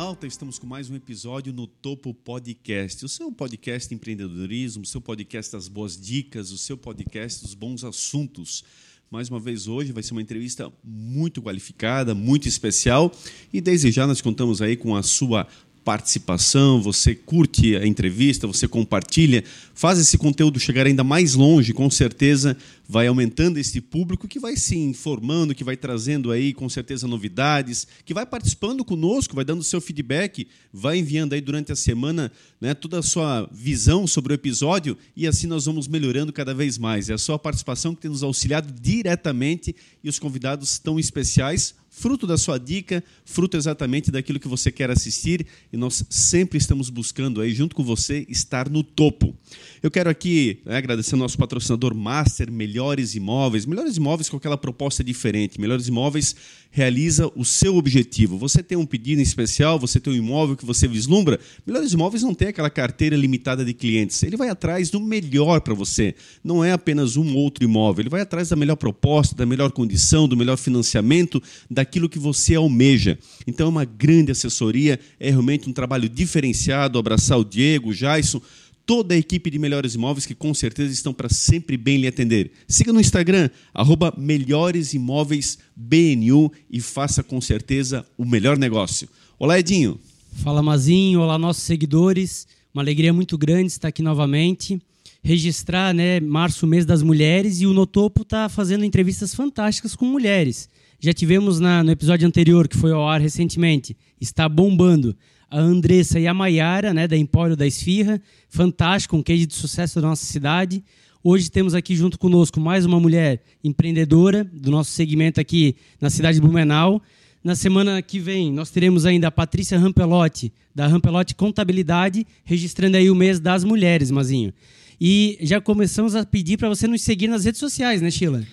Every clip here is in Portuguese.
alta, estamos com mais um episódio no Topo Podcast, o seu podcast de empreendedorismo, o seu podcast das boas dicas, o seu podcast dos bons assuntos. Mais uma vez hoje vai ser uma entrevista muito qualificada, muito especial e desde já nós contamos aí com a sua participação, você curte a entrevista, você compartilha, faz esse conteúdo chegar ainda mais longe, com certeza vai aumentando esse público que vai se informando, que vai trazendo aí com certeza novidades, que vai participando conosco, vai dando seu feedback, vai enviando aí durante a semana né, toda a sua visão sobre o episódio e assim nós vamos melhorando cada vez mais. É a sua participação que tem nos auxiliado diretamente e os convidados tão especiais fruto da sua dica, fruto exatamente daquilo que você quer assistir, e nós sempre estamos buscando aí, junto com você, estar no topo. Eu quero aqui né, agradecer ao nosso patrocinador Master Melhores Imóveis. Melhores Imóveis com aquela proposta diferente. Melhores Imóveis realiza o seu objetivo. Você tem um pedido em especial, você tem um imóvel que você vislumbra. Melhores Imóveis não tem aquela carteira limitada de clientes. Ele vai atrás do melhor para você. Não é apenas um outro imóvel. Ele vai atrás da melhor proposta, da melhor condição, do melhor financiamento, daquilo que você almeja. Então é uma grande assessoria, é realmente um trabalho diferenciado. Abraçar o Diego, o Jaison toda a equipe de Melhores Imóveis que com certeza estão para sempre bem lhe atender. Siga no Instagram, arroba Melhores Imóveis BNU e faça com certeza o melhor negócio. Olá, Edinho. Fala, Mazinho. Olá, nossos seguidores. Uma alegria muito grande estar aqui novamente. Registrar, né, março, mês das mulheres, e o Notopo está fazendo entrevistas fantásticas com mulheres. Já tivemos na, no episódio anterior, que foi ao ar recentemente, está bombando a Andressa e a Maiara, né, da Empório da Esfirra, fantástico, um case de sucesso da nossa cidade. Hoje temos aqui junto conosco mais uma mulher empreendedora do nosso segmento aqui na cidade de Blumenau. Na semana que vem, nós teremos ainda a Patrícia Rampelotti, da Rampelotti Contabilidade, registrando aí o mês das mulheres, Mazinho. E já começamos a pedir para você nos seguir nas redes sociais, né, Sheila?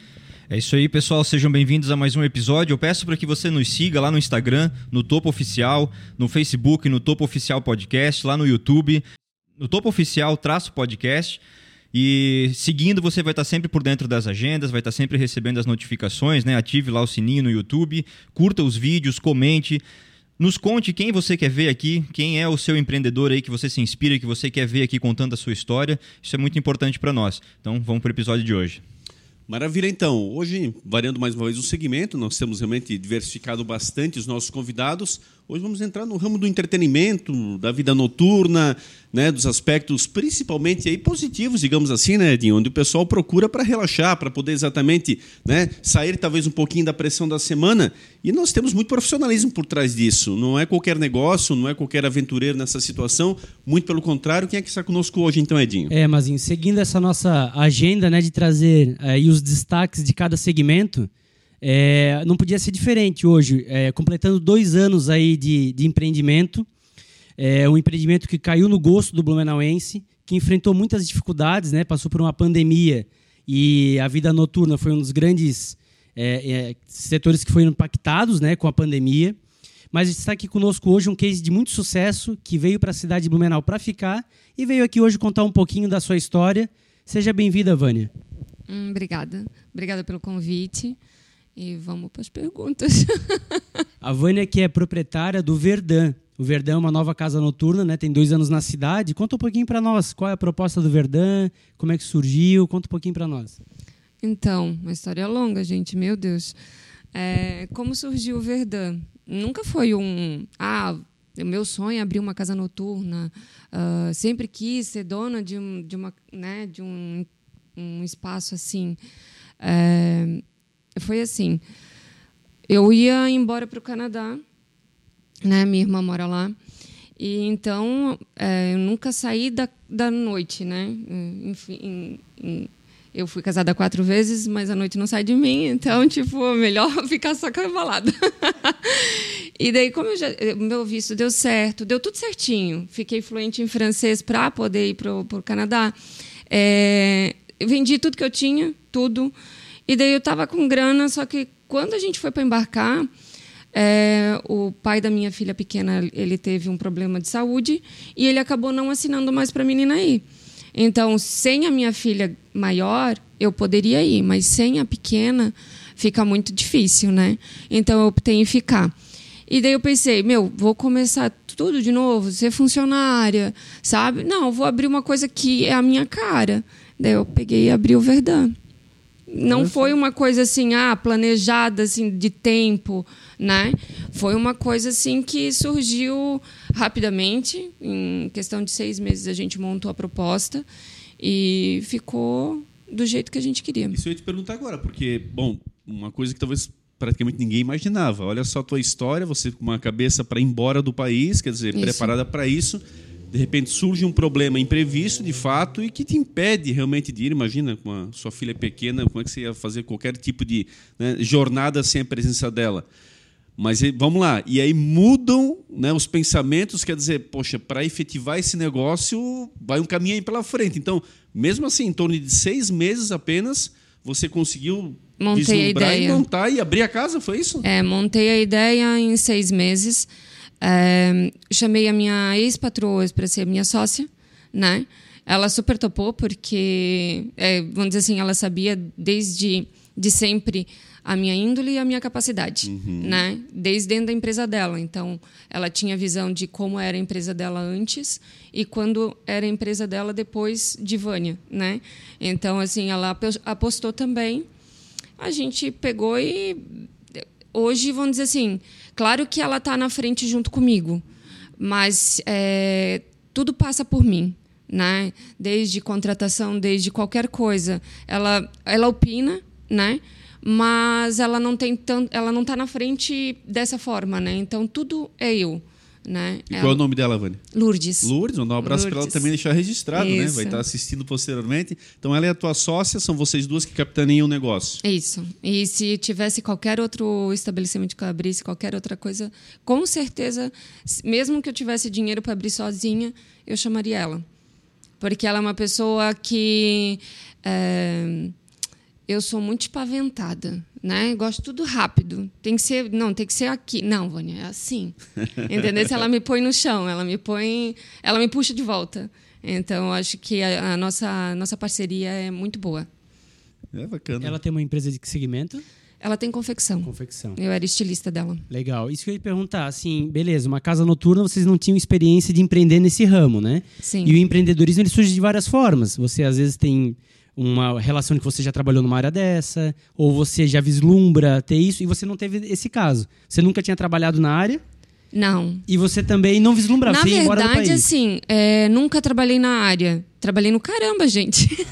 É isso aí, pessoal. Sejam bem-vindos a mais um episódio. Eu peço para que você nos siga lá no Instagram, no Topo Oficial, no Facebook, no Topo Oficial Podcast, lá no YouTube, no Topo Oficial traço podcast. E seguindo, você vai estar sempre por dentro das agendas, vai estar sempre recebendo as notificações, né? Ative lá o sininho no YouTube, curta os vídeos, comente. Nos conte quem você quer ver aqui, quem é o seu empreendedor aí que você se inspira, que você quer ver aqui contando a sua história. Isso é muito importante para nós. Então, vamos para o episódio de hoje. Maravilha, então. Hoje, variando mais uma vez o segmento, nós temos realmente diversificado bastante os nossos convidados. Hoje vamos entrar no ramo do entretenimento, da vida noturna, né, dos aspectos principalmente aí positivos, digamos assim, né, Edinho, onde o pessoal procura para relaxar, para poder exatamente né, sair talvez um pouquinho da pressão da semana. E nós temos muito profissionalismo por trás disso. Não é qualquer negócio, não é qualquer aventureiro nessa situação. Muito pelo contrário. Quem é que está conosco hoje, então, Edinho? É, Mazinho, seguindo essa nossa agenda né, de trazer aí os destaques de cada segmento. É, não podia ser diferente hoje, é, completando dois anos aí de, de empreendimento. É um empreendimento que caiu no gosto do Blumenauense, que enfrentou muitas dificuldades, né? passou por uma pandemia e a vida noturna foi um dos grandes é, é, setores que foram impactados né, com a pandemia. Mas está aqui conosco hoje um case de muito sucesso que veio para a cidade de Blumenau para ficar e veio aqui hoje contar um pouquinho da sua história. Seja bem-vinda, Vânia. Hum, obrigada. Obrigada pelo convite. E vamos para as perguntas. a Vânia que é proprietária do Verdão. O Verdão é uma nova casa noturna, né? Tem dois anos na cidade. Conta um pouquinho para nós. Qual é a proposta do Verdão? Como é que surgiu? Conta um pouquinho para nós. Então, uma história longa, gente. Meu Deus. É, como surgiu o Verdão? Nunca foi um... Ah, o meu sonho é abrir uma casa noturna. Uh, sempre quis ser dona de, um, de, uma, né, de um, um espaço assim. É, foi assim. Eu ia embora para o Canadá, né? Minha irmã mora lá. E então é, eu nunca saí da, da noite, né? Enfim, eu fui casada quatro vezes, mas a noite não sai de mim, então, tipo, melhor ficar só com a balada. e daí, como já, meu visto deu certo, deu tudo certinho. Fiquei fluente em francês para poder ir para o Canadá. É, vendi tudo que eu tinha, tudo. E daí eu estava com grana, só que quando a gente foi para embarcar, é, o pai da minha filha pequena ele teve um problema de saúde e ele acabou não assinando mais para a menina ir. Então, sem a minha filha maior, eu poderia ir, mas sem a pequena fica muito difícil, né? Então eu optei em ficar. E daí eu pensei, meu, vou começar tudo de novo, ser funcionária, sabe? Não, vou abrir uma coisa que é a minha cara. Daí eu peguei e abri o Verdun. Não foi uma coisa assim, ah, planejada assim de tempo, né? Foi uma coisa assim que surgiu rapidamente. Em questão de seis meses a gente montou a proposta e ficou do jeito que a gente queria. Isso eu ia te perguntar agora, porque, bom, uma coisa que talvez praticamente ninguém imaginava. Olha só a tua história, você com uma cabeça para ir embora do país, quer dizer, isso. preparada para isso. De repente surge um problema imprevisto, de fato, e que te impede realmente de ir. Imagina, com a sua filha pequena, como é que você ia fazer qualquer tipo de né, jornada sem a presença dela? Mas vamos lá, e aí mudam né, os pensamentos, quer dizer, poxa, para efetivar esse negócio, vai um caminho aí pela frente. Então, mesmo assim, em torno de seis meses apenas, você conseguiu montei a ideia. e montar e abrir a casa, foi isso? É, montei a ideia em seis meses. É, chamei a minha ex-patroa para ser minha sócia, né? Ela super topou porque, é, vamos dizer assim, ela sabia desde de sempre a minha índole e a minha capacidade, uhum. né? Desde dentro da empresa dela. Então, ela tinha visão de como era a empresa dela antes e quando era a empresa dela depois de Vânia, né? Então, assim, ela apostou também. A gente pegou e hoje, vamos dizer assim, claro que ela está na frente junto comigo, mas é, tudo passa por mim. Né? Desde contratação, desde qualquer coisa, ela, ela opina, né? mas ela não tem tanto, ela não está na frente dessa forma, né? Então tudo é eu. Né? E ela... qual é o nome dela, Vânia? Lourdes. Lourdes, mandar um abraço para ela também deixar registrado, Isso. né? Vai estar assistindo posteriormente. Então ela é a tua sócia, são vocês duas que capitaneiam o negócio. Isso. E se tivesse qualquer outro estabelecimento que eu abrisse, qualquer outra coisa, com certeza, mesmo que eu tivesse dinheiro para abrir sozinha, eu chamaria ela. Porque ela é uma pessoa que. É eu sou muito espaventada, né? Gosto tudo rápido. Tem que ser, não, tem que ser aqui. Não, Vânia, é assim. Entendeu? Se ela me põe no chão, ela me põe, ela me puxa de volta. Então, acho que a, a nossa a nossa parceria é muito boa. É bacana. Ela tem uma empresa de que segmento? Ela tem confecção. Confecção. Eu era estilista dela. Legal. Isso que eu ia perguntar, assim, beleza, uma casa noturna, vocês não tinham experiência de empreender nesse ramo, né? Sim. E o empreendedorismo ele surge de várias formas. Você às vezes tem uma relação que você já trabalhou numa área dessa, ou você já vislumbra ter isso e você não teve esse caso. Você nunca tinha trabalhado na área? Não. E você também não vislumbrava? Na você verdade, assim, é, nunca trabalhei na área. Trabalhei no caramba, gente.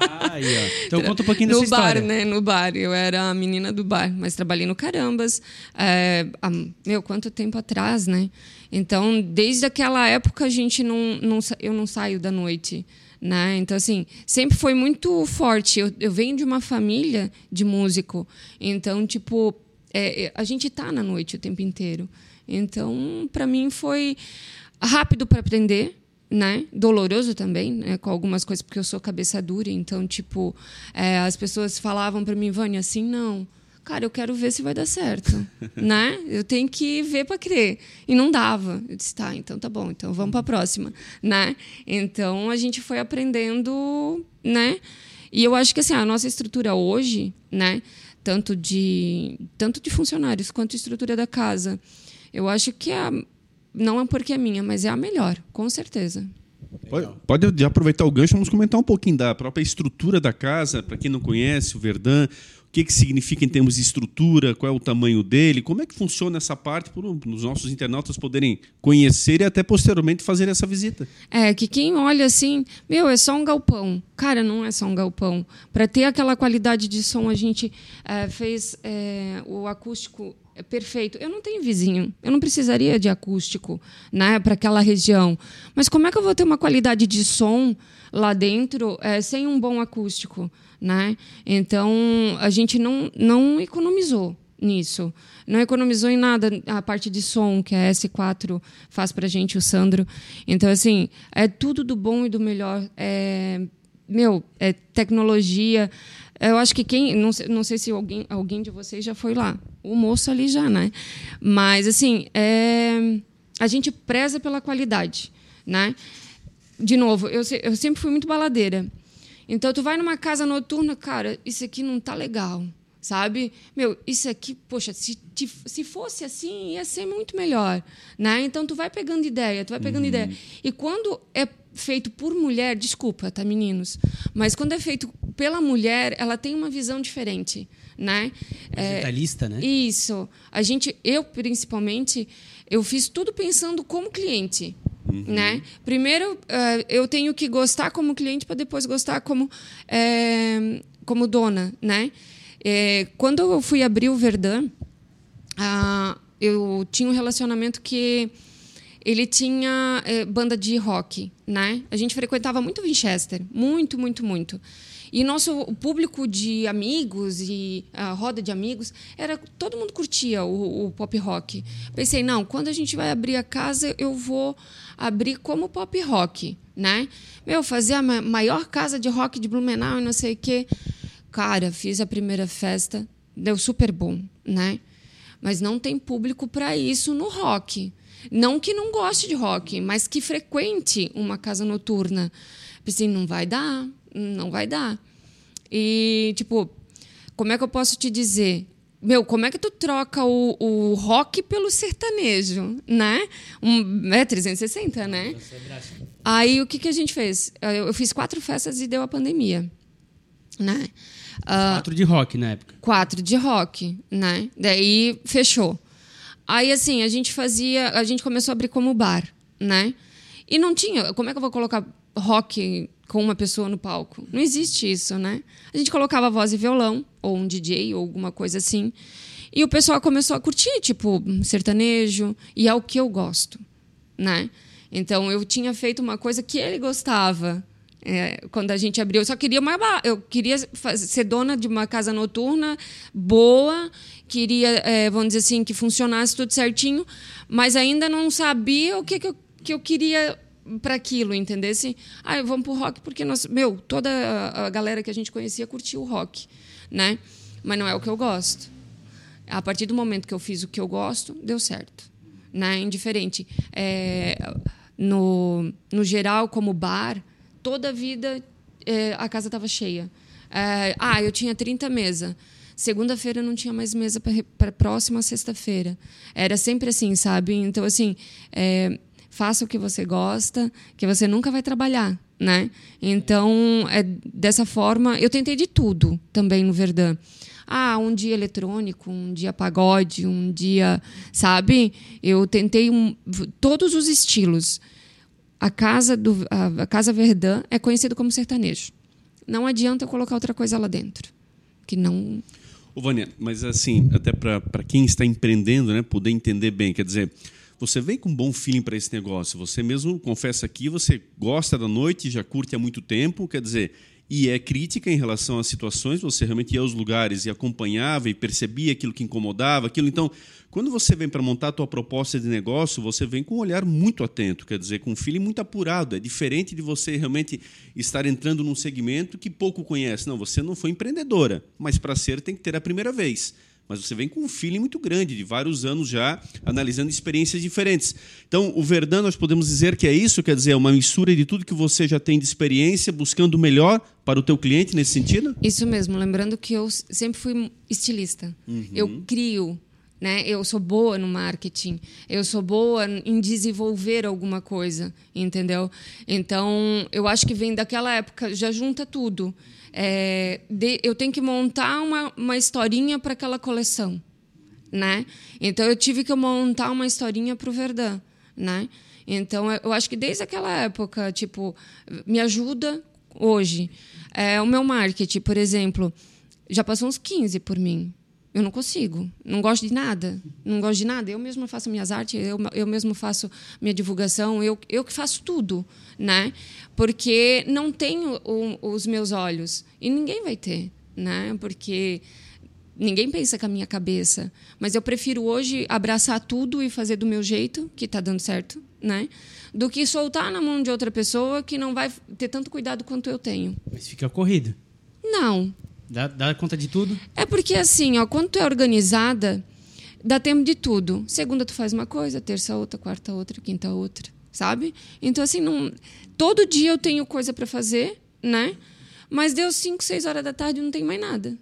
Ah, aí, ó. Então conta um pouquinho dessa no história. No bar, né? No bar. Eu era a menina do bar, mas trabalhei no carambas. É, há, meu, quanto tempo atrás, né? Então, desde aquela época, a gente não, não, eu não saio da noite. Né? Então, assim, sempre foi muito forte. Eu, eu venho de uma família de músico, então, tipo, é, é a gente está na noite o tempo inteiro. Então, para mim, foi rápido para aprender, né? Doloroso também, né? com algumas coisas, porque eu sou cabeça dura. Então, tipo, é, as pessoas falavam para mim, Vânia, assim não cara, eu quero ver se vai dar certo, né? Eu tenho que ver para crer. E não dava. Eu disse, tá, então tá bom, então vamos para a próxima, né? Então a gente foi aprendendo, né? E eu acho que assim, a nossa estrutura hoje, né, tanto de tanto de funcionários quanto estrutura da casa, eu acho que é não é porque é minha, mas é a melhor, com certeza. Pode, pode aproveitar o gancho, vamos comentar um pouquinho da própria estrutura da casa, para quem não conhece, o Verdun, o que, que significa em termos de estrutura, qual é o tamanho dele, como é que funciona essa parte para os nossos internautas poderem conhecer e até posteriormente fazer essa visita. É, que quem olha assim, meu, é só um galpão. Cara, não é só um galpão. Para ter aquela qualidade de som, a gente é, fez é, o acústico perfeito. Eu não tenho vizinho, eu não precisaria de acústico né, para aquela região. Mas como é que eu vou ter uma qualidade de som lá dentro é, sem um bom acústico? Né? Então a gente não não economizou nisso. Não economizou em nada a parte de som que a S4 faz para gente, o Sandro. Então, assim, é tudo do bom e do melhor. É, meu, é tecnologia. Eu acho que quem. Não sei, não sei se alguém, alguém de vocês já foi lá. O moço ali já, né? Mas, assim, é, a gente preza pela qualidade, né? De novo, eu, eu sempre fui muito baladeira. Então, tu vai numa casa noturna, cara, isso aqui não tá legal. sabe? Meu, isso aqui, poxa, se, se fosse assim, ia ser muito melhor, né? Então tu vai pegando ideia, tu vai pegando uhum. ideia. E quando é feito por mulher, desculpa, tá, meninos, mas quando é feito pela mulher, ela tem uma visão diferente, né? É, Detalhista, né? Isso. A gente, eu principalmente, eu fiz tudo pensando como cliente. Uhum. Né? Primeiro, uh, eu tenho que gostar como cliente para depois gostar como, é, como dona. Né? É, quando eu fui abrir o Verdun, uh, eu tinha um relacionamento que ele tinha é, banda de rock. Né? A gente frequentava muito Winchester. Muito, muito, muito. E nosso público de amigos e a roda de amigos era todo mundo curtia o, o, pop rock. Pensei, não, quando a gente vai abrir a casa, eu vou abrir como pop rock, né? Meu, fazer a maior casa de rock de Blumenau e não sei o quê. Cara, fiz a primeira festa, deu super bom, né? Mas não tem público para isso no rock. Não que não goste de rock, mas que frequente uma casa noturna. Pensei, não vai dar, não vai dar. E, tipo, como é que eu posso te dizer? Meu, como é que tu troca o, o rock pelo sertanejo, né? Um, é 360, né? Aí o que, que a gente fez? Eu fiz quatro festas e deu a pandemia, né? Uh, quatro de rock na época. Quatro de rock, né? Daí fechou. Aí assim, a gente fazia, a gente começou a abrir como bar, né? E não tinha, como é que eu vou colocar rock com uma pessoa no palco. Não existe isso, né? A gente colocava voz e violão, ou um DJ, ou alguma coisa assim. E o pessoal começou a curtir, tipo, sertanejo, e é o que eu gosto, né? Então eu tinha feito uma coisa que ele gostava. É, quando a gente abriu, eu só queria uma, eu queria fazer, ser dona de uma casa noturna boa, queria, é, vamos dizer assim, que funcionasse tudo certinho, mas ainda não sabia o que, que, eu, que eu queria para aquilo, entendesse? Ah, vamos pro rock porque nós, meu, toda a galera que a gente conhecia curtia o rock, né? Mas não é o que eu gosto. A partir do momento que eu fiz o que eu gosto, deu certo, né? Indiferente. É, no, no geral, como bar, toda a vida é, a casa estava cheia. É, ah, eu tinha 30 mesas. Segunda-feira não tinha mais mesa para próxima sexta-feira. Era sempre assim, sabe? Então, assim, é, faça o que você gosta, que você nunca vai trabalhar, né? Então, é dessa forma, eu tentei de tudo também no Verdun. Ah, um dia eletrônico, um dia pagode, um dia, sabe? Eu tentei um, todos os estilos. A casa do a, a casa Verdun é conhecida como sertanejo. Não adianta eu colocar outra coisa lá dentro, que não Ô, Vânia, mas assim, até para quem está empreendendo, né, poder entender bem, quer dizer, você vem com um bom feeling para esse negócio. Você mesmo confessa aqui, você gosta da noite, já curte há muito tempo, quer dizer, e é crítica em relação às situações, você realmente ia aos lugares e acompanhava e percebia aquilo que incomodava, aquilo. Então, quando você vem para montar a tua proposta de negócio, você vem com um olhar muito atento, quer dizer, com um feeling muito apurado. É diferente de você realmente estar entrando num segmento que pouco conhece. Não, você não foi empreendedora, mas para ser tem que ter a primeira vez mas você vem com um feeling muito grande, de vários anos já analisando experiências diferentes. Então, o Verdun, nós podemos dizer que é isso, quer dizer, é uma mistura de tudo que você já tem de experiência, buscando o melhor para o teu cliente nesse sentido? Isso mesmo, lembrando que eu sempre fui estilista. Uhum. Eu crio né? Eu sou boa no marketing, eu sou boa em desenvolver alguma coisa, entendeu? Então, eu acho que vem daquela época, já junta tudo. É, de, eu tenho que montar uma, uma historinha para aquela coleção, né? Então, eu tive que montar uma historinha para o Verdun, né? Então, eu acho que desde aquela época, tipo, me ajuda hoje. É, o meu marketing, por exemplo, já passou uns 15 por mim, eu não consigo. Não gosto de nada. Não gosto de nada. Eu mesma faço minhas artes, eu, eu mesmo faço minha divulgação, eu, eu que faço tudo, né? Porque não tenho o, os meus olhos. E ninguém vai ter, né? Porque ninguém pensa com a minha cabeça. Mas eu prefiro hoje abraçar tudo e fazer do meu jeito, que está dando certo, né? Do que soltar na mão de outra pessoa que não vai ter tanto cuidado quanto eu tenho. Mas fica corrido. Não, Dá, dá conta de tudo? É porque assim, ó, quando tu é organizada, dá tempo de tudo. Segunda tu faz uma coisa, terça outra, quarta outra, quinta outra, sabe? Então assim, não, todo dia eu tenho coisa para fazer, né? Mas deu 5, 6 horas da tarde e não tem mais nada.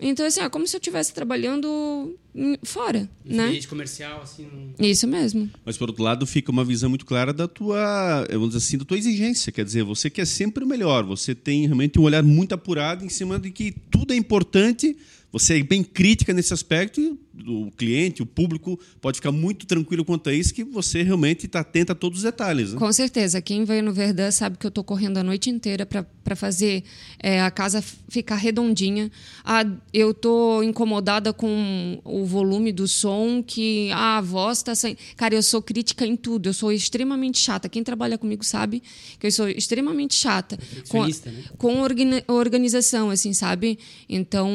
Então, assim, é como se eu estivesse trabalhando fora, né? Ambiente comercial, assim. Isso mesmo. Mas por outro lado, fica uma visão muito clara da tua, vamos dizer assim, da tua exigência. Quer dizer, você quer sempre o melhor. Você tem realmente um olhar muito apurado em cima de que tudo é importante. Você é bem crítica nesse aspecto e o cliente, o público pode ficar muito tranquilo quanto a isso, que você realmente está atento a todos os detalhes. Né? Com certeza. Quem veio no Verdun sabe que eu estou correndo a noite inteira para fazer é, a casa ficar redondinha. Ah, eu estou incomodada com o volume do som, que ah, a voz está sem. Cara, eu sou crítica em tudo. Eu sou extremamente chata. Quem trabalha comigo sabe que eu sou extremamente chata. Com, né? com organi- organização, assim, sabe? Então,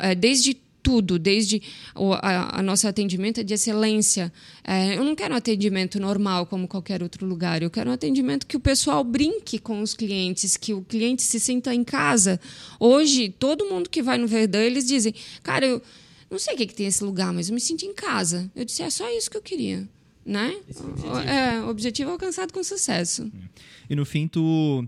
é, desde tudo, desde o a, a nosso atendimento é de excelência. É, eu não quero um atendimento normal como qualquer outro lugar. Eu quero um atendimento que o pessoal brinque com os clientes, que o cliente se sinta em casa. Hoje, todo mundo que vai no Verdun, eles dizem, cara, eu não sei o que, que tem esse lugar, mas eu me sinto em casa. Eu disse, é só isso que eu queria. Né? Esse é o objetivo. É, objetivo alcançado com sucesso. E no fim, tu,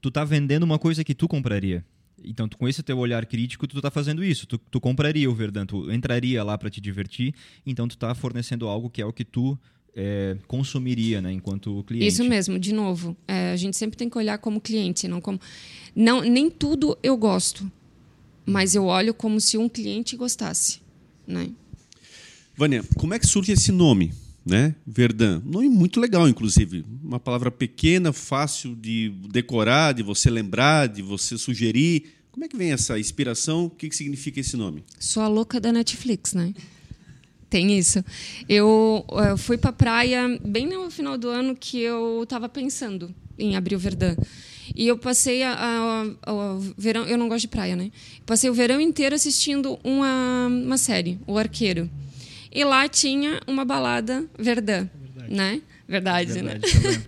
tu tá vendendo uma coisa que tu compraria. Então, tu, com esse teu olhar crítico, tu tá fazendo isso. Tu, tu compraria o Verdun, tu entraria lá para te divertir. Então, tu tá fornecendo algo que é o que tu é, consumiria, né, enquanto cliente. Isso mesmo, de novo. é, a gente sempre tem que olhar como cliente, não como. Não, nem tudo eu gosto, mas eu olho como se um cliente gostasse. Né? Vânia, como é que surge esse nome? Né? Verdun. Nome muito legal, inclusive. Uma palavra pequena, fácil de decorar, de você lembrar, de você sugerir. Como é que vem essa inspiração? O que, significa esse nome? Sou a louca da Netflix, né? Tem isso. Eu, eh, fui pra praia bem no final do ano que eu estava pensando em abrir o Verdun. E eu passei a, a- o verão. Eu não gosto de praia, né? Passei o verão inteiro assistindo uma, uma série, O Arqueiro. E lá tinha uma balada Verdun, né? Verdade, né? Verdade, lembro.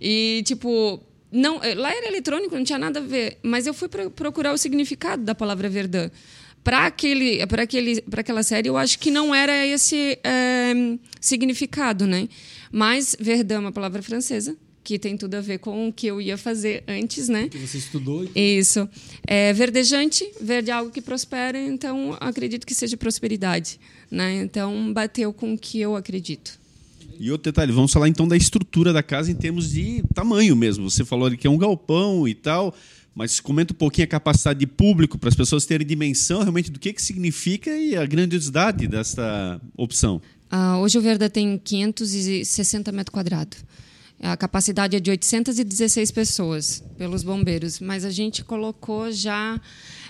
E, tipo, não, eh, lá era eletrônico, não tinha nada a ver. Mas eu fui pro- procurar o significado da palavra Verdun. Para aquele, para aquele, para aquela série, eu acho que não era esse eh, significado, né? Mas Verdun é uma palavra francesa que tem tudo a ver com o que eu ia fazer antes, né? Que você estudou. Isso. É verdejante, verde é algo que prospera, então acredito que seja prosperidade, né? Então bateu com o que eu acredito. E outro detalhe, vamos falar então da estrutura da casa em termos de tamanho mesmo. Você falou ali que é um galpão e tal, mas comenta um pouquinho a capacidade de público para as pessoas terem dimensão realmente do que, que significa e a grandiosidade desta opção. Ah, hoje o Verda tem 560 metros quadrados. A capacidade é de 816 pessoas pelos bombeiros, mas a gente colocou já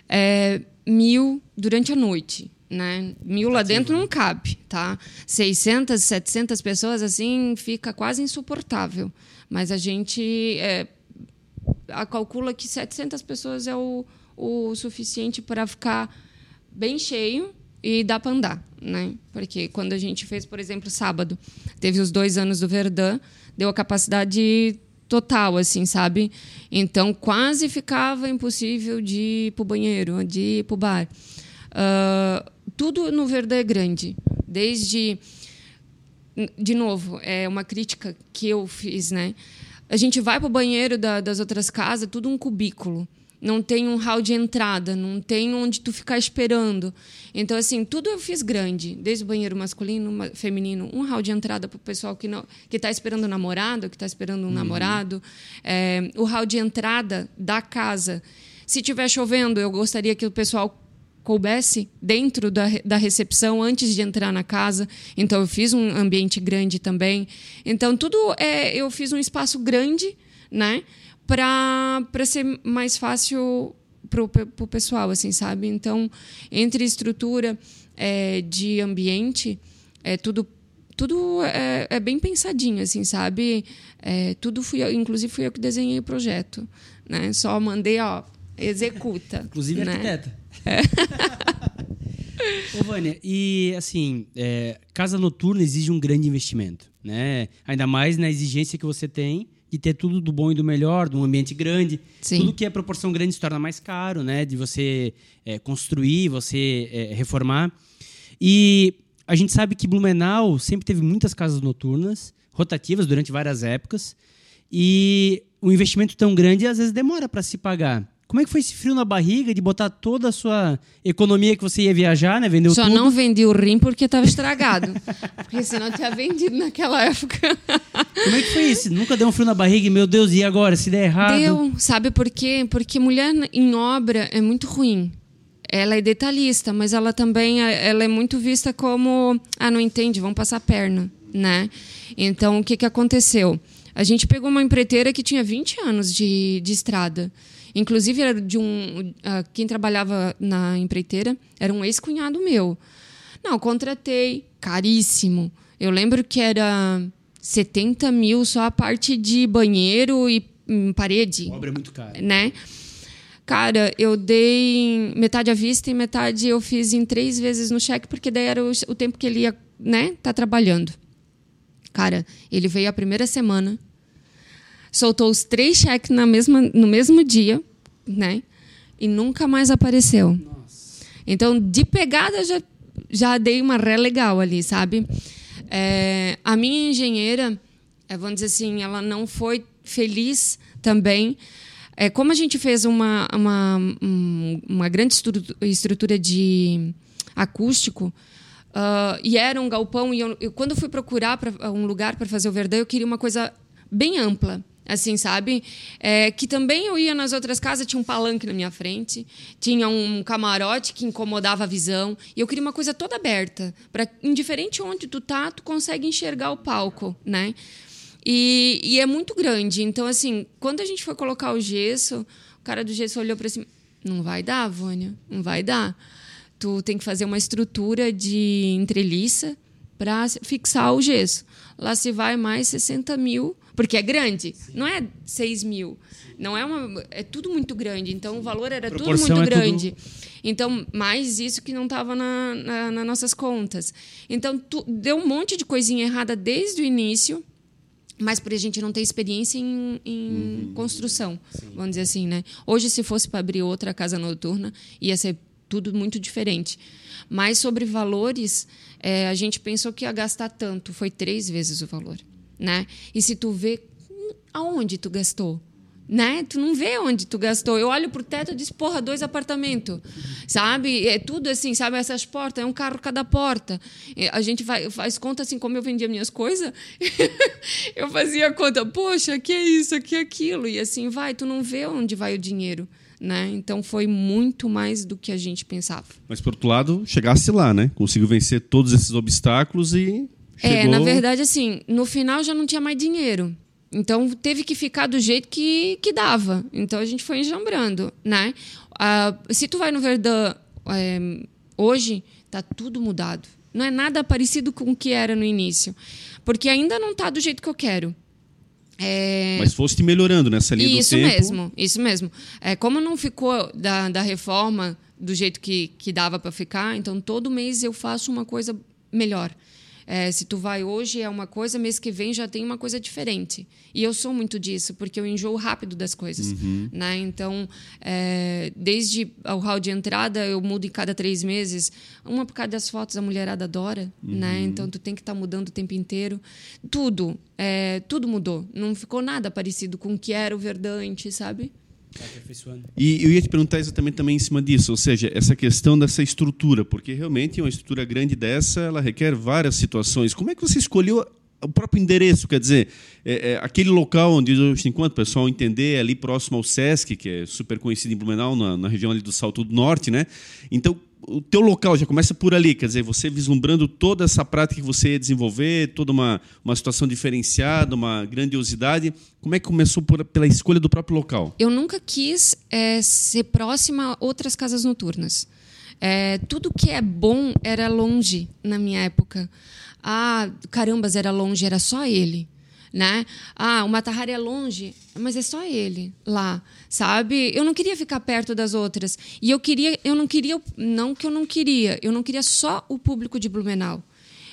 é, mil durante a noite. Né? Mil lá dentro não cabe, tá? 600, 700 pessoas, assim, fica quase insuportável. Mas a gente é, a calcula que 700 pessoas é o, o suficiente para ficar bem cheio e dá para andar, né? Porque quando a gente fez, por exemplo, sábado, teve os dois anos do Verdun, deu a capacidade total, assim, sabe? Então quase ficava impossível de ir pro banheiro, de ir pro bar. Ah, tudo no Verdun é grande, desde de novo, é uma crítica que eu fiz, né? A gente vai para o banheiro da- das outras casas, tudo um cubículo. Não tem um hall de entrada, não tem onde tu ficar esperando. Então, assim, tudo eu fiz grande. Desde o banheiro masculino, ma- feminino, um hall de entrada para o pessoal que não que está esperando um namorado, que está esperando um namorado. É, o hall de entrada da casa. Se tiver chovendo, eu gostaria que o pessoal coubesse dentro da, da recepção antes de entrar na casa. Então eu fiz um ambiente grande também. Então tudo é, eu fiz um espaço grande, né, para para ser mais fácil pro, pe- pro pessoal, assim, sabe? Então entre estrutura é, de ambiente é tudo tudo é, é bem pensadinho, assim, sabe? É, tudo fui eu, inclusive fui eu que desenhei o projeto, né? Só mandei, ó, executa. Inclusive né? arquiteta. Ô, Vânia, e assim, é, casa noturna exige um grande investimento, né? Ainda mais na exigência que você tem de ter tudo do bom e do melhor, de um ambiente grande. Sim. Tudo que é proporção grande se torna mais caro, né? De você é, construir, você é, reformar. E a gente sabe que Blumenau sempre teve muitas casas noturnas, rotativas durante várias épocas. E o investimento tão grande às vezes demora para se pagar. Como é que foi esse frio na barriga de botar toda a sua economia que você ia viajar, né? Vendeu Só tudo. não vendi o rim porque estava estragado. porque senão tinha vendido naquela época. Como é que foi isso? Nunca deu um frio na barriga e, meu Deus, e agora? Se der errado? Deu, sabe por quê? Porque mulher em obra é muito ruim. Ela é detalhista, mas ela também ela é muito vista como ah, não entende, vão passar a perna, né? Então, o que, que aconteceu? A gente pegou uma empreiteira que tinha 20 anos de, de estrada. Inclusive, era de um. Uh, quem trabalhava na empreiteira era um ex-cunhado meu. Não, contratei, caríssimo. Eu lembro que era 70 mil só a parte de banheiro e hum, parede. A obra é muito cara. Né? Cara, eu dei metade à vista e metade eu fiz em três vezes no cheque, porque daí era o, o tempo que ele ia, né, tá trabalhando. Cara, ele veio a primeira semana, soltou os três cheques na mesma, no mesmo dia, né? E nunca mais apareceu. Nossa. Então, de pegada, já, já dei uma ré legal ali, sabe? É, a minha engenheira, é, vamos dizer assim, ela não foi feliz também. É, como a gente fez uma, uma, uma grande estrutura de acústico, uh, e era um galpão, e eu, eu quando fui procurar pra, um lugar para fazer o Verdão, eu queria uma coisa bem ampla assim, sabe? É, que também eu ia nas outras casas, tinha um palanque na minha frente, tinha um camarote que incomodava a visão, e eu queria uma coisa toda aberta, para indiferente onde tu tá, tu consegue enxergar o palco, né? E, e, é muito grande. Então, assim, quando a gente foi colocar o gesso, o cara do gesso olhou para cima, não vai dar, Vânia, não vai dar. Tu tem que fazer uma estrutura de entreliça para fixar o gesso. Lá se vai mais 60 mil porque é grande. Sim. Não é 6 mil. Não é uma. É tudo muito grande. Então o valor era tudo muito é grande. Tudo... Então, mais isso que não estava na, na, nas nossas contas. Então, tu, deu um monte de coisinha errada desde o início, mas por a gente não ter experiência em, em uhum. construção, Sim. vamos dizer assim, né? Hoje, se fosse para abrir outra casa noturna, ia ser tudo muito diferente. Mas sobre valores, é, a gente pensou que ia gastar tanto, foi três vezes o valor né? E se tu vê aonde tu gastou, né? Tu não vê onde tu gastou. Eu olho pro teto e disse, porra, dois apartamentos, sabe? É tudo assim, sabe? Essas portas, é um carro cada porta. A gente vai, faz conta assim, como eu vendia minhas coisas, eu fazia conta, poxa, que é isso, que é aquilo. E assim vai, tu não vê onde vai o dinheiro. Né? Então foi muito mais do que a gente pensava. Mas por outro lado, chegasse lá, né? Conseguiu vencer todos esses obstáculos e Chegou... É, na verdade, assim, no final já não tinha mais dinheiro. Então teve que ficar do jeito que, que dava. Então a gente foi enjambrando, né? Ah, se tu vai no Verdun é, hoje, tá tudo mudado. Não é nada parecido com o que era no início. Porque ainda não tá do jeito que eu quero. É... Mas foste melhorando nessa linha isso do tempo. Isso mesmo, isso mesmo. É, como não ficou da, da reforma do jeito que, que dava para ficar, então todo mês eu faço uma coisa melhor. É, se tu vai hoje é uma coisa, mês que vem já tem uma coisa diferente. E eu sou muito disso, porque eu enjoo rápido das coisas. Uhum. Né? Então, é, desde o hall de entrada, eu mudo em cada três meses. Uma por causa das fotos, a mulherada adora. Né? Uhum. Né? Então, tu tem que estar tá mudando o tempo inteiro. Tudo, é, tudo mudou. Não ficou nada parecido com o que era o Verdante, sabe? E eu ia te perguntar exatamente também em cima disso, ou seja, essa questão dessa estrutura, porque realmente uma estrutura grande dessa, ela requer várias situações. Como é que você escolheu o próprio endereço, quer dizer, é, é, aquele local onde, enquanto o pessoal entender, é ali próximo ao Sesc, que é super conhecido em Blumenau, na, na região ali do Salto do Norte, né? Então, o teu local já começa por ali, quer dizer, você vislumbrando toda essa prática que você ia desenvolver, toda uma, uma situação diferenciada, uma grandiosidade. Como é que começou por, pela escolha do próprio local? Eu nunca quis é, ser próxima a outras casas noturnas. É, tudo que é bom era longe na minha época. Ah, carambas, era longe, era só ele né? Ah, o Matahari é longe, mas é só ele lá, sabe? Eu não queria ficar perto das outras. E eu queria, eu não queria, não que eu não queria, eu não queria só o público de Blumenau.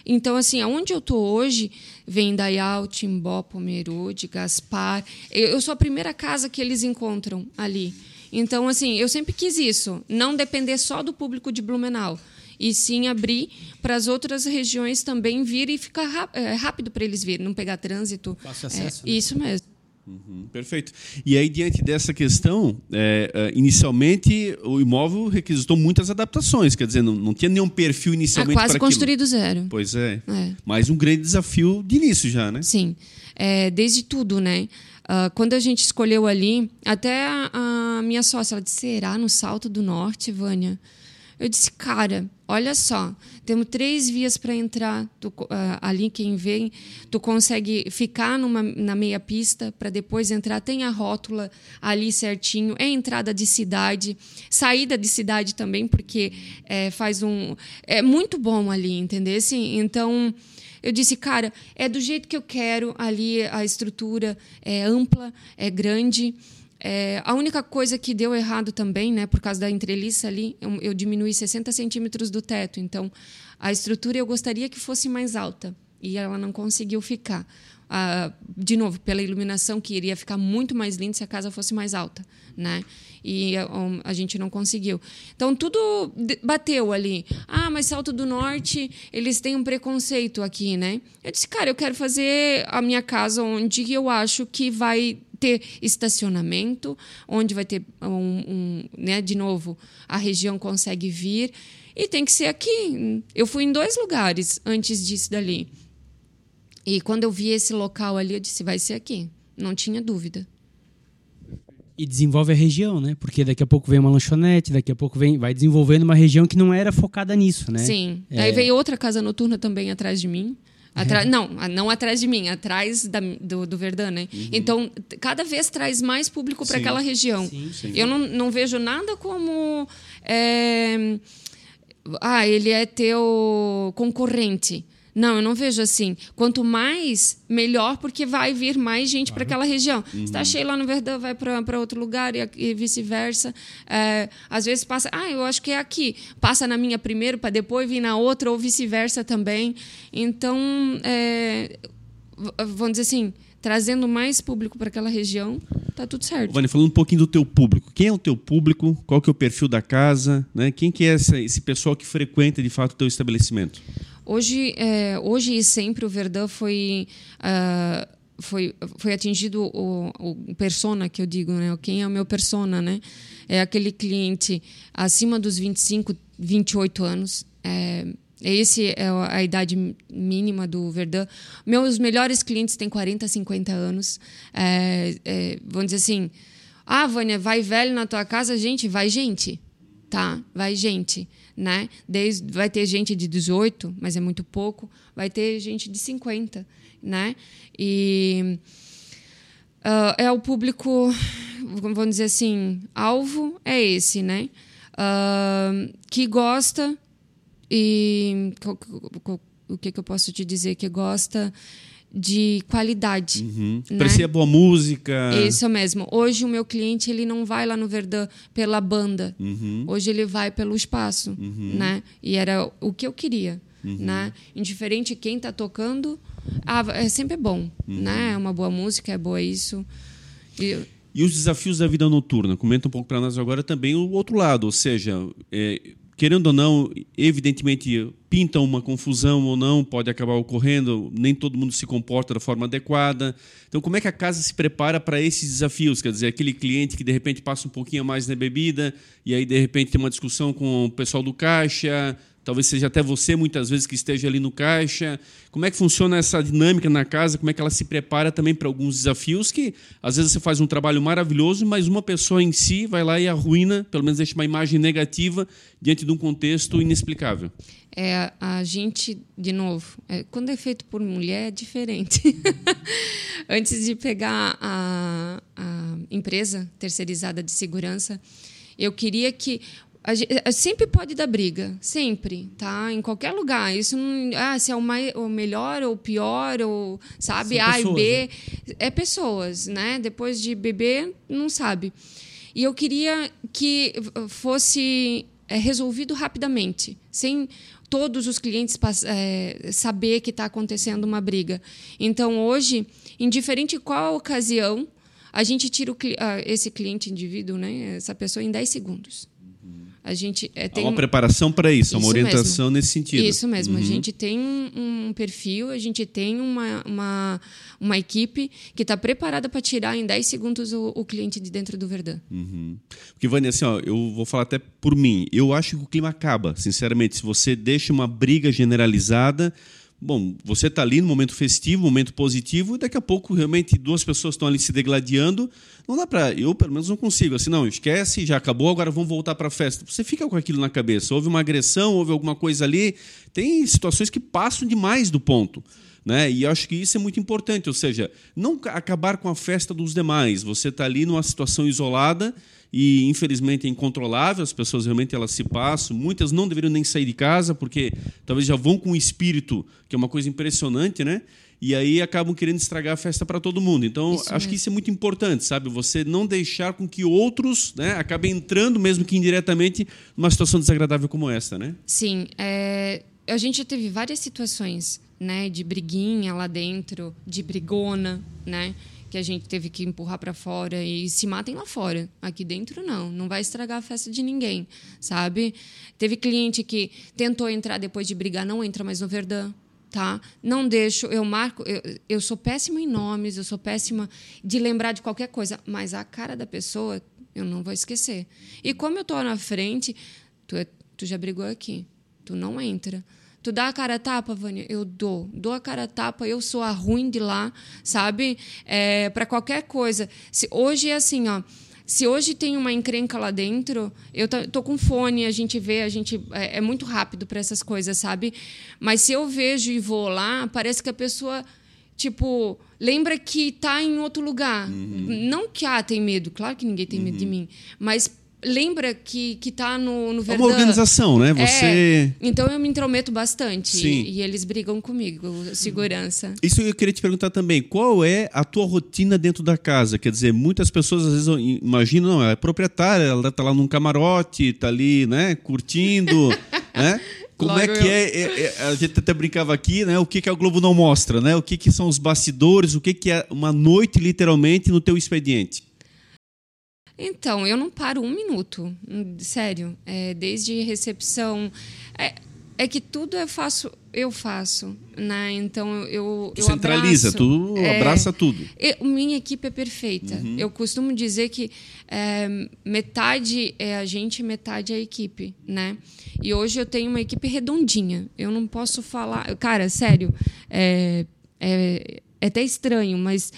Então, assim, aonde eu estou hoje, vem Dayal, Timbó, Pomerode, Gaspar. Eu sou a primeira casa que eles encontram ali. Então, assim, eu sempre quis isso, não depender só do público de Blumenau e sim abrir para as outras regiões também vir e ficar é, rápido para eles virem, não pegar trânsito. Fácil acesso. É, né? Isso mesmo. Uhum, perfeito. E aí, diante dessa questão, é, é, inicialmente o imóvel requisitou muitas adaptações, quer dizer, não, não tinha nenhum perfil inicialmente. É quase construído zero. Pois é. é. Mas um grande desafio de início já, né? Sim. É, desde tudo, né? Uh, quando a gente escolheu ali, até a, a minha sócia, ela disse: será no Salto do Norte, Vânia? Eu disse, cara, olha só, temos três vias para entrar. Tu, uh, ali quem vem, tu consegue ficar numa, na meia pista para depois entrar. Tem a rótula ali certinho. É entrada de cidade, saída de cidade também, porque é, faz um. É muito bom ali, entendeu? Assim, então. Eu disse, cara, é do jeito que eu quero ali, a estrutura é ampla, é grande. É, a única coisa que deu errado também, né, por causa da entreliça ali, eu, eu diminuí 60 centímetros do teto. Então, a estrutura eu gostaria que fosse mais alta e ela não conseguiu ficar. Ah, de novo, pela iluminação, que iria ficar muito mais lindo se a casa fosse mais alta, né? E um, a gente não conseguiu. Então, tudo bateu ali. Ah, mas Salto do Norte, eles têm um preconceito aqui, né? Eu disse, cara, eu quero fazer a minha casa onde eu acho que vai ter estacionamento, onde vai ter um, um né, de novo, a região consegue vir. E tem que ser aqui. Eu fui em dois lugares antes disso dali. E quando eu vi esse local ali, eu disse, vai ser aqui. Não tinha dúvida. E desenvolve a região, né? Porque daqui a pouco vem uma lanchonete, daqui a pouco vem, vai desenvolvendo uma região que não era focada nisso, né? Sim. É... Aí veio outra casa noturna também atrás de mim. Atra... É. Não, não atrás de mim, atrás da, do, do Verdun, né? Uhum. Então, cada vez traz mais público para aquela região. Sim, sim. Eu não, não vejo nada como. É... Ah, ele é teu concorrente. Não, eu não vejo assim. Quanto mais, melhor, porque vai vir mais gente claro. para aquela região. Uhum. Está cheio lá no Verdão, vai para outro lugar e, e vice-versa. É, às vezes passa, ah, eu acho que é aqui. Passa na minha primeiro para depois vir na outra, ou vice-versa também. Então, é, vamos dizer assim, trazendo mais público para aquela região, tá tudo certo. Vânia, falando um pouquinho do teu público. Quem é o teu público? Qual que é o perfil da casa? Né? Quem que é essa, esse pessoal que frequenta, de fato, o teu estabelecimento? Hoje, é, hoje e sempre o Verdun foi uh, foi, foi atingido o, o persona que eu digo, né? Quem é o meu persona, né? É aquele cliente acima dos 25, 28 anos. É, esse é a idade mínima do Verdun. Meus melhores clientes têm 40, 50 anos. É, é, vamos dizer assim, ah, Vânia, vai velho na tua casa? Gente, vai gente. Tá, vai gente né? Desde, vai ter gente de 18, mas é muito pouco, vai ter gente de 50, né? E uh, é o público, vamos dizer assim, alvo é esse, né? Uh, que gosta e o que, que eu posso te dizer que gosta de qualidade. Uhum. Né? Parecia boa música. Isso mesmo. Hoje o meu cliente ele não vai lá no Verdun pela banda. Uhum. Hoje ele vai pelo espaço, uhum. né? E era o que eu queria, uhum. né? Indiferente quem está tocando, ah, é sempre bom, uhum. né? É uma boa música, é boa isso. E, e os desafios da vida noturna? Comenta um pouco para nós agora também o outro lado, ou seja, é, querendo ou não, evidentemente pintam uma confusão ou não, pode acabar ocorrendo, nem todo mundo se comporta da forma adequada. Então, como é que a casa se prepara para esses desafios? Quer dizer, aquele cliente que de repente passa um pouquinho mais na bebida e aí de repente tem uma discussão com o pessoal do caixa, Talvez seja até você, muitas vezes, que esteja ali no caixa. Como é que funciona essa dinâmica na casa? Como é que ela se prepara também para alguns desafios que, às vezes, você faz um trabalho maravilhoso, mas uma pessoa em si vai lá e arruina, pelo menos deixa uma imagem negativa diante de um contexto inexplicável. É, a gente, de novo, é, quando é feito por mulher, é diferente. Antes de pegar a, a empresa terceirizada de segurança, eu queria que Gente, eh, sempre pode dar briga, sempre, tá? Em qualquer lugar. Isso não, ah, se é o, mais, o melhor ou o pior, ou sabe, São A pessoas, e B. Né? É pessoas, né? Depois de beber, não sabe. E eu queria que fosse é, resolvido rapidamente, sem todos os clientes é, saber que está acontecendo uma briga. Então, hoje, indiferente qual a ocasião, a gente tira o, esse cliente indivíduo, né, essa pessoa, em 10 segundos A gente é, Há tem uma preparação para isso, há uma Isso orientação mesmo. nesse sentido. Isso mesmo. A Uhum. gente tem um, um perfil, a gente tem uma, uma, uma equipe que está preparada para tirar em 10 segundos o, o cliente de dentro do Verdun. Uhum. Porque, Vânia, assim, ó, eu vou falar até por mim. Eu acho que o clima acaba, sinceramente. Se você deixa uma briga generalizada, bom, você está ali no momento festivo, momento positivo, e daqui a pouco realmente duas pessoas estão ali se degladiando. Não dá para. Eu, pelo menos, não consigo. Assim, não, esquece, já acabou, agora vamos voltar para a festa. Você fica com aquilo na cabeça. Houve uma agressão, houve alguma coisa ali. Tem situações que passam demais do ponto. Né? E acho que isso é muito importante, ou seja, não ca- acabar com a festa dos demais. Você está ali numa situação isolada e infelizmente é incontrolável. As pessoas realmente elas se passam. Muitas não deveriam nem sair de casa porque talvez já vão com o espírito, que é uma coisa impressionante, né? E aí acabam querendo estragar a festa para todo mundo. Então Isso acho que mesmo. isso é muito importante, sabe? Você não deixar com que outros, né, acabem entrando mesmo que indiretamente numa situação desagradável como essa, né? Sim, é, a gente já teve várias situações, né, de briguinha lá dentro, de brigona, né, que a gente teve que empurrar para fora e se matem lá fora. Aqui dentro não, não vai estragar a festa de ninguém, sabe? Teve cliente que tentou entrar depois de brigar, não entra mais no Verdun. Tá? Não deixo, eu marco, eu, eu sou péssima em nomes, eu sou péssima de lembrar de qualquer coisa, mas a cara da pessoa eu não vou esquecer. E como eu tô na frente, tu, é- tu já brigou aqui, tu não entra. Tu dá a cara a tapa, Vânia? Eu dou. Dou a cara a tapa, eu sou a ruim de lá, sabe? É, para qualquer coisa. Se, hoje é assim, ó. Se hoje tem uma encrenca lá dentro, eu tô, com fone, a gente vê, a gente é, é muito rápido para essas coisas, sabe? Mas se eu vejo e vou lá, parece que a pessoa tipo lembra que tá em outro lugar. Não que ah tem medo, claro que ninguém tem medo de mim, mas lembra que que tá no no É uma organização, né? Você. É, então eu me intrometo bastante Sim. e, e eles brigam comigo, segurança. Isso eu queria te perguntar também. Qual é a tua rotina dentro da casa? Quer dizer, muitas pessoas às vezes imaginam, não, ela é proprietária, ela está lá num camarote, está ali, né, curtindo, né? Como é Logo que eu. é, é- é- A gente até brincava aqui, né? O que, que a Globo não mostra, né? O que, que são os bastidores, o que, que é uma noite, literalmente, no teu expediente? Então, eu não paro um minuto, hum, sério. É, desde recepção. É, é que tudo eu faço, eu faço, né? Então eu. Eu centraliza, abraço. tu É, abraça tudo. eu- minha equipe é perfeita. Uhum. Eu costumo dizer que é, metade é a gente, metade é a equipe, né? E hoje eu tenho uma equipe redondinha. Eu não posso falar, cara, sério, é, é, é até estranho, mas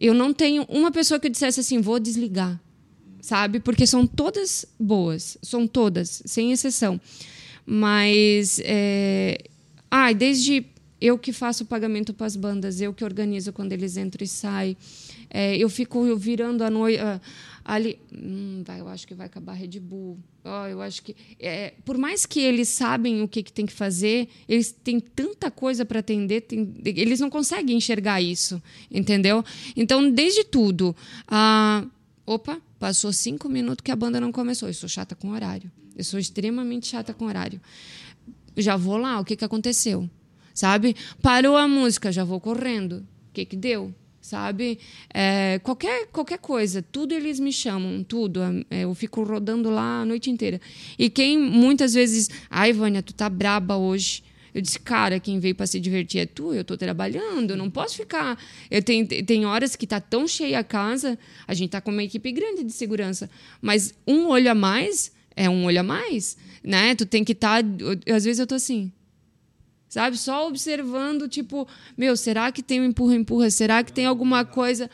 eu não tenho uma pessoa que eu dissesse assim, vou desligar, sabe? Porque são todas boas, são todas, sem exceção. Mas, é... ah, desde eu que faço o pagamento para as bandas, eu que organizo quando eles entram e saem, é, eu fico virando a noite ali, hum, vai, eu acho que vai acabar Red Bull. Ó, eu acho que é, por mais que eles sabem o que, que tem que fazer, eles têm tanta coisa para atender, tem- eles não conseguem enxergar isso, entendeu? Então, desde tudo, ah, opa, passou cinco minutos que a banda não começou. Eu sou chata com horário. Eu sou extremamente chata com horário. Já vou lá, o que, que aconteceu? Sabe? Parou a música, já vou correndo. O que, que deu? Sabe? É, qualquer, qualquer coisa, tudo eles me chamam, tudo. É, eu fico rodando lá a noite inteira. E quem muitas vezes. Ai, Vânia, tu tá braba hoje. Eu disse, cara, quem veio para se divertir é tu, eu estou trabalhando, eu não posso ficar. Eu tenho, tem horas que tá tão cheia a casa, a gente tá com uma equipe grande de segurança, mas um olho a mais é um olho a mais, né? Tu tem que estar. às vezes eu tô assim, sabe? Só observando, tipo, meu, será que tem um empurra-empurra? Será que tem alguma coisa?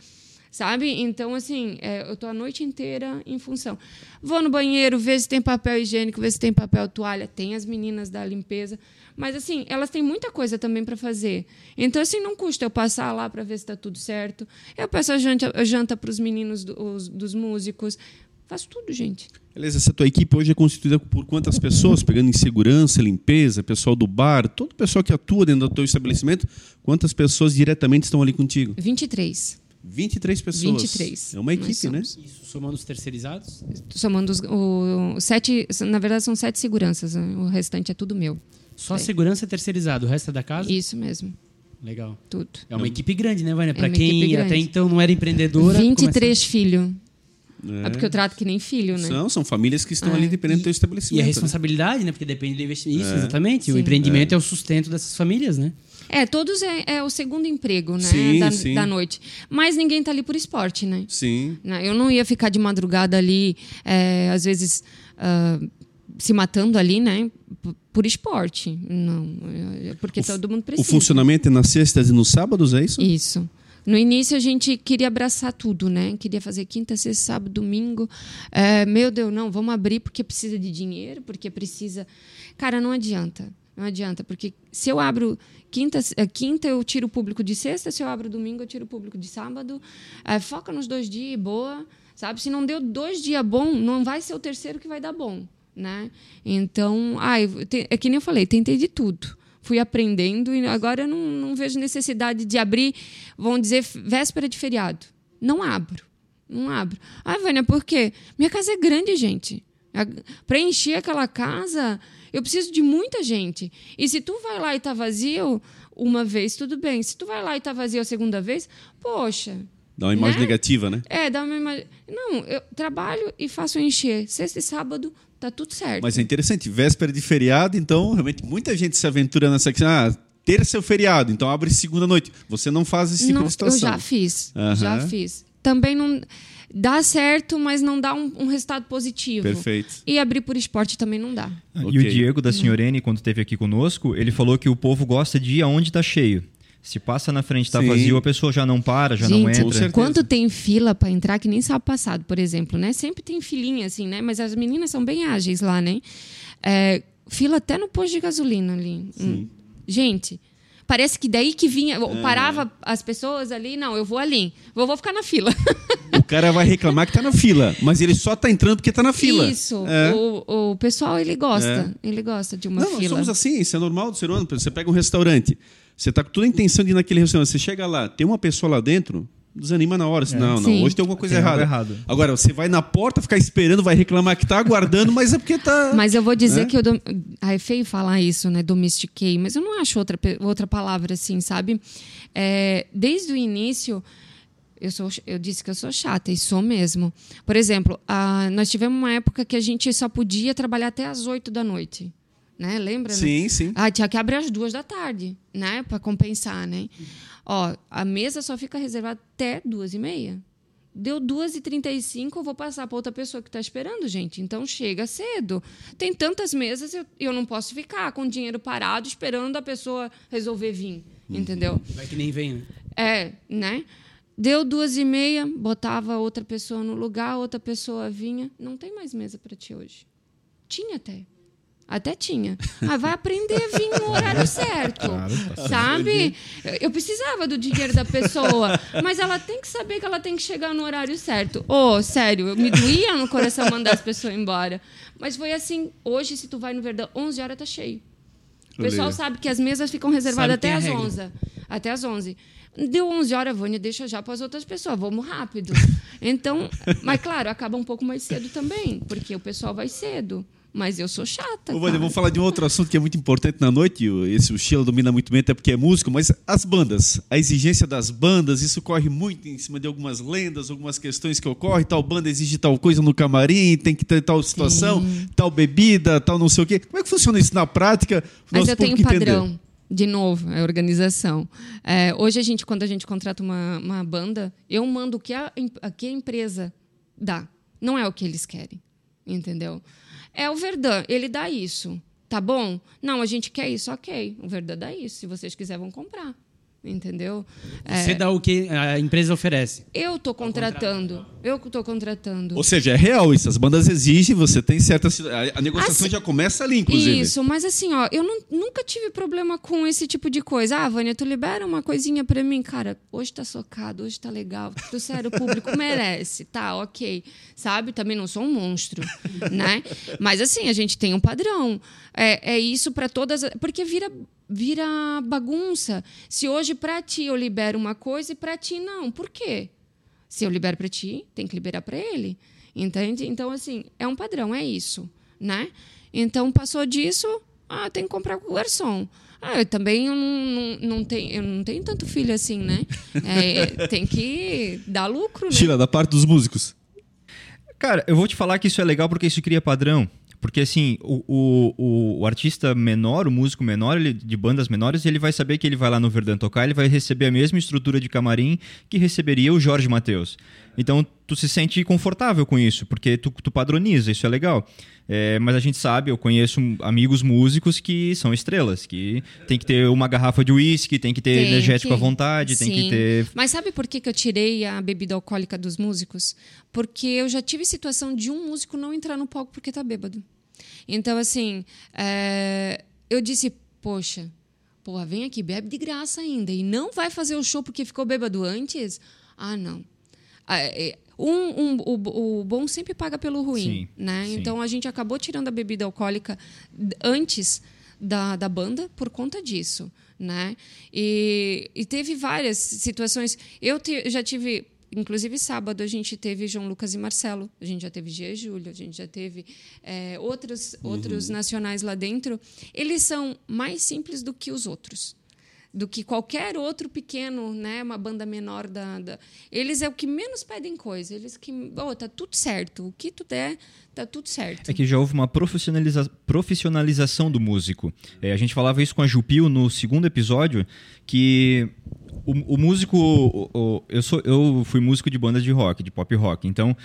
Sabe? Então, assim, é, eu tô a noite inteira em função. Vou no banheiro, ver se tem papel higiênico, ver se tem papel toalha. Tem as meninas da limpeza. Mas, assim, elas têm muita coisa também para fazer. Então, assim, não custa eu passar lá para ver se está tudo certo. Eu peço a janta, a janta para os meninos do- os- dos músicos. Faço tudo, gente. Beleza, essa tua equipe hoje é constituída por quantas pessoas? Pegando em segurança, limpeza, pessoal do bar, todo o pessoal que atua dentro do teu estabelecimento, quantas pessoas diretamente estão ali contigo? 23. 23 pessoas. 23. É uma equipe, né? somos. Isso somando os terceirizados? Somando os, o, o sete. Na verdade, são sete seguranças. né? O restante é tudo meu. Só a Sei. segurança é terceirizado, o resto é da casa? Isso mesmo. Legal. Tudo. É uma equipe grande, né, Vânia? Pra uma quem até então não era empreendedora. 23 filhos. É, porque eu trato que nem filho, né? São, são famílias que estão É. ali dependendo do teu E estabelecimento. a né? responsabilidade, né? Porque depende do investimento. Isso, É. exatamente. O Sim. empreendimento é. o sustento dessas famílias, né? É, todos é, é o segundo emprego, né? Sim, da, sim. da noite. Mas ninguém tá ali por esporte, né? Sim. Né? Eu não ia ficar de madrugada ali, é, às vezes ah, se matando ali, né? Por esporte. Não. é- é Porque todo mundo O precisa. funcionamento é nas sextas e nos sábados, é isso? Isso. No início a gente queria abraçar tudo, né? Queria fazer quinta, sexta, sábado, domingo. É, meu Deus, não, vamos abrir porque precisa de dinheiro, porque precisa. Cara, não adianta. Não adianta, porque se eu abro quinta, eh, quinta eu tiro o público de sexta, se eu abro domingo eu tiro o público de sábado. É, foca nos dois dias, boa. Sabe? Se não deu dois dias bom, não vai ser o terceiro que vai dar bom, né? Então, ai, te- é que nem eu falei, tentei de tudo fui aprendendo e agora eu não, não vejo necessidade de abrir, vamos dizer, véspera de feriado. Não abro. Não abro. Ah, Vânia, por quê? Minha casa é grande, gente. Para encher aquela casa, eu preciso de muita gente. E se tu vai lá e tá vazio uma vez, tudo bem. Se tu vai lá e tá vazio a segunda vez, poxa, Dá uma imagem Né? negativa, né? é, dá uma imagem. Não, eu trabalho e faço encher. Sexta e sábado, tá tudo certo. Mas é interessante, véspera de feriado, então realmente muita gente se aventura nessa questão. Ah, terça é o feriado, então abre segunda noite. Você não faz esse tipo Não, de eu situação. já fiz. Aham. Já fiz. Também não dá certo, mas não dá um, um resultado positivo. Perfeito. E abrir por esporte também não dá. E Ok. o Diego da Senhorene, quando esteve aqui conosco, ele falou que o povo gosta de ir aonde tá cheio. Se passa na frente, tá Sim. vazio, a pessoa já não para, já não Gente, Com entra. Quanto tem fila para entrar, que nem sábado passado, por exemplo, né? Sempre tem filinha, assim, né? Mas as meninas são bem ágeis lá, né? É, fila até no posto de gasolina ali. Hum. Gente, parece que daí que vinha... É. Parava as pessoas ali, não, eu vou ali. Vou, vou ficar na fila. O cara vai reclamar que tá na fila, mas ele só tá entrando porque tá na fila. Isso. É. O, o pessoal, ele gosta. Ele gosta de uma não, nós fila. somos assim, isso é normal do ser humano. Você pega um restaurante, você tá com toda a intenção de ir naquele restaurante, você chega lá, tem uma pessoa lá dentro, desanima na hora. Assim, Não, não, Sim. hoje tem alguma coisa Tem errada. errado. Agora, você vai na porta, ficar esperando, vai reclamar que tá aguardando, mas é porque tá. Mas eu vou dizer Né? que eu. dom- Ah, é feio falar isso, né? Domestiquei, mas eu não acho outra, outra palavra assim, sabe? É, desde o início. Eu, sou, eu disse que eu sou chata, e sou mesmo. Por exemplo, nós tivemos uma época que a gente só podia trabalhar até às 8 da noite. Né? Lembra? né? Sim, sim. Ah, tinha que abrir às duas da tarde, né? Para compensar, né? Ó, a mesa só fica reservada até duas e meia. Deu duas e trinta e cinco, eu vou passar para outra pessoa que está esperando, gente. Então chega cedo. Tem tantas mesas, eu, eu não posso ficar com o dinheiro parado esperando a pessoa resolver vir, entendeu? Vai que nem vem, né? É, né? Deu duas e meia, botava outra pessoa no lugar, outra pessoa vinha. Não tem mais mesa para ti hoje. Tinha até. Até tinha. Ah, vai aprender a vir no horário certo. sabe? Eu- precisava do dinheiro da pessoa, mas ela tem que saber que ela tem que chegar no horário certo. Ô, sério, eu me doía no coração mandar as pessoas embora. Mas foi assim, hoje se tu vai no Verdão, 11 horas tá cheio. O pessoal Olha. sabe que as mesas ficam reservadas que até tem às a 11. Até às 11. Deu 11 horas, Vânia, deixa já para as outras pessoas, vamos rápido. Então, mas claro, acaba um pouco mais cedo também, porque o pessoal vai cedo. Mas eu sou chata. Ô, Vânia, vamos falar de um outro assunto que é muito importante na noite. Esse o Sheila domina muito bem, até porque é músico, mas as bandas, a exigência das bandas, isso corre muito em cima de algumas lendas, algumas questões que ocorrem. Tal banda exige tal coisa no camarim, tem que ter tal situação, tal bebida, tal não sei o quê. Como é que funciona isso na prática? Mas eu tenho um público entender. De novo, é organização. É, hoje a gente, quando a gente contrata uma, uma banda, eu mando o que a, a que a empresa dá. Não é o que eles querem. Entendeu? É o Verdun, ele dá isso. Tá bom? Não, a gente quer isso, ok. O Verdun dá isso. Se vocês quiserem, vão comprar. Entendeu? É, Você dá o que a empresa oferece. eu tô contratando. Eu que tô contratando. Ou seja, é real isso. As bandas exigem, você tem certa. A, negociação Assim- já começa ali, inclusive. Isso, mas assim, ó, eu não- nunca tive problema com esse tipo de coisa. Ah, Vânia, tu libera uma coisinha pra mim? Cara, hoje tá socado, hoje tá legal. Tu, sério, o público merece. Tá, ok. Sabe? Também não sou um monstro, né? Mas assim, a gente tem um padrão. É, é isso pra todas. as- Porque vira, vira bagunça. Se hoje pra ti eu libero uma coisa e pra ti não. Por quê? Se eu libero para ti, tem que liberar para ele. Entende? Então, assim, é um padrão, é isso. Né? Então, passou disso, ah, tem que comprar com o garçom. Ah, eu também eu não, não, não, tenho, eu não tenho tanto filho assim, né? É, tem que dar lucro, né? Sheila, da parte dos músicos. Cara, eu vou te falar que isso é legal porque isso cria padrão. Porque, assim, o, o, o, artista menor, o músico menor, ele, de bandas menores, ele vai saber que ele vai lá no Verdun tocar, ele vai receber a mesma estrutura de camarim que receberia o Jorge Matheus. Então, tu se sente confortável com isso, porque tu, tu padroniza, isso é legal. É, mas a gente sabe, eu conheço amigos músicos que são estrelas, que tem que ter uma garrafa de uísque, tem que ter tem energético que... à vontade, Sim. tem que ter... Mas sabe por que, que eu tirei a bebida alcoólica dos músicos? Porque eu já tive situação de um músico não entrar no palco porque tá bêbado. Então, assim, é... eu disse, poxa, porra, vem aqui, bebe de graça ainda, e não vai fazer o show porque ficou bêbado antes? Ah, não. Ah, é, um, um, o, o, bom sempre paga pelo ruim, sim, né? Sim. Então a gente acabou tirando a bebida alcoólica antes da, da banda por conta disso, né? E, e teve várias situações. Eu te, já tive Inclusive, sábado a gente teve João Lucas e Marcelo, a gente já teve Gia e Júlio, a gente já teve é, outros, uhum. outros nacionais lá dentro. Eles são mais simples do que os outros do que qualquer outro pequeno, né, uma banda menor da, da, eles é o que menos pedem coisa, eles que, oh, tá tudo certo, o que tu der, tá tudo certo. É que já houve uma profissionaliza profissionalização do músico. É, a gente falava isso com a Jupil no segundo episódio, que o, o músico, o, o, eu sou, eu fui músico de banda de rock, de pop rock, então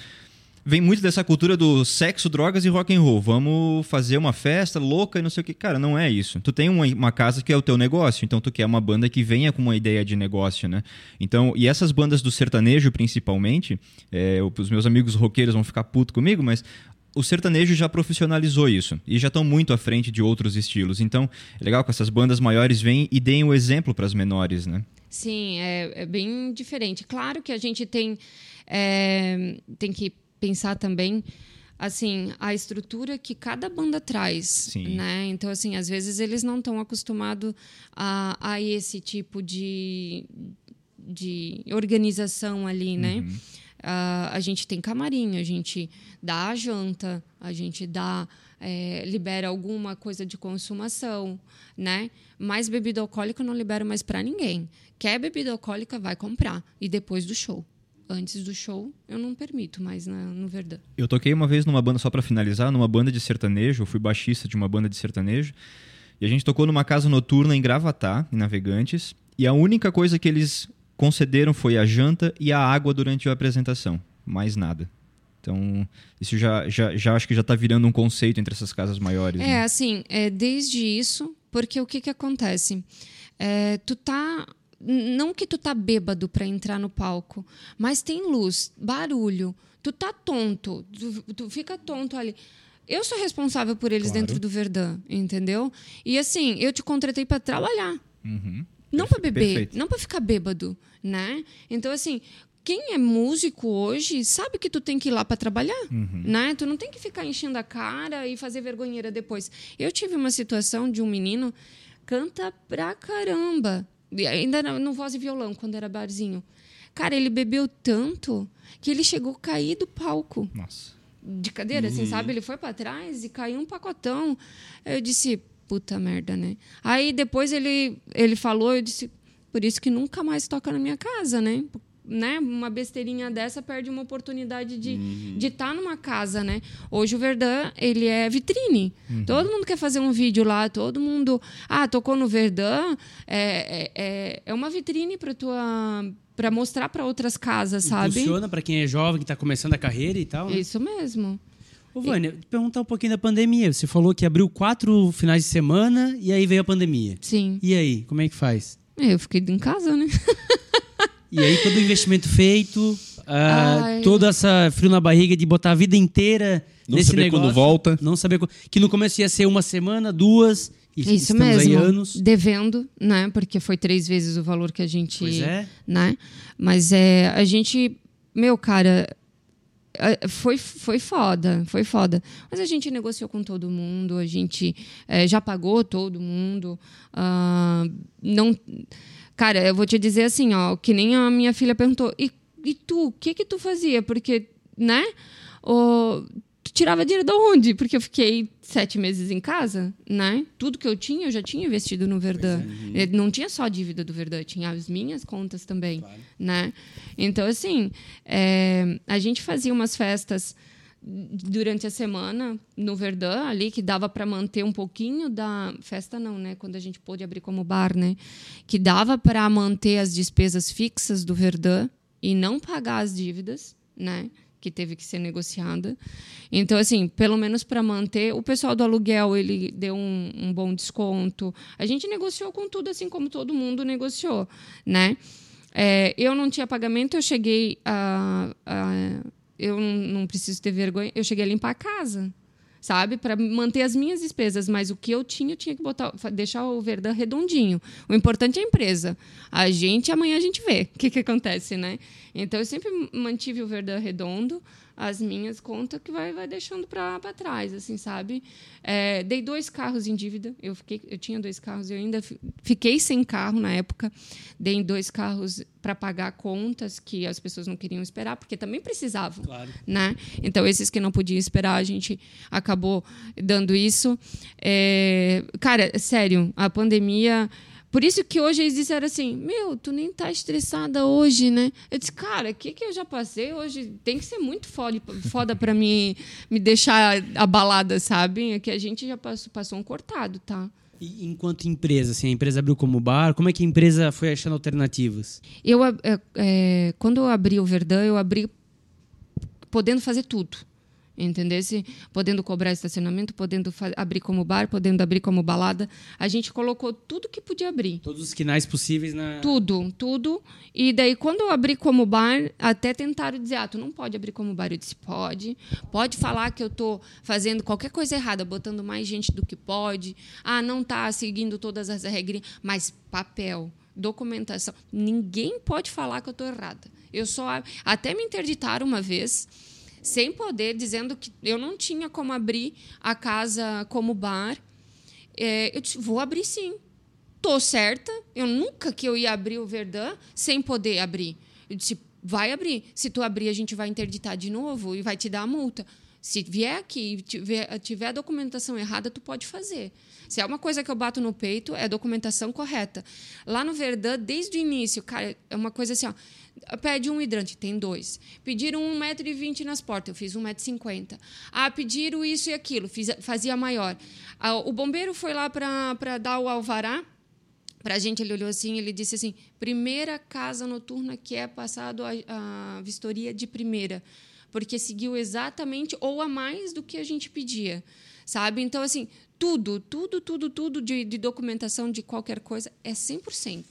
vem muito dessa cultura do sexo, drogas e rock and roll. Vamos fazer uma festa louca e não sei o que. Cara, não é isso. Tu tem uma, uma casa que é o teu negócio, então tu quer uma banda que venha com uma ideia de negócio, né? Então, e essas bandas do sertanejo, principalmente, é, os meus amigos roqueiros vão ficar puto comigo, mas o sertanejo já profissionalizou isso e já estão muito à frente de outros estilos. Então, é legal que essas bandas maiores vêm e deem o exemplo para as menores, né? Sim, é, é, bem diferente. Claro que a gente tem, é, tem que pensar também assim a estrutura que cada banda traz Sim. né? Então assim às vezes eles não estão acostumados a, a esse tipo de, de organização ali né? Uhum. uh, a gente tem camarim a gente dá a janta a gente dá é, libera alguma coisa de consumação né? Mas bebida alcoólica eu não libero mais para ninguém. Quer bebida alcoólica vai comprar. E depois do show antes do show, eu não permito mais na, no Verdão. Eu toquei uma vez numa banda, só para finalizar, numa banda de sertanejo, eu fui baixista de uma banda de sertanejo, e a gente tocou numa casa noturna em Gravatá, em Navegantes, e a única coisa que eles concederam foi a janta e a água durante a apresentação, mais nada. Então, isso já, já, já acho que já está virando um conceito entre essas casas maiores. É, né? assim, é, desde isso, porque o que, que acontece? É, tu tá não que tu tá bêbado para entrar no palco, mas tem luz, barulho, tu tá tonto, tu, tu fica tonto ali. Eu sou responsável por eles claro. dentro do Verdun, entendeu? E assim, eu te contratei para trabalhar. Uhum. Não para beber, Perfeito. não para ficar bêbado, né? Então assim, quem é músico hoje sabe que tu tem que ir lá para trabalhar, uhum. né? Tu não tem que ficar enchendo a cara e fazer vergonheira depois. Eu tive uma situação de um menino canta pra caramba, ainda no voz e violão, quando era barzinho. Cara, ele bebeu tanto que ele chegou a cair do palco. Nossa. De cadeira, assim, uhum. assim, sabe? Ele foi para trás e caiu um pacotão. Eu disse, puta merda, né? Aí depois ele, ele falou, eu disse, por isso que nunca mais toca na minha casa, né? Né, uma besteirinha dessa perde uma oportunidade de uhum. estar tá numa casa, né? Hoje o Verdun, ele é vitrine. Uhum. Todo mundo quer fazer um vídeo lá, todo mundo... Ah, tocou no Verdun, é, é, é uma vitrine para tua para mostrar para outras casas, sabe? Funciona para quem é jovem, que está começando a carreira e tal. Né? Isso mesmo. Ô, Vânia, e... perguntar um pouquinho da pandemia. Você falou que abriu quatro finais de semana e aí veio a pandemia. Sim. E aí, como é que faz? Eu fiquei em casa, né? E aí todo o investimento feito, uh, toda essa frio na barriga de botar a vida inteira não nesse saber negócio. quando volta. Não saber que no começo ia ser uma semana, duas. E Isso mesmo. anos. Devendo, né? Porque foi três vezes o valor que a gente. Pois é. Né? Mas é, a gente. Meu, cara, foi, foi foda, foi foda. Mas a gente negociou com todo mundo, a gente é, já pagou todo mundo. Uh, não Cara, eu vou te dizer assim, ó, que nem a minha filha perguntou, e, e tu, o que que tu fazia? Porque, né? O, tu tirava dinheiro de onde? Porque eu fiquei sete meses em casa, né? Tudo que eu tinha, eu já tinha investido no Verdun. É. Não tinha só a dívida do Verdun, tinha as minhas contas também, claro. né? Então, assim, é, a gente fazia umas festas durante a semana no Verdun ali que dava para manter um pouquinho da festa não, né? Quando a gente pôde abrir como bar, né? Que dava para manter as despesas fixas do Verdun e não pagar as dívidas, né? Que teve que ser negociada. Então, assim, pelo menos para manter, o pessoal do aluguel ele deu um, um bom desconto. A gente negociou com tudo, assim como todo mundo negociou, né? É, eu não tinha pagamento, eu cheguei a, a eu não preciso ter vergonha, eu cheguei a limpar a casa, sabe? Para manter as minhas despesas, mas o que eu tinha, eu tinha que botar, deixar o Verdão redondinho. O importante é a empresa. A gente, amanhã a gente vê o que, que acontece, né? Então, eu sempre mantive o Verdão redondo as minhas contas que vai, vai deixando para trás, assim, sabe? É, dei dois carros em dívida. Eu, fiquei, eu tinha dois carros, eu ainda fiquei sem carro na época. Dei dois carros para pagar contas que as pessoas não queriam esperar, porque também precisavam. Claro. Né? Então, esses que não podiam esperar, a gente acabou dando isso. É, cara, sério, a pandemia por isso que hoje eles disseram assim: Meu, tu nem tá estressada hoje, né? Eu disse, cara, o que, que eu já passei hoje? Tem que ser muito foda, foda para mim me deixar abalada, sabe? É que a gente já passou, passou um cortado, tá? E enquanto empresa, assim, a empresa abriu como bar, como é que a empresa foi achando alternativas? Eu, é, é, quando eu abri o Verdão, eu abri podendo fazer tudo entendesse? Podendo cobrar estacionamento, podendo abrir como bar, podendo abrir como balada. A gente colocou tudo que podia abrir. Todos os quinais possíveis na. Tudo, tudo. E daí, quando eu abri como bar, até tentaram dizer: ah, tu não pode abrir como bar. Eu disse: pode. Pode falar que eu estou fazendo qualquer coisa errada, botando mais gente do que pode. Ah, não está seguindo todas as regras. Mas papel, documentação. Ninguém pode falar que eu estou errada. Eu só. Até me interditaram uma vez sem poder, dizendo que eu não tinha como abrir a casa como bar. É, eu disse, vou abrir sim. Tô certa. Eu nunca que eu ia abrir o Verdun sem poder abrir. Eu disse, vai abrir. Se tu abrir, a gente vai interditar de novo e vai te dar a multa. Se vier aqui e tiver, tiver a documentação errada, tu pode fazer. Se é uma coisa que eu bato no peito, é a documentação correta. Lá no Verdun, desde o início, cara, é uma coisa assim, ó Pede um hidrante, tem dois. Pediram 1,20m nas portas, eu fiz 1,50m. Ah, pediram isso e aquilo, fiz, fazia maior. Ah, o bombeiro foi lá para dar o alvará para a gente, ele olhou assim, ele disse assim, primeira casa noturna que é passado a, a vistoria de primeira, porque seguiu exatamente ou a mais do que a gente pedia, sabe? Então, assim, tudo, tudo, tudo, tudo de, de documentação de qualquer coisa é 100%.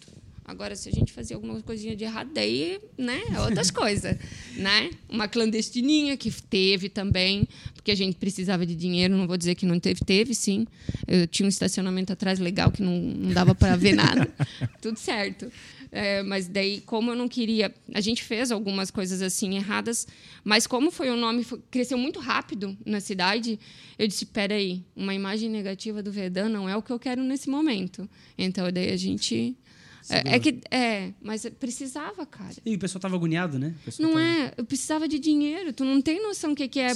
Agora, se a gente fazia alguma coisinha de errado, daí, né, é outras coisas, né? Uma clandestininha que teve também, porque a gente precisava de dinheiro, não vou dizer que não teve, teve sim. Eu tinha um estacionamento atrás legal que não, não dava para ver nada. Tudo certo. É, mas daí, como eu não queria, a gente fez algumas coisas assim erradas, mas como foi o nome cresceu muito rápido na cidade, eu disse, peraí, uma imagem negativa do Vedan não é o que eu quero nesse momento. Então daí a gente é, é, que. É, mas precisava, cara. E o pessoal tava agoniado, né? Não tava... é, eu precisava de dinheiro. Tu não tem noção o que, que é,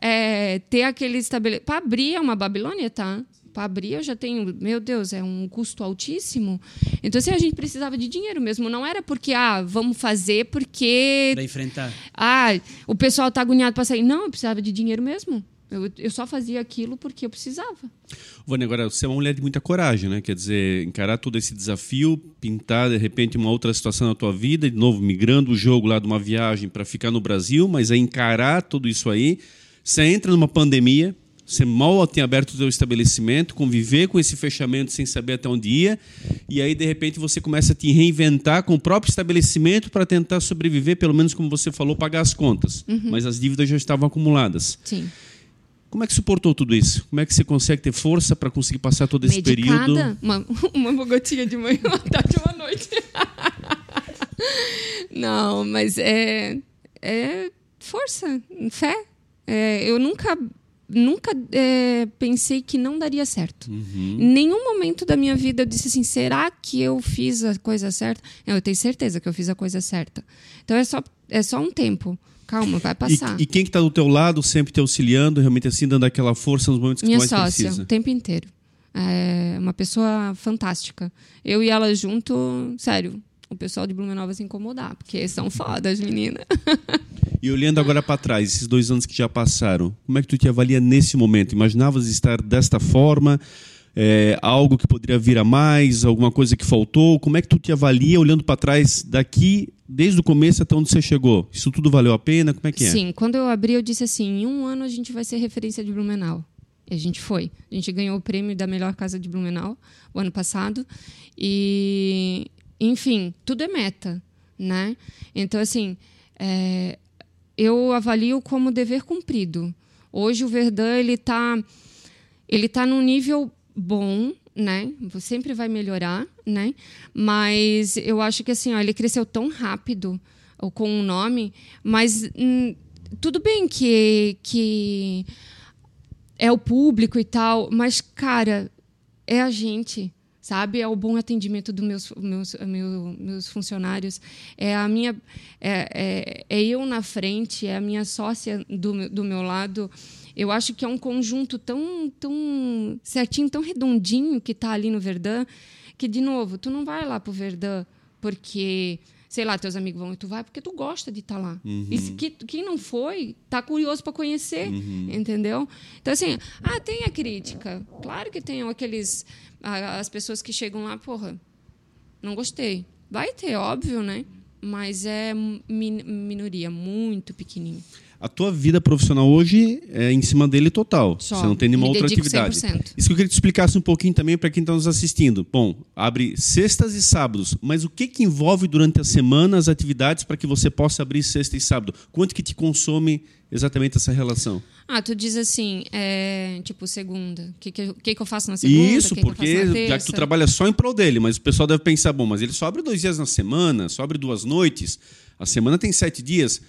é ter aquele estabelecimento. Para abrir é uma Babilônia, tá? Para abrir eu já tenho. Meu Deus, é um custo altíssimo. Então, assim, a gente precisava de dinheiro mesmo. Não era porque, ah, vamos fazer porque. Para enfrentar. Ah, o pessoal tá agoniado para sair. Não, eu precisava de dinheiro mesmo. Eu, eu só fazia aquilo porque eu precisava. Vânia, agora você é uma mulher de muita coragem, né? Quer dizer, encarar todo esse desafio, pintar de repente uma outra situação na tua vida, de novo migrando o jogo lá de uma viagem para ficar no Brasil, mas é encarar tudo isso aí. Você entra numa pandemia, você mal tem aberto o seu estabelecimento, conviver com esse fechamento sem saber até onde ia, e aí de repente você começa a te reinventar com o próprio estabelecimento para tentar sobreviver, pelo menos como você falou, pagar as contas. Uhum. Mas as dívidas já estavam acumuladas. Sim. Como é que suportou tudo isso? Como é que você consegue ter força para conseguir passar todo esse Medicada, período? Uma, uma gotinha de manhã, uma tarde uma noite. Não, mas é, é força, fé. É, eu nunca, nunca é, pensei que não daria certo. Uhum. Em nenhum momento da minha vida eu disse assim: será que eu fiz a coisa certa? Eu tenho certeza que eu fiz a coisa certa. Então é só, é só um tempo. Calma, vai passar. E, e quem que está do teu lado, sempre te auxiliando, realmente assim, dando aquela força nos momentos que Minha tu mais sócia, precisa? o tempo inteiro. É uma pessoa fantástica. Eu e ela junto, sério, o pessoal de Blumenau vai se incomodar, porque são fodas, meninas. E olhando agora para trás, esses dois anos que já passaram, como é que tu te avalia nesse momento? Imaginavas estar desta forma? É, algo que poderia vir a mais? Alguma coisa que faltou? Como é que tu te avalia olhando para trás daqui, desde o começo até onde você chegou? Isso tudo valeu a pena? Como é que é? Sim, quando eu abri, eu disse assim: em um ano a gente vai ser referência de Blumenau. E a gente foi. A gente ganhou o prêmio da melhor casa de Blumenau o ano passado. E, enfim, tudo é meta, né? Então, assim, é, eu avalio como dever cumprido. Hoje o Verdun ele está ele tá num nível bom, né? Sempre vai melhorar, né? Mas eu acho que assim, ó, ele cresceu tão rápido com o um nome, mas hum, tudo bem que que é o público e tal, mas cara, é a gente, sabe? É o bom atendimento dos meus, meus, meus, meus funcionários. É a minha, é, é, é, eu na frente, é a minha sócia do, do meu lado. Eu acho que é um conjunto tão, tão certinho, tão redondinho que está ali no Verdun, que, de novo, tu não vai lá para o Verdun porque sei lá, teus amigos vão e tu vai porque tu gosta de estar tá lá. Uhum. E se, que, quem não foi, tá curioso para conhecer, uhum. entendeu? Então, assim, ah, tem a crítica. Claro que tem aqueles. As pessoas que chegam lá, porra, não gostei. Vai ter, óbvio, né? Mas é min minoria, muito pequenininho a tua vida profissional hoje é em cima dele total. Só. Você não tem nenhuma outra atividade. 100%. Isso que eu queria que tu explicasse um pouquinho também para quem está nos assistindo. Bom, abre sextas e sábados, mas o que, que envolve durante a semana as atividades para que você possa abrir sexta e sábado? Quanto que te consome exatamente essa relação? Ah, tu diz assim, é, tipo, segunda. O que, que, que, eu faço na segunda? Isso, que porque que já que tu trabalha só em prol dele, mas o pessoal deve pensar, bom, mas ele só abre dois dias na semana, só abre duas noites. A semana tem sete dias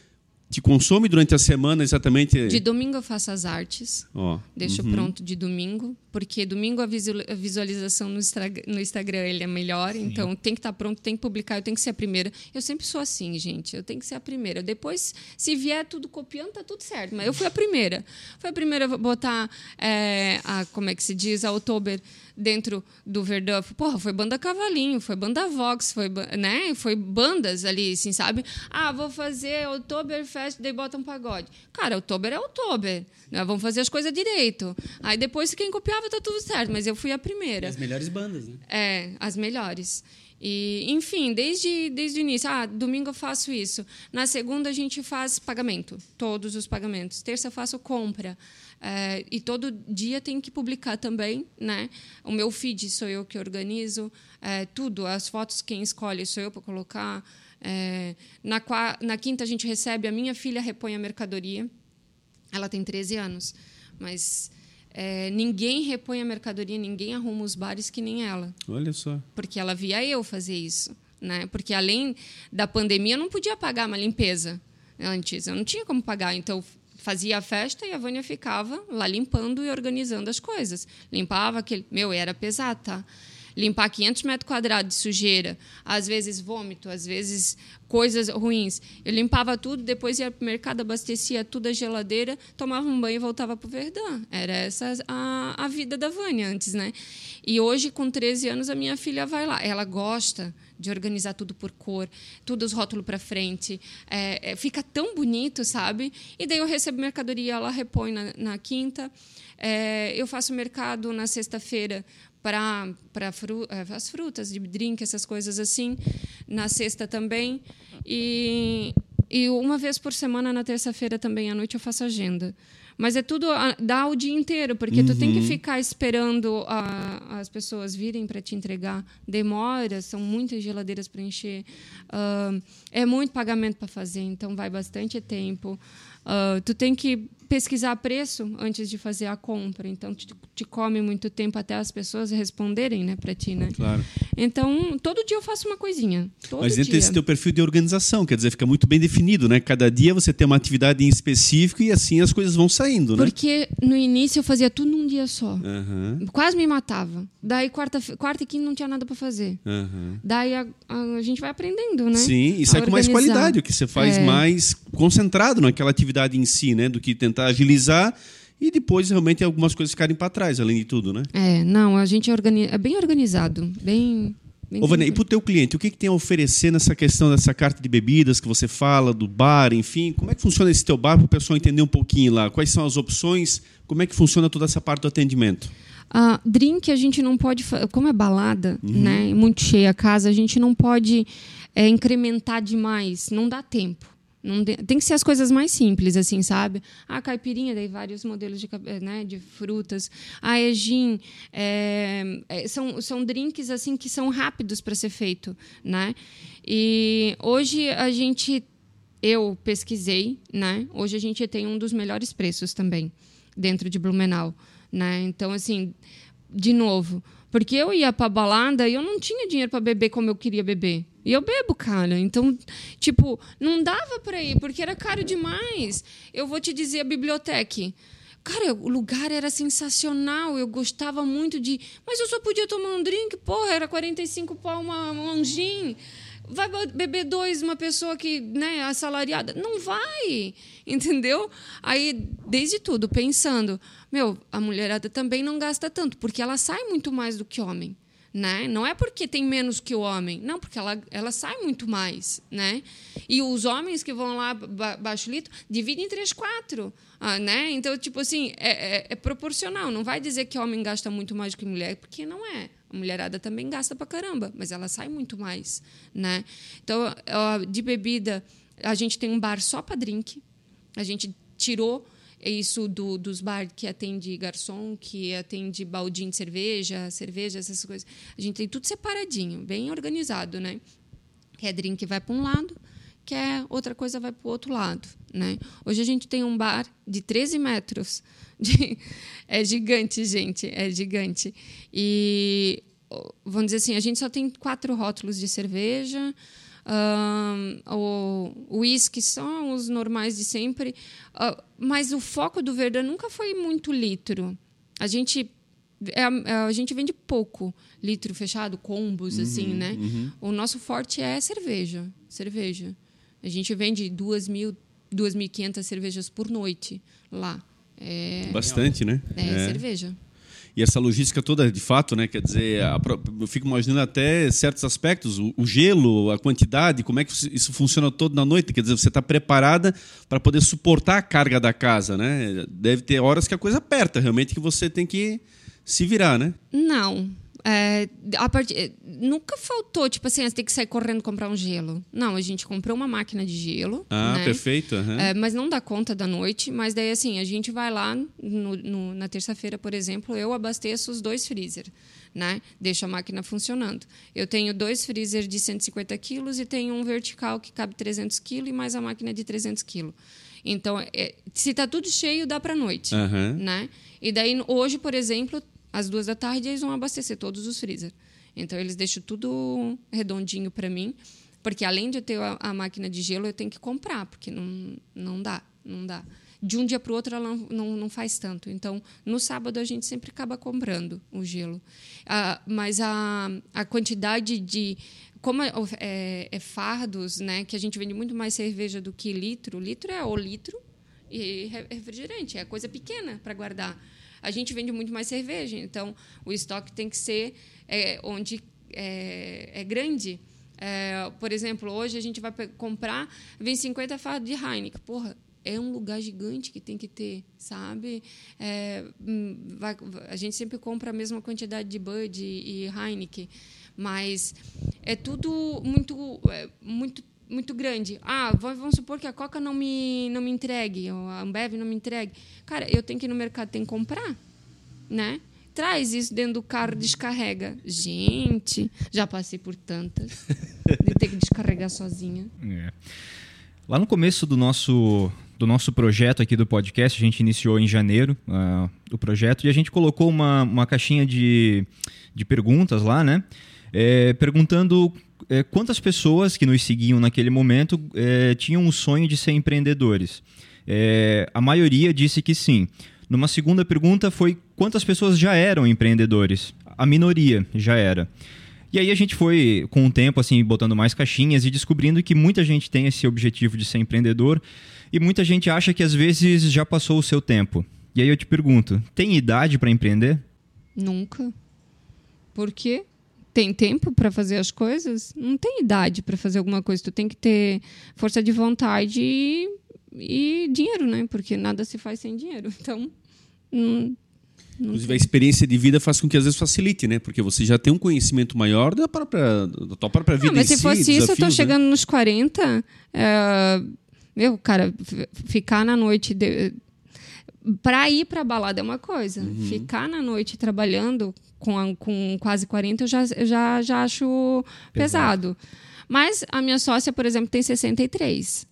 te consome durante a semana exatamente? De domingo eu faço as artes. Oh, deixo uhum. pronto de domingo, porque domingo a visualização no, no Instagram ele é melhor, Sim. então tem que estar tá pronto, tem que publicar, eu tenho que ser a primeira. Eu sempre sou assim, gente, eu tenho que ser a primeira. Depois, se vier tudo copiando, tá tudo certo, mas eu fui a primeira. Fui a primeira a botar, é, a, como é que se diz, a Oktober dentro do Verdun. Porra, foi banda Cavalinho, foi banda Vox, foi, né? foi bandas ali, assim, sabe? Ah, vou fazer Oktoberfest, daí bota um pagode. Cara, Oktober é Oktober. Né? Vamos fazer as coisas direito. Aí depois, quem copiava, tá tudo certo, mas eu fui a primeira. E as melhores bandas, né? É, as melhores. E, enfim, desde, desde o início. Ah, domingo eu faço isso. Na segunda a gente faz pagamento, todos os pagamentos. Terça eu faço compra. É, e todo dia tem que publicar também, né? O meu feed sou eu que organizo, é, tudo, as fotos quem escolhe sou eu para colocar. É, na, na quinta a gente recebe, a minha filha repõe a mercadoria. Ela tem 13 anos, mas é, ninguém repõe a mercadoria, ninguém arruma os bares que nem ela. Olha só. Porque ela via eu fazer isso. Né? Porque além da pandemia, eu não podia pagar uma limpeza antes. Eu não tinha como pagar. Então, fazia a festa e a Vânia ficava lá limpando e organizando as coisas. Limpava aquele. Meu, era pesado, tá? Limpar 500 metros quadrados de sujeira, às vezes vômito, às vezes coisas ruins. Eu limpava tudo, depois ia para o mercado, abastecia tudo a geladeira, tomava um banho e voltava para o Verdun. Era essa a, a vida da Vânia antes, né? E hoje, com 13 anos, a minha filha vai lá. Ela gosta de organizar tudo por cor, tudo os rótulos para frente. É, é, fica tão bonito, sabe? E daí eu recebo mercadoria, ela repõe na, na quinta. É, eu faço mercado na sexta-feira para fru, é, as frutas, de drink, essas coisas assim. Na sexta também. E, e uma vez por semana, na terça-feira também à noite, eu faço agenda. Mas é tudo dá o dia inteiro, porque uhum. tu tem que uhum. ficar esperando a, as pessoas virem para te entregar. Demora, são muitas geladeiras para encher. Uh, é muito pagamento para fazer, então vai bastante tempo. Uh, tu tem que pesquisar preço antes de fazer a compra. Então, te, te come muito tempo até as pessoas responderem né, para ti. Né? Claro. Então, todo dia eu faço uma coisinha. Mas dentro dia. desse teu perfil de organização, quer dizer, fica muito bem definido, né? Cada dia você tem uma atividade em específico e assim as coisas vão saindo, né? Porque no início eu fazia tudo num dia só. Uhum. Quase me matava. Daí quarta, quarta e quinta não tinha nada para fazer. Uhum. Daí a, a, a, gente vai aprendendo, né? Sim, e sai com mais qualidade, o que você faz é. mais concentrado naquela atividade em si, né? Do que tentar agilizar e depois realmente algumas coisas ficarem para trás, além de tudo, né? É, não, a gente é, organi é bem organizado, bem bem Ô, Vânia, e para o teu cliente, o que, que tem a oferecer nessa questão dessa carta de bebidas que você fala, do bar, enfim? Como é que funciona esse teu bar para o pessoal entender um pouquinho lá? Quais são as opções? Como é que funciona toda essa parte do atendimento? Ah, drink a gente não pode, como é balada, Uhum. né, muito cheia a casa, a gente não pode é, incrementar demais, não dá tempo. Não de- tem que ser as coisas mais simples, assim, sabe? A caipirinha, daí vários modelos de, eh, né, de frutas. A é gin, é, é, são, são drinks assim que são rápidos para ser feito, né? E hoje a gente, eu pesquisei, né? Hoje a gente tem um dos melhores preços também dentro de Blumenau, né? Então assim, de novo, porque eu ia pra balada e eu não tinha dinheiro para beber como eu queria beber. E eu bebo, cara. Então, tipo, não dava para ir, porque era caro demais. Eu vou te dizer a biblioteca. Cara, o lugar era sensacional, eu gostava muito de. Mas eu só podia tomar um drink, porra, era 45 pau uma, um gin. Vai be- beber dois, uma pessoa que, né, assalariada? Não vai, entendeu? Aí, desde tudo, pensando, meu, a mulherada também não gasta tanto, porque ela sai muito mais do que homem. Né? Não é porque tem menos que o homem, não, porque ela, ela sai muito mais, né? E os homens que vão lá ba baixo litro dividem em três, quatro, ah, né? Então, tipo assim, é, é, é proporcional. Não vai dizer que homem gasta muito mais do que mulher, porque não é. A mulherada também gasta pra caramba, mas ela sai muito mais, né? Então, ó, de bebida, a gente tem um bar só para drink. A gente tirou isso do, dos bar que atende garçom, que atende baldinho de cerveja, cerveja, essas coisas. A gente tem tudo separadinho, bem organizado, né? Quer drink vai para um lado, quer outra coisa vai para o outro lado, né? Hoje a gente tem um bar de 13 metros. De- é gigante, gente, é gigante. E vamos dizer assim, a gente só tem quatro rótulos de cerveja. o uísque são os normais de sempre, ah, mas o foco do Verdun nunca foi muito litro. A gente é, é, a gente vende pouco litro fechado, combos, assim, né? O nosso forte é cerveja. Cerveja. A gente vende 2 mil, 2.500 cervejas por noite lá. É, Bastante, né? é cerveja. E essa logística toda, de fato, né? Quer dizer, a eu fico imaginando até certos aspectos, o, o gelo, a quantidade, como é que isso funciona todo na noite. Quer dizer, você está preparada para poder suportar a carga da casa, né? Deve ter horas que a coisa aperta, realmente, que você tem que se virar, né? Não. É, part... é, Nunca faltou, tipo assim, você tem que sair correndo comprar um gelo. Não, a gente comprou uma máquina de gelo. Ah, né? perfeito. aham. É, mas não dá conta da noite. Mas daí, assim, a gente vai lá no- no- na terça-feira, por exemplo, eu abasteço os dois freezer, né? Deixo a máquina funcionando. Eu tenho dois freezer de 150 quilos e tenho um vertical que cabe 300 quilos e mais a máquina de 300 quilos. Então, é, se tá tudo cheio, dá para noite, Aham. né? E daí, hoje, por exemplo, às duas da tarde, eles vão abastecer todos os freezer. Então, eles deixam tudo redondinho para mim, porque além de eu ter a, a máquina de gelo, eu tenho que comprar, porque não, não dá, não dá. De um dia para o outro, ela não, não, não faz tanto. Então, no sábado, a gente sempre acaba comprando o gelo. Ah, mas a, a quantidade de. Como é, é- é fardos, né? Que a gente vende muito mais cerveja do que litro. Litro é o litro e re- refrigerante. É coisa pequena para guardar. A gente vende muito mais cerveja, então o estoque tem que ser é, onde é, é grande. É, por exemplo, hoje a gente vai comprar, vem 50 fardos de Heineken. Porra, é um lugar gigante que tem que ter, sabe? É, hum, vai- a gente sempre compra a mesma quantidade de Bud e, e Heineken, mas é tudo muito, é, muito muito grande. Ah, va- vamos supor que a Coca não me, não me entregue, ou a Ambev não me entregue. Cara, eu tenho que ir no mercado, tenho que comprar, né? Traz isso dentro do carro, descarrega. Gente, já passei por tantas de ter que descarregar sozinha. É. Lá no começo do nosso, do nosso projeto aqui do podcast, a gente iniciou em janeiro ah, o projeto e a gente colocou uma, uma caixinha de, de perguntas lá, né? É, perguntando é, quantas pessoas que nos seguiam naquele momento é, tinham o sonho de ser empreendedores. É, a maioria disse que sim. Numa segunda pergunta foi quantas pessoas já eram empreendedores. A minoria já era. E aí a gente foi, com o tempo, assim, botando mais caixinhas e descobrindo que muita gente tem esse objetivo de ser empreendedor e muita gente acha que às vezes já passou o seu tempo. E aí eu te pergunto, tem idade para empreender? Nunca. Por quê? Tem tempo para fazer as coisas, não tem idade para fazer alguma coisa. Tu tem que ter força de vontade e, e dinheiro, né? Porque nada se faz sem dinheiro. Então, não, Inclusive, a experiência de vida faz com que às vezes facilite, né? Porque você já tem um conhecimento maior da própria, da tua própria vida. Não, mas se si, fosse isso, eu tô né? chegando nos 40. É, meu, cara, ficar na noite. De, para ir para balada é uma coisa. Uhum. Ficar na noite trabalhando com, a, com quase 40 eu já, já, já acho pesado. pesado. Mas a minha sócia, por exemplo, tem 63.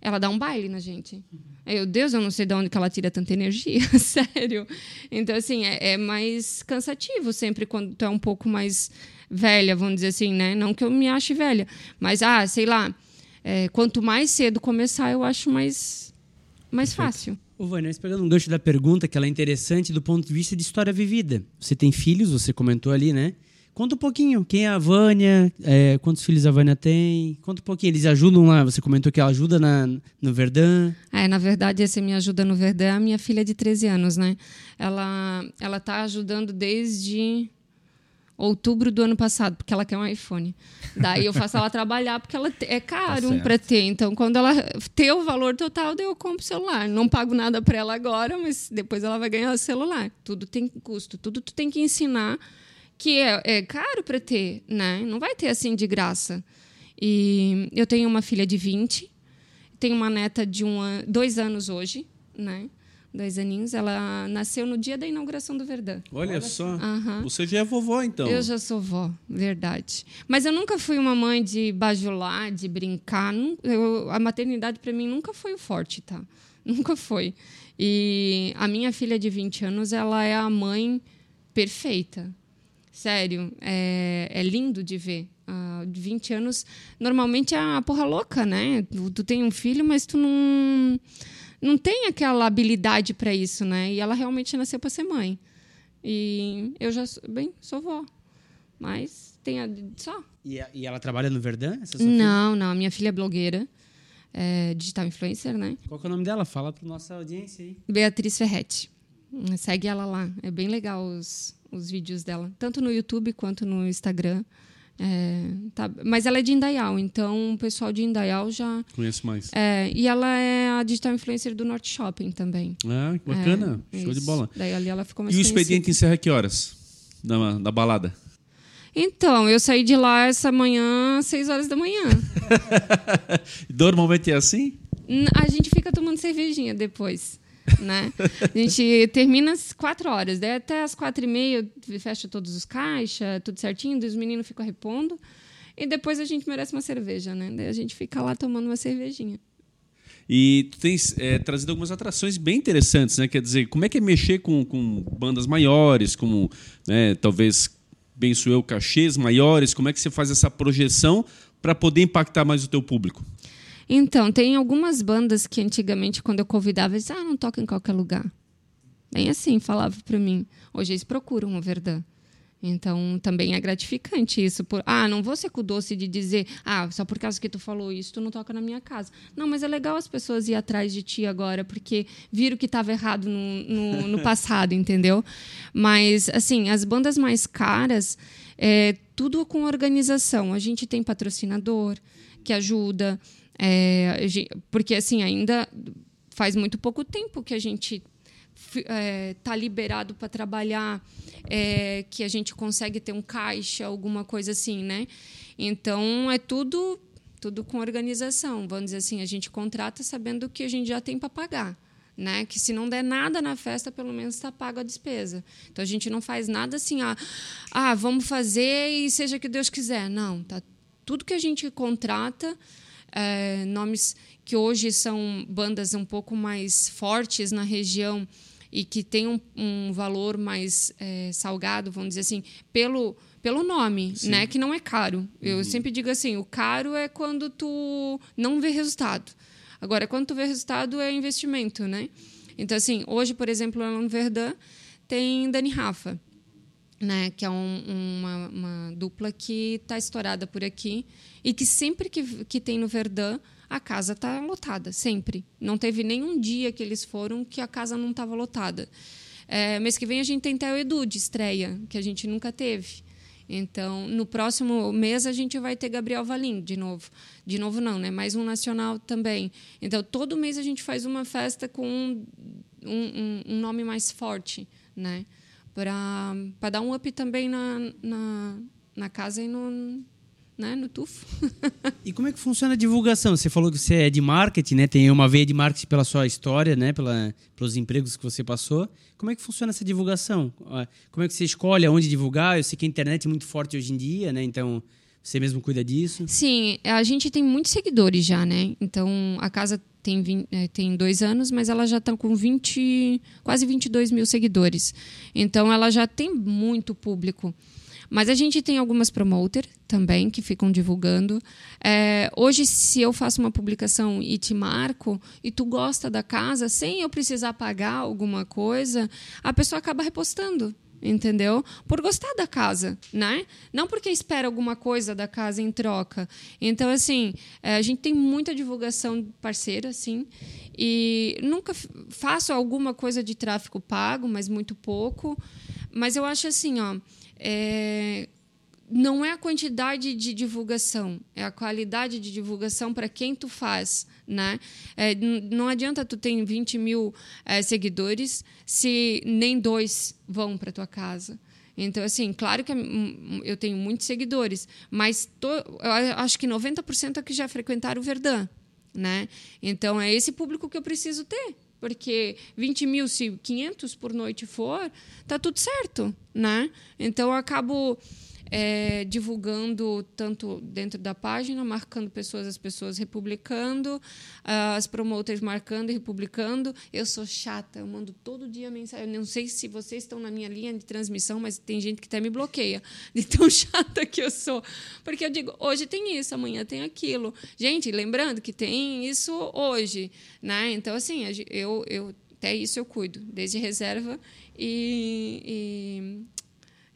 Ela dá um baile na gente. Meu Deus, eu não sei de onde que ela tira tanta energia, sério. Então, assim, é, é, mais cansativo sempre quando tu é um pouco mais velha, vamos dizer assim, né? Não que eu me ache velha, mas, ah, sei lá, é, quanto mais cedo começar, eu acho mais, mais fácil. Ô, Vânia, pegando um gancho da pergunta, que ela é interessante do ponto de vista de história vivida. Você tem filhos, você comentou ali, né? Conta um pouquinho, quem é a Vânia, é, quantos filhos a Vânia tem? Conta um pouquinho, eles ajudam lá, você comentou que ela ajuda na, no Verdun. É, na verdade, esse me ajuda no Verdun é a minha filha de 13 anos, né? Ela, ela tá ajudando desde outubro do ano passado, porque ela quer um iPhone. Daí eu faço ela trabalhar, porque ela é caro tá para ter. Então, quando ela ter o valor total, daí eu compro o celular. Não pago nada para ela agora, mas depois ela vai ganhar o celular. Tudo tem custo, tudo tu tem que ensinar que é, é caro para ter, né? Não vai ter assim de graça. E eu tenho uma filha de 20, tenho uma neta de um an dois anos hoje, né? Dois aninhos. Ela nasceu no dia da inauguração do Verdun. Olha, Olha só. Uhum. Você já é vovó, então. Eu já sou vó, verdade. Mas eu nunca fui uma mãe de bajular, de brincar. Eu, a maternidade, para mim, nunca foi o forte, tá? Nunca foi. E a minha filha de 20 anos, ela é a mãe perfeita. Sério, é, é lindo de ver. Uh, de 20 anos, normalmente é a porra louca, né? Tu, tu tem um filho, mas tu não não tem aquela habilidade para isso, né? E ela realmente nasceu para ser mãe. E eu já, bem, sou vó. Mas tem a, só. E, a, e ela trabalha no Verdun? não, não. A minha filha é blogueira. É digital influencer, né? Qual é o nome dela? Fala para nossa audiência aí. Beatriz Ferretti. Segue ela lá. É bem legal os, os vídeos dela. Tanto no YouTube quanto no Instagram. É, tá, mas ela é de Indaial, então o pessoal de Indaial já. Conheço mais. É, e ela é a digital influencer do Norte Shopping também. Ah, que bacana. É, Show isso. de bola. Daí ali ela ficou mais E o expediente encerra que horas? Da, da balada? Então, eu saí de lá essa manhã, às 6 horas da manhã. Normalmente é assim? A gente fica tomando cervejinha depois né? A gente termina às quatro horas, daí até às quatro e meia fecha todos os caixas, tudo certinho, os meninos ficam repondo. E depois a gente merece uma cerveja, né? Daí a gente fica lá tomando uma cervejinha. E tu tens é, trazido algumas atrações bem interessantes, né? Quer dizer, como é que é mexer com, com bandas maiores, como né, talvez, penso eu, cachês maiores? Como é que você faz essa projeção para poder impactar mais o teu público? Então, tem algumas bandas que antigamente, quando eu convidava, eles ah, não toca em qualquer lugar. Bem assim, falava para mim. Hoje eles procuram o Verdun. Então, também é gratificante isso. Por, ah, não vou ser com o doce de dizer, ah, só por causa que tu falou isso, tu não toca na minha casa. Não, mas é legal as pessoas ir atrás de ti agora, porque viram que estava errado no, no, no, passado, entendeu? Mas, assim, as bandas mais caras, é tudo com organização. A gente tem patrocinador que ajuda, é, porque, assim, ainda faz muito pouco tempo que a gente está é, tá liberado para trabalhar, é, que a gente consegue ter um caixa, alguma coisa assim, né? Então, é tudo tudo com organização. Vamos dizer assim, a gente contrata sabendo que a gente já tem para pagar. Né? Que se não der nada na festa, pelo menos está pago a despesa. Então a gente não faz nada assim, ah, ah, vamos fazer e seja que Deus quiser. Não, tá tudo que a gente contrata é, nomes que hoje são bandas um pouco mais fortes na região e que têm um, um valor mais é, salgado, vamos dizer assim, pelo, pelo nome, Sim. né? Que não é caro. Eu uhum. sempre digo assim, o caro é quando tu não vê resultado. Agora, quando tu vê resultado, é investimento, né? Então, assim, hoje, por exemplo, lá no Verdun, tem Dani Rafa, né? Que é um, uma, uma dupla que está estourada por aqui e que sempre que, que tem no Verdun, a casa está lotada, sempre. Não teve nenhum dia que eles foram que a casa não estava lotada. É, mês que vem a gente tem Theo Edu de estreia, que a gente nunca teve. Então, no próximo mês a gente vai ter Gabriel Valim de novo. De novo não, né? Mais um nacional também. Então, todo mês a gente faz uma festa com um, um, um nome mais forte, né? Para dar um up também na, na, na casa e no, né, no tufo. e como é que funciona a divulgação? Você falou que você é de marketing, né? Tem uma veia de marketing pela sua história, né? Pela, pelos empregos que você passou. Como é que funciona essa divulgação? Ah, como é que você escolhe aonde divulgar? Eu sei que a internet é muito forte hoje em dia, né? Então, você mesmo cuida disso? Sim, a gente tem muitos seguidores já, né? Então, a casa tem, 20, é, tem dois anos, mas ela já está com 20, quase 22 mil seguidores. Então, ela já tem muito público. Mas a gente tem algumas promoter também que ficam divulgando. É, hoje, se eu faço uma publicação e te marco e tu gosta da casa, sem eu precisar pagar alguma coisa, a pessoa acaba repostando entendeu? Por gostar da casa, né? Não porque espera alguma coisa da casa em troca. Então, assim, é, a gente tem muita divulgação parceira, assim, e nunca faço alguma coisa de tráfego pago, mas muito pouco. Mas eu acho assim, ó, é, não é a quantidade de divulgação, é a qualidade de divulgação para quem tu faz. Né? É, não adianta tu ter 20 mil é, seguidores se nem dois vão para tua casa. Então, assim, claro que eu tenho muitos seguidores, mas tô, eu acho que 90% é que já frequentaram o Verdun. Né? Então, é esse público que eu preciso ter porque 20 mil, se 500 por noite for, tá tudo certo, né? Então eu acabo é, divulgando tanto dentro da página, marcando pessoas, as pessoas republicando, as promoters marcando e republicando. Eu sou chata, eu mando todo dia mensagem. Eu não sei se vocês estão na minha linha de transmissão, mas tem gente que até me bloqueia de tão chata que eu sou. Porque eu digo, hoje tem isso, amanhã tem aquilo. Gente, lembrando que tem isso hoje. Né? Então, assim, eu, eu até isso eu cuido, desde reserva e, e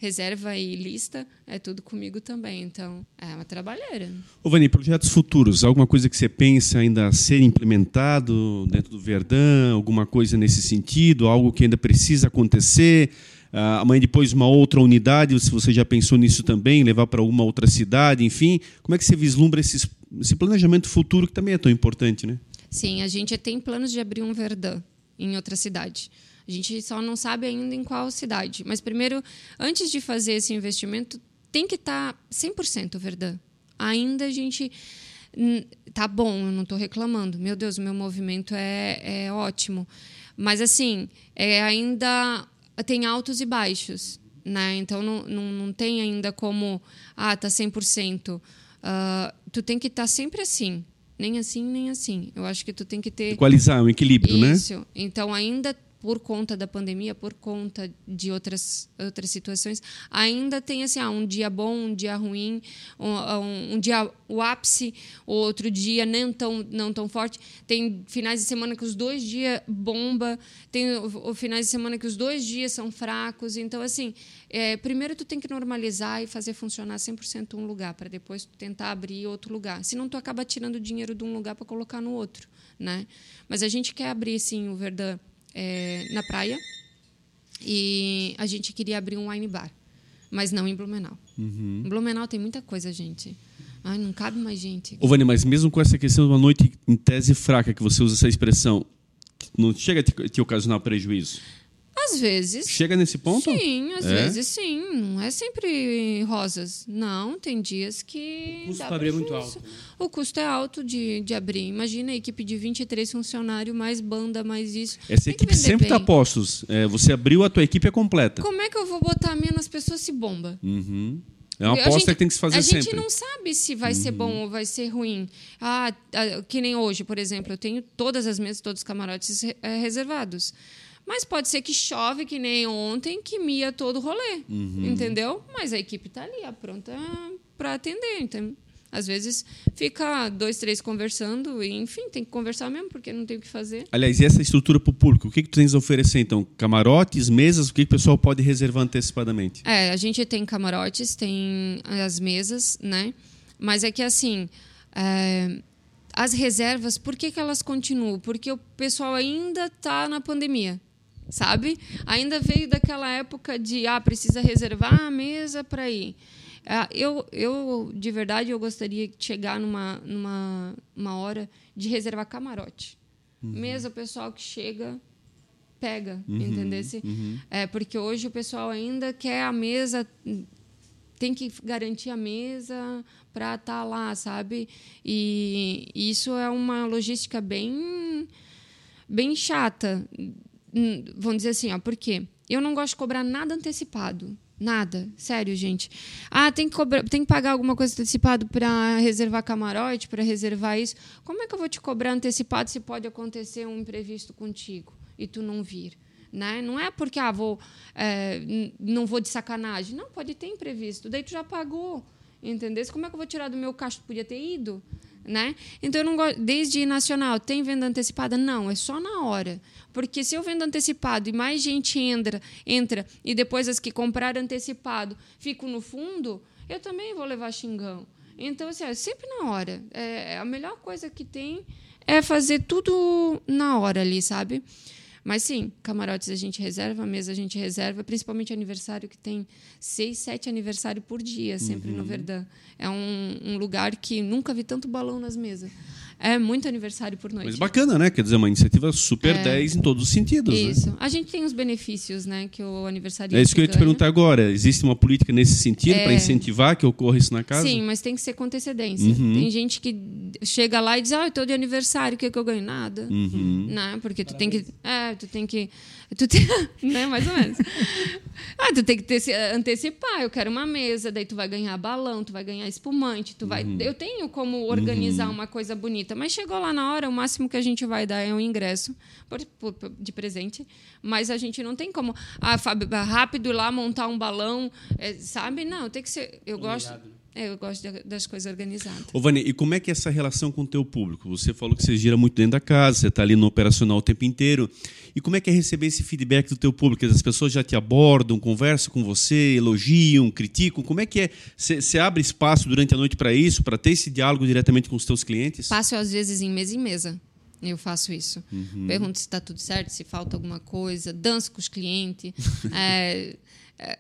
reserva e lista, é tudo comigo também. Então, é uma trabalheira. Ô, Vani, projetos futuros, alguma coisa que você pensa ainda a ser implementado dentro do Verdão, alguma coisa nesse sentido, algo que ainda precisa acontecer? Uh, amanhã depois uma outra unidade, se você já pensou nisso também, levar para alguma outra cidade, enfim. Como é que você vislumbra esses, esse planejamento futuro que também é tão importante, né? Sim, a gente tem planos de abrir um Verdão em outra cidade. A gente só não sabe ainda em qual cidade. Mas primeiro, antes de fazer esse investimento, tem que estar tá 100% Verdun. Ainda a gente tá bom, eu não estou reclamando. Meu Deus, o meu movimento é, é ótimo. Mas assim, é ainda tem altos e baixos, né? Então não, não, não tem ainda como ah, tá 100%. Uh, ah, tu tem que estar tá sempre assim, nem assim, nem assim. Eu acho que tu tem que ter equalizar um equilíbrio, Isso. né? Isso. Então ainda por conta da pandemia, por conta de outras, outras situações, ainda tem assim, ah, um dia bom, um dia ruim, um, um, um, dia o ápice, outro dia não tão, não tão forte. Tem finais de semana que os dois dias bomba, tem o, o finais de semana que os dois dias são fracos. Então, assim, é, primeiro tu tem que normalizar e fazer funcionar 100% um lugar, para depois tu tentar abrir outro lugar. Senão tu acaba tirando dinheiro de um lugar para colocar no outro. Né? Mas a gente quer abrir, sim, o Verdun é, na praia e a gente queria abrir um wine bar, mas não em Blumenau. Uhum. Em Blumenau tem muita coisa, gente. Ai, não cabe mais gente. Ô, Vânia, mas mesmo com essa questão de uma noite em tese fraca, que você usa essa expressão, não chega a te, te ocasionar prejuízo? Às vezes. Chega nesse ponto? Sim, às é? vezes sim. Não é sempre rosas. Não, tem dias que. O custo para abrir é muito alto. Né? O custo é alto de, de abrir. Imagina a equipe de 23 funcionários, mais banda, mais isso. Essa tem equipe sempre está postos. É, você abriu, a tua equipe é completa. Como é que eu vou botar menos pessoas se bomba? Uhum. É uma aposta gente, que tem que se fazer a sempre. A gente não sabe se vai uhum. ser bom ou vai ser ruim. Ah, que nem hoje, por exemplo, eu tenho todas as mesas, todos os camarotes é, reservados. Mas pode ser que chove, que nem ontem, que mia todo o rolê. Uhum. Entendeu? Mas a equipe está ali, pronta para atender. Então, às vezes fica dois, três conversando e, enfim, tem que conversar mesmo, porque não tem o que fazer. Aliás, e essa estrutura para o público? O que, que tu tens a oferecer, então? Camarotes, mesas? O que, que o pessoal pode reservar antecipadamente? É, a gente tem camarotes, tem as mesas, né? Mas é que, assim, é, as reservas, por que, que elas continuam? Porque o pessoal ainda está na pandemia sabe? Ainda veio daquela época de ah, precisa reservar a mesa para ir. Ah, eu, eu, de verdade, eu gostaria de chegar numa, numa uma hora de reservar camarote. Uhum. Mesa, o pessoal que chega pega, uhum, entendesse? Uhum. É, porque hoje o pessoal ainda quer a mesa, tem que garantir a mesa para estar tá lá, sabe? E isso é uma logística bem, bem chata. Hum, vamos dizer assim, ó, por quê? Eu não gosto de cobrar nada antecipado. Nada, sério, gente. Ah, tem que, cobrar, tem que pagar alguma coisa antecipado para reservar camarote, para reservar isso. Como é que eu vou te cobrar antecipado se pode acontecer um imprevisto contigo e tu não vir? Né? Não é porque ah, vou, é, não vou de sacanagem. Não, pode ter imprevisto. Daí tu já pagou, entendeu? Como é que eu vou tirar do meu caixa? Tu podia ter ido, né? Então eu não gosto. Desde nacional, tem venda antecipada? Não, é só na hora. Porque se eu vendo antecipado e mais gente entra, entra e depois as que compraram antecipado ficam no fundo, eu também vou levar xingão. Então, assim, é sempre na hora. É, a melhor coisa que tem é fazer tudo na hora ali, sabe? Mas sim, camarotes a gente reserva, mesa a gente reserva, principalmente aniversário que tem seis, sete aniversários por dia, sempre uhum. no Verdão. É um, um, lugar que nunca vi tanto balão nas mesas. É muito aniversário por noite. Mas bacana, né? Quer dizer, uma iniciativa super é. 10 em todos os sentidos. Né? Isso. Né? A gente tem os benefícios, né? Que o aniversário. É isso que eu ia te perguntar agora. Existe uma política nesse sentido é. para incentivar que ocorra isso na casa? Sim, mas tem que ser com antecedência. Uhum. Tem gente que chega lá e diz, ah, eu tô de aniversário, o que, é que eu ganho? Nada. Uhum. Né? Porque tu Parabéns. tem que. É, tu tem que. Tu tem, né, mais ou menos. ah, tu tem que ter, antecipar. Eu quero uma mesa, daí tu vai ganhar balão, tu vai ganhar espumante, tu vai. Uhum. Eu tenho como organizar uhum. uma coisa bonita, mas chegou lá na hora, o máximo que a gente vai dar é um ingresso por, por, de presente, mas a gente não tem como ah, rápido ir lá montar um balão, é, sabe? Não, tem que ser. Eu gosto. É, eu gosto das coisas organizadas. Ô, Vânia, e como é que é essa relação com o teu público? Você falou que você gira muito dentro da casa, você está ali no operacional o tempo inteiro. E como é que é receber esse feedback do teu público? As pessoas já te abordam, conversam com você, elogiam, criticam. Como é que é? Você abre espaço durante a noite para isso, para ter esse diálogo diretamente com os teus clientes? Passo, às vezes, em mesa em mesa. Eu faço isso. Uhum. Pergunto se está tudo certo, se falta alguma coisa, danço com os clientes. é,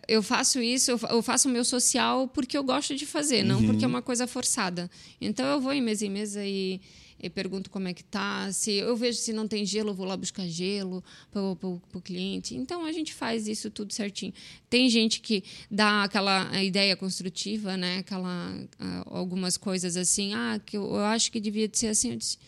eu faço isso, eu faço o meu social porque eu gosto de fazer, não uhum. porque é uma coisa forçada. Então eu vou em mesa em mesa e, e, pergunto como é que tá. Se eu vejo se não tem gelo, eu vou lá buscar gelo para o cliente. Então a gente faz isso tudo certinho. Tem gente que dá aquela ideia construtiva, né? Aquela algumas coisas assim, ah, que eu, eu acho que devia ser assim. Eu disse,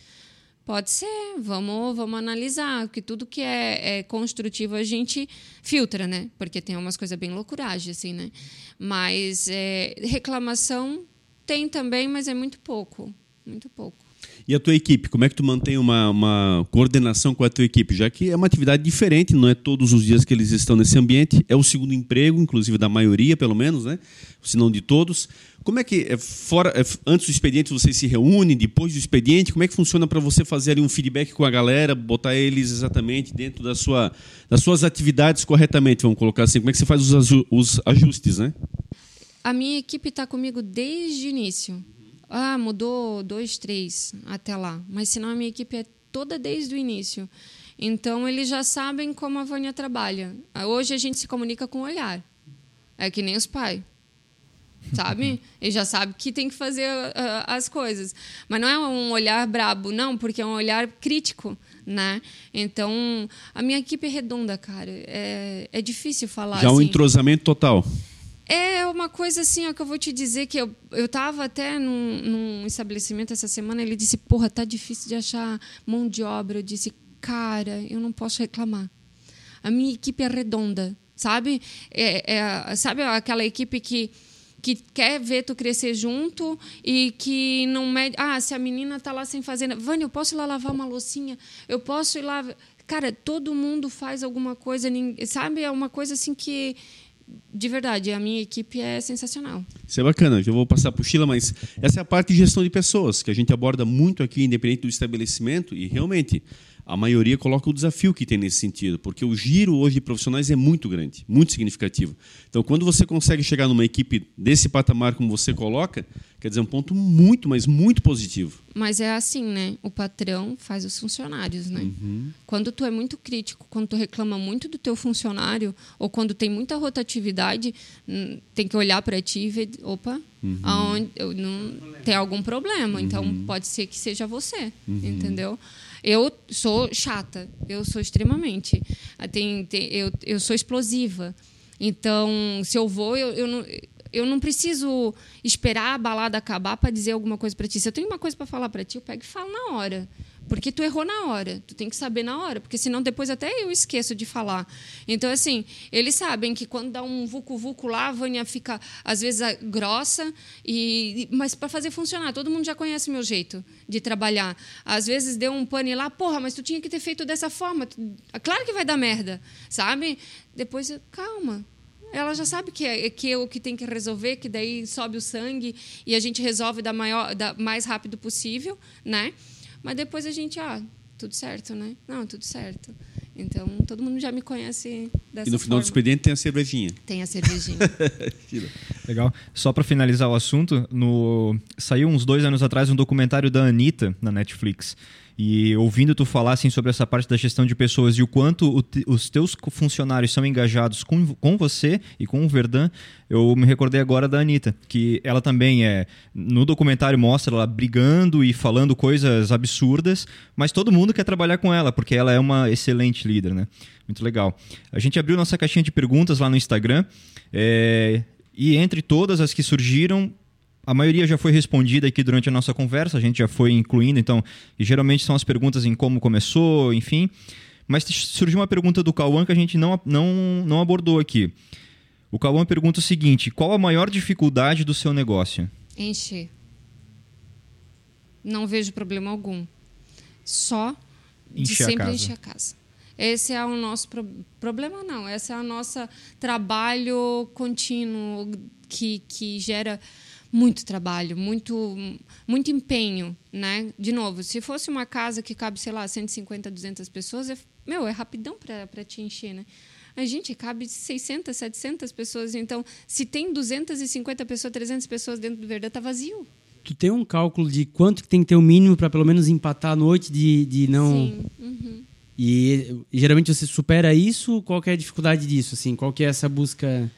Pode ser, vamos, vamos analisar, porque tudo que é, é, construtivo a gente filtra, né? Porque tem umas coisas bem loucuragem, assim, né? Mas é, reclamação tem também, mas é muito pouco, muito pouco. E a tua equipe, como é que tu mantém uma, uma coordenação com a tua equipe? Já que é uma atividade diferente, não é todos os dias que eles estão nesse ambiente, é o segundo emprego, inclusive da maioria, pelo menos, né? Se não de todos. Como é que, é, fora, é, antes do expediente, vocês se reúnem, depois do expediente, como é que funciona para você fazer um feedback com a galera, botar eles exatamente dentro da sua, das suas atividades corretamente, vamos colocar assim? Como é que você faz os, os ajustes, né? A minha equipe está comigo desde o início. Ah, mudou dois, três até lá. Mas senão a minha equipe é toda desde o início. Então eles já sabem como a Vânia trabalha. Hoje a gente se comunica com o olhar. É que nem os pais sabe? Ele já sabe que tem que fazer uh, as coisas. Mas não é um olhar brabo, não, porque é um olhar crítico, né? Então, a minha equipe é redonda, cara. É, é difícil falar Já assim. um entrosamento total. É uma coisa assim, ó, que eu vou te dizer que eu, eu tava até num, num estabelecimento essa semana, ele disse, porra, tá difícil de achar mão de obra. Eu disse, cara, eu não posso reclamar. A minha equipe é redonda, sabe? É, é, sabe aquela equipe que que quer ver tu crescer junto e que não mede. Ah, se a menina tá lá sem fazer. Vânia, eu posso ir lá lavar uma loucinha? Eu posso ir lá. Cara, todo mundo faz alguma coisa, sabe? É uma coisa assim que de verdade, a minha equipe é sensacional. Isso é bacana, já vou passar para o mas essa é a parte de gestão de pessoas, que a gente aborda muito aqui, independente do estabelecimento, e realmente a maioria coloca o desafio que tem nesse sentido, porque o giro hoje de profissionais é muito grande, muito significativo. Então, quando você consegue chegar numa equipe desse patamar como você coloca, quer dizer, um ponto muito, mas muito positivo. Mas é assim, né? O patrão faz os funcionários, né? Uhum. Quando tu é muito crítico, quando tu reclama muito do teu funcionário, ou quando tem muita rotatividade, hum, tem que olhar para ti e ver, opa, Uhum. aonde, eu não, tem algum problema. Então, Uhum. pode ser que seja você, entendeu? Eu sou chata, eu sou extremamente. Tem, tem- eu, eu sou explosiva. Então, se eu vou, eu, eu não eu não preciso esperar a balada acabar para dizer alguma coisa para ti. Se eu tenho uma coisa para falar para ti, eu pego e falo na hora. Porque tu errou na hora. Tu tem que saber na hora. Porque senão depois até eu esqueço de falar. Então, assim, eles sabem que quando dá um vucu-vucu lá, a Vânia fica, às vezes, grossa. E, mas para fazer funcionar, todo mundo já conhece meu jeito de trabalhar. Às vezes deu um pane lá, porra, mas tu tinha que ter feito dessa forma. Claro que vai dar merda, sabe? Depois, calma ela já sabe que é que é o que tem que resolver, que daí sobe o sangue e a gente resolve da maior, da mais rápido possível, né? Mas depois a gente, ah, tudo certo, né? Não, tudo certo. Então todo mundo já me conhece dessa E no final do forma. expediente tem a cervejinha. Tem a cervejinha. Legal. Só para finalizar o assunto, no... saiu uns dois anos atrás um documentário da Anitta na Netflix. E ouvindo tu falar assim, sobre essa parte da gestão de pessoas e o quanto o te- os teus funcionários são engajados com, com você e com o Verdun, eu me recordei agora da Anitta, que ela também é. No documentário mostra ela brigando e falando coisas absurdas, mas todo mundo quer trabalhar com ela, porque ela é uma excelente líder, né? Muito legal. A gente abriu nossa caixinha de perguntas lá no Instagram. é, e entre todas as que surgiram, a maioria já foi respondida aqui durante a nossa conversa, a gente já foi incluindo, então, e geralmente são as perguntas em como começou, enfim. Mas surgiu uma pergunta do Cauã que a gente não, não, não abordou aqui. O Cauã pergunta o seguinte: qual a maior dificuldade do seu negócio? Encher. Não vejo problema algum. Só de Encher a sempre casa. encher a casa. Esse é o nosso pro- problema, não. Esse é o nosso trabalho contínuo que, que gera muito trabalho, muito, muito empenho, né? De novo, se fosse uma casa que cabe, sei lá, 150, 200 pessoas, é, meu, é rapidão para te encher, né? A gente cabe 600, 700 pessoas, então se tem 250 pessoas, 300 pessoas dentro do Verdão, tá vazio. Tu tem um cálculo de quanto que tem que ter o mínimo para pelo menos empatar a noite de, de não. Sim. Uhum. E, e geralmente você supera isso? Qual é a dificuldade disso? Assim, qual que é essa busca?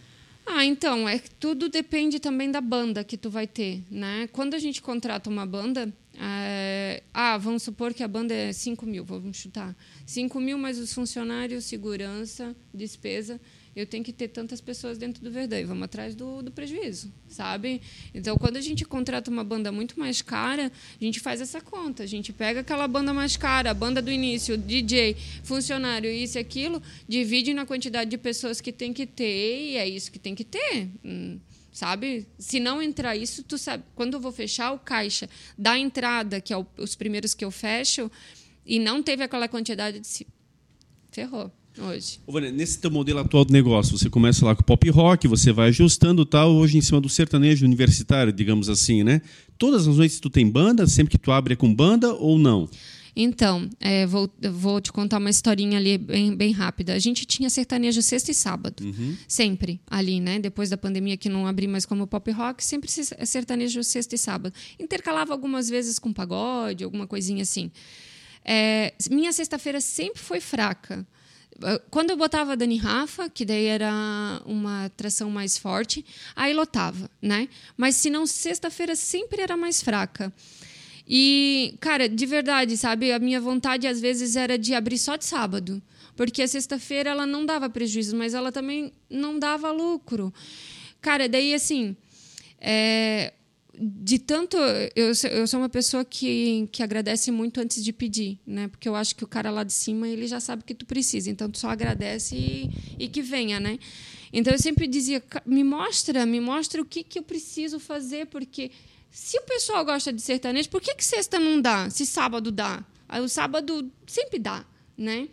Ah, então, é tudo depende também da banda que tu vai ter, né? Quando a gente contrata uma banda, é, ah, vamos supor que a banda é 5 mil, vamos chutar. 5 mil mais os funcionários, segurança, despesa. Eu tenho que ter tantas pessoas dentro do Verdão e vamos atrás do, do prejuízo, sabe? Então, quando a gente contrata uma banda muito mais cara, a gente faz essa conta. A gente pega aquela banda mais cara, a banda do início, DJ, funcionário, isso e aquilo, divide na quantidade de pessoas que tem que ter e é isso que tem que ter. Hum, sabe? Se não entrar isso, tu sabe. Quando eu vou fechar o caixa da entrada, que é o- os primeiros que eu fecho, e não teve aquela quantidade de. Ferrou hoje. Ô, Vânia, nesse teu modelo atual de negócio, você começa lá com pop rock, você vai ajustando tal, hoje em cima do sertanejo universitário, digamos assim, né? Todas as noites tu tem banda, sempre que tu abre é com banda ou não? Então, é, vou, vou te contar uma historinha ali bem, bem rápida. A gente tinha sertanejo sexta e sábado. Sempre ali, né? Depois da pandemia que não abri mais como pop rock, sempre se- é sertanejo sexta e sábado. Intercalava algumas vezes com pagode, alguma coisinha assim. É, minha sexta-feira sempre foi fraca. Quando eu botava a Dani Rafa, que daí era uma atração mais forte, aí lotava, né? Mas se não, sexta-feira sempre era mais fraca. E, cara, de verdade, sabe? A minha vontade às vezes era de abrir só de sábado. Porque a sexta-feira ela não dava prejuízo, mas ela também não dava lucro. Cara, daí assim. é, de tanto. Eu, eu sou uma pessoa que, que agradece muito antes de pedir, né? Porque eu acho que o cara lá de cima ele já sabe que tu precisa. Então tu só agradece e, e que venha, né? Então eu sempre dizia: "Ca- me mostra, me mostra o que, que eu preciso fazer, porque se o pessoal gosta de sertanejo, por que, que sexta não dá? Se sábado dá? Aí o sábado sempre dá, né?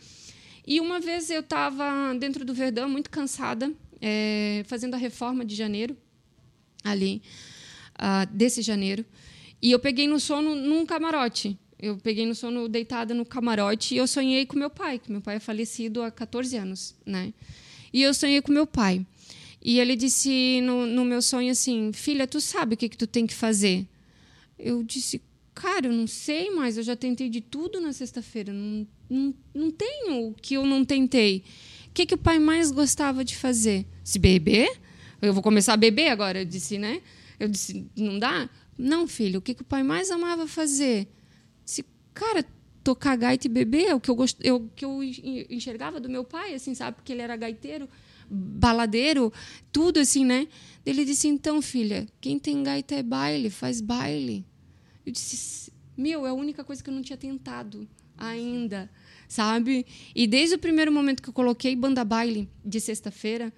E uma vez eu estava dentro do Verdão, muito cansada. é, fazendo a reforma de janeiro, ali, uh, desse janeiro. E eu peguei no sono num camarote. Eu peguei no sono deitada no camarote e eu sonhei com meu pai, que meu pai é falecido há 14 anos, né? E eu sonhei com meu pai. E ele disse no, no meu sonho assim: Filha, tu sabe o que, que tu tem que fazer? Eu disse: Cara, eu não sei, mas eu já tentei de tudo na sexta-feira. Não, não, não tenho o que eu não tentei. O que, que o pai mais gostava de fazer? Se beber? Eu vou começar a beber agora, eu disse, né? Eu disse: Não dá? Não, filho, o que, que o pai mais amava fazer? disse, cara, tocar gaita e beber é o que eu, gost... eu, que eu enxergava do meu pai, assim, sabe? Porque ele era gaiteiro baladeiro, tudo assim, né? Ele disse: então, filha, quem tem gaita é baile, faz baile. Eu disse: meu, é a única coisa que eu não tinha tentado ainda, sabe? E desde o primeiro momento que eu coloquei banda baile de sexta-feira,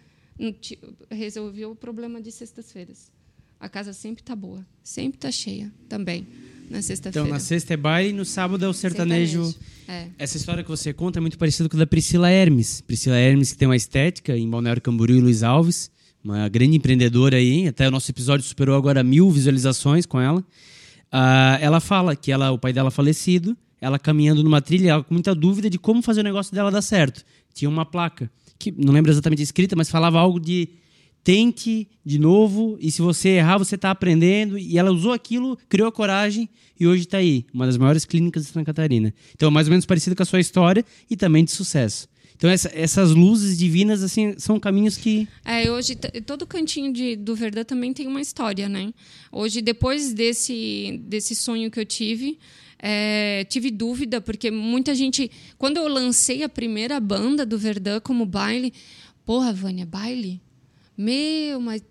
resolveu o problema de sextas-feiras. A casa sempre tá boa, sempre tá cheia também na sexta-feira. Então, na sexta é baile e no sábado é o sertanejo. sertanejo. É. Essa história que você conta é muito parecida com a da Priscila Hermes. Priscila Hermes, que tem uma estética em Balneário Camboriú e Luiz Alves, uma grande empreendedora aí. Até o nosso episódio superou agora mil visualizações com ela. Uh, ela fala que ela, o pai dela falecido, ela caminhando numa trilha, ela com muita dúvida de como fazer o negócio dela dar certo. Tinha uma placa, que não lembro exatamente escrita, mas falava algo de tente de novo e se você errar, você está aprendendo. E ela usou aquilo, criou coragem e hoje está aí, uma das maiores clínicas de Santa Catarina. Então, mais ou menos parecido com a sua história e também de sucesso. Então, essa, essas luzes divinas, assim, são caminhos que... É, hoje, todo cantinho de, do Verdão também tem uma história, né? Hoje, depois desse, desse sonho que eu tive, é, tive dúvida, porque muita gente... Quando eu lancei a primeira banda do Verdão como baile... Porra, Vânia, baile? Meu, mas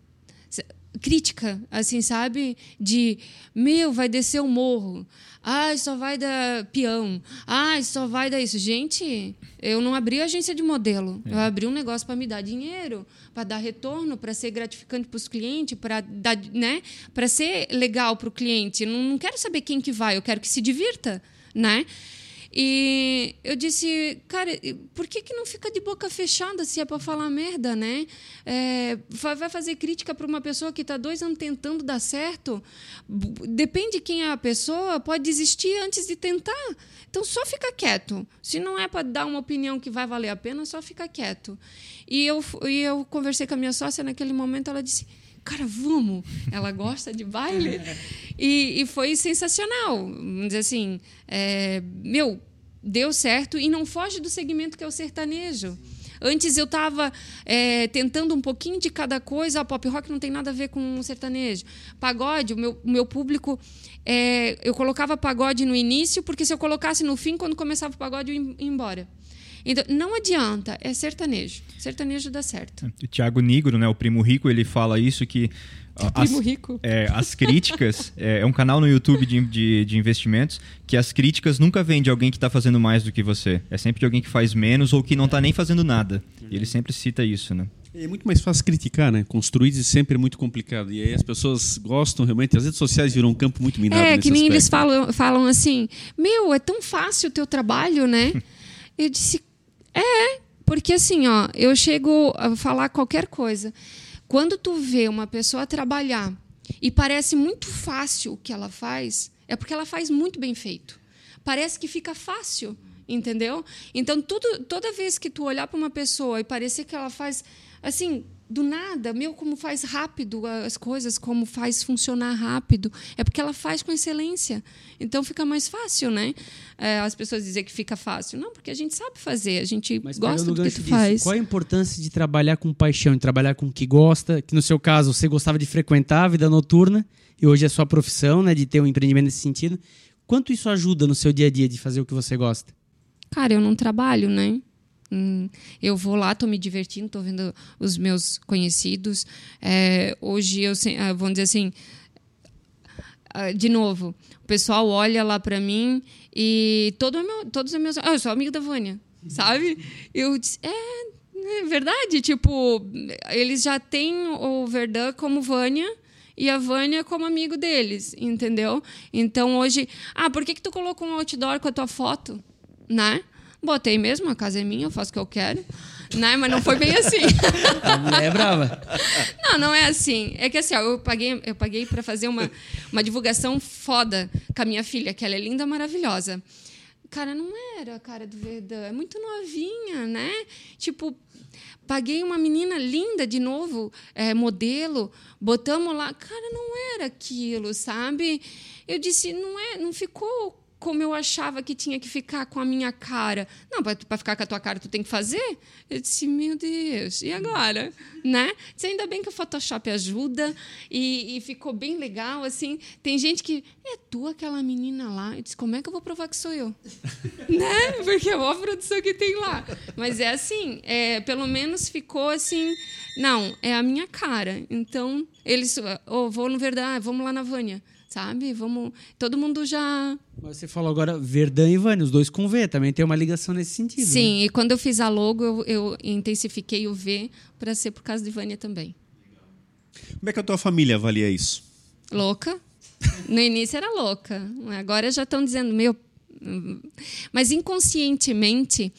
crítica, assim, sabe? De, meu, vai descer o morro. Ai, só vai dar peão. Ai, só vai dar isso. Gente, eu não abri agência de modelo. É. Eu abri um negócio para me dar dinheiro, para dar retorno, para ser gratificante para os clientes, para dar, né? Para ser legal para o cliente. Não, não quero saber quem que vai, eu quero que se divirta, né? E eu disse, cara, por que, que não fica de boca fechada se é para falar merda, né? É, vai fazer crítica para uma pessoa que está dois anos tentando dar certo? Depende de quem é a pessoa, pode desistir antes de tentar. Então só fica quieto. Se não é para dar uma opinião que vai valer a pena, só fica quieto. E eu, e eu conversei com a minha sócia naquele momento, ela disse cara, vamos. Ela gosta de baile. E, e foi sensacional. Vamos dizer assim, é, meu, deu certo e não foge do segmento que é o sertanejo. Antes eu estava é, tentando um pouquinho de cada coisa. A pop rock não tem nada a ver com sertanejo. Pagode, o meu, meu público. É, eu colocava pagode no início, porque se eu colocasse no fim, quando começava o pagode, eu ia embora. Então, não adianta, é sertanejo. Sertanejo dá certo. O Tiago Nigro, né, o primo rico, ele fala isso que as, primo rico. É, as críticas, é, é, um canal no YouTube de, de, de, investimentos, que as críticas nunca vêm de alguém que está fazendo mais do que você. É sempre de alguém que faz menos ou que não está nem fazendo nada. E ele sempre cita isso, né? É muito mais fácil criticar, né? Construir sempre é muito complicado. E aí as pessoas gostam realmente. As redes sociais viram um campo muito minado. É, que nem aspecto. eles falam, falam assim: Meu, é tão fácil o teu trabalho, né? Eu disse, é, porque assim, ó, eu chego a falar qualquer coisa. Quando tu vê uma pessoa trabalhar e parece muito fácil o que ela faz, é porque ela faz muito bem feito. Parece que fica fácil, entendeu? Então, tudo, toda vez que tu olhar para uma pessoa e parecer que ela faz assim, do nada, meu, como faz rápido as coisas, como faz funcionar rápido, é porque ela faz com excelência. Então fica mais fácil, né? É, as pessoas dizem que fica fácil. Não, porque a gente sabe fazer, a gente Mas gosta do que tu disso, faz. Qual a importância de trabalhar com paixão, de trabalhar com o que gosta? Que no seu caso você gostava de frequentar a vida noturna e hoje é sua profissão, né? De ter um empreendimento nesse sentido. Quanto isso ajuda no seu dia a dia de fazer o que você gosta? Cara, eu não trabalho, né? Hum, eu vou lá, estou me divertindo, estou vendo os meus conhecidos. É, hoje eu, ah, vamos dizer assim, ah, de novo, o pessoal olha lá para mim e todo meu, todos os meus, ah, eu sou amigo da Vânia, sabe? Eu disse, é, é verdade, tipo, eles já têm o Verdun como Vânia e a Vânia como amigo deles, entendeu? Então hoje, ah, por que que tu colocou um outdoor com a tua foto, né? Botei mesmo, a casa é minha, eu faço o que eu quero. Né? Mas não foi bem assim. Ela é brava. Não, não é assim. É que assim, ó, eu paguei, eu paguei para fazer uma, uma divulgação foda com a minha filha, que ela é linda, maravilhosa. Cara, não era a cara do Verdão. É muito novinha, né? Tipo, paguei uma menina linda de novo, é, modelo, botamos lá. Cara, não era aquilo, sabe? Eu disse, não é, não ficou como eu achava que tinha que ficar com a minha cara. Não, para ficar com a tua cara, tu tem que fazer? Eu disse, meu Deus, e agora? né? Disse, ainda bem que o Photoshop ajuda e, e, ficou bem legal, assim. Tem gente que, é tu aquela menina lá? Eu disse, como é que eu vou provar que sou eu? né? Porque é a produção que tem lá. Mas é assim, é, pelo menos ficou assim, não, é a minha cara. Então, eles, oh, vou no verdade, vamos lá na Vânia sabe? Vamos. Todo mundo já. Você falou agora Verdão e Vânia, os dois com V, também tem uma ligação nesse sentido. Sim, né? e quando eu fiz a logo, eu, eu intensifiquei o V para ser por causa de Vânia também. Como é que a tua família avalia isso? Louca. No início era louca. Agora já estão dizendo, meu. Mas inconscientemente,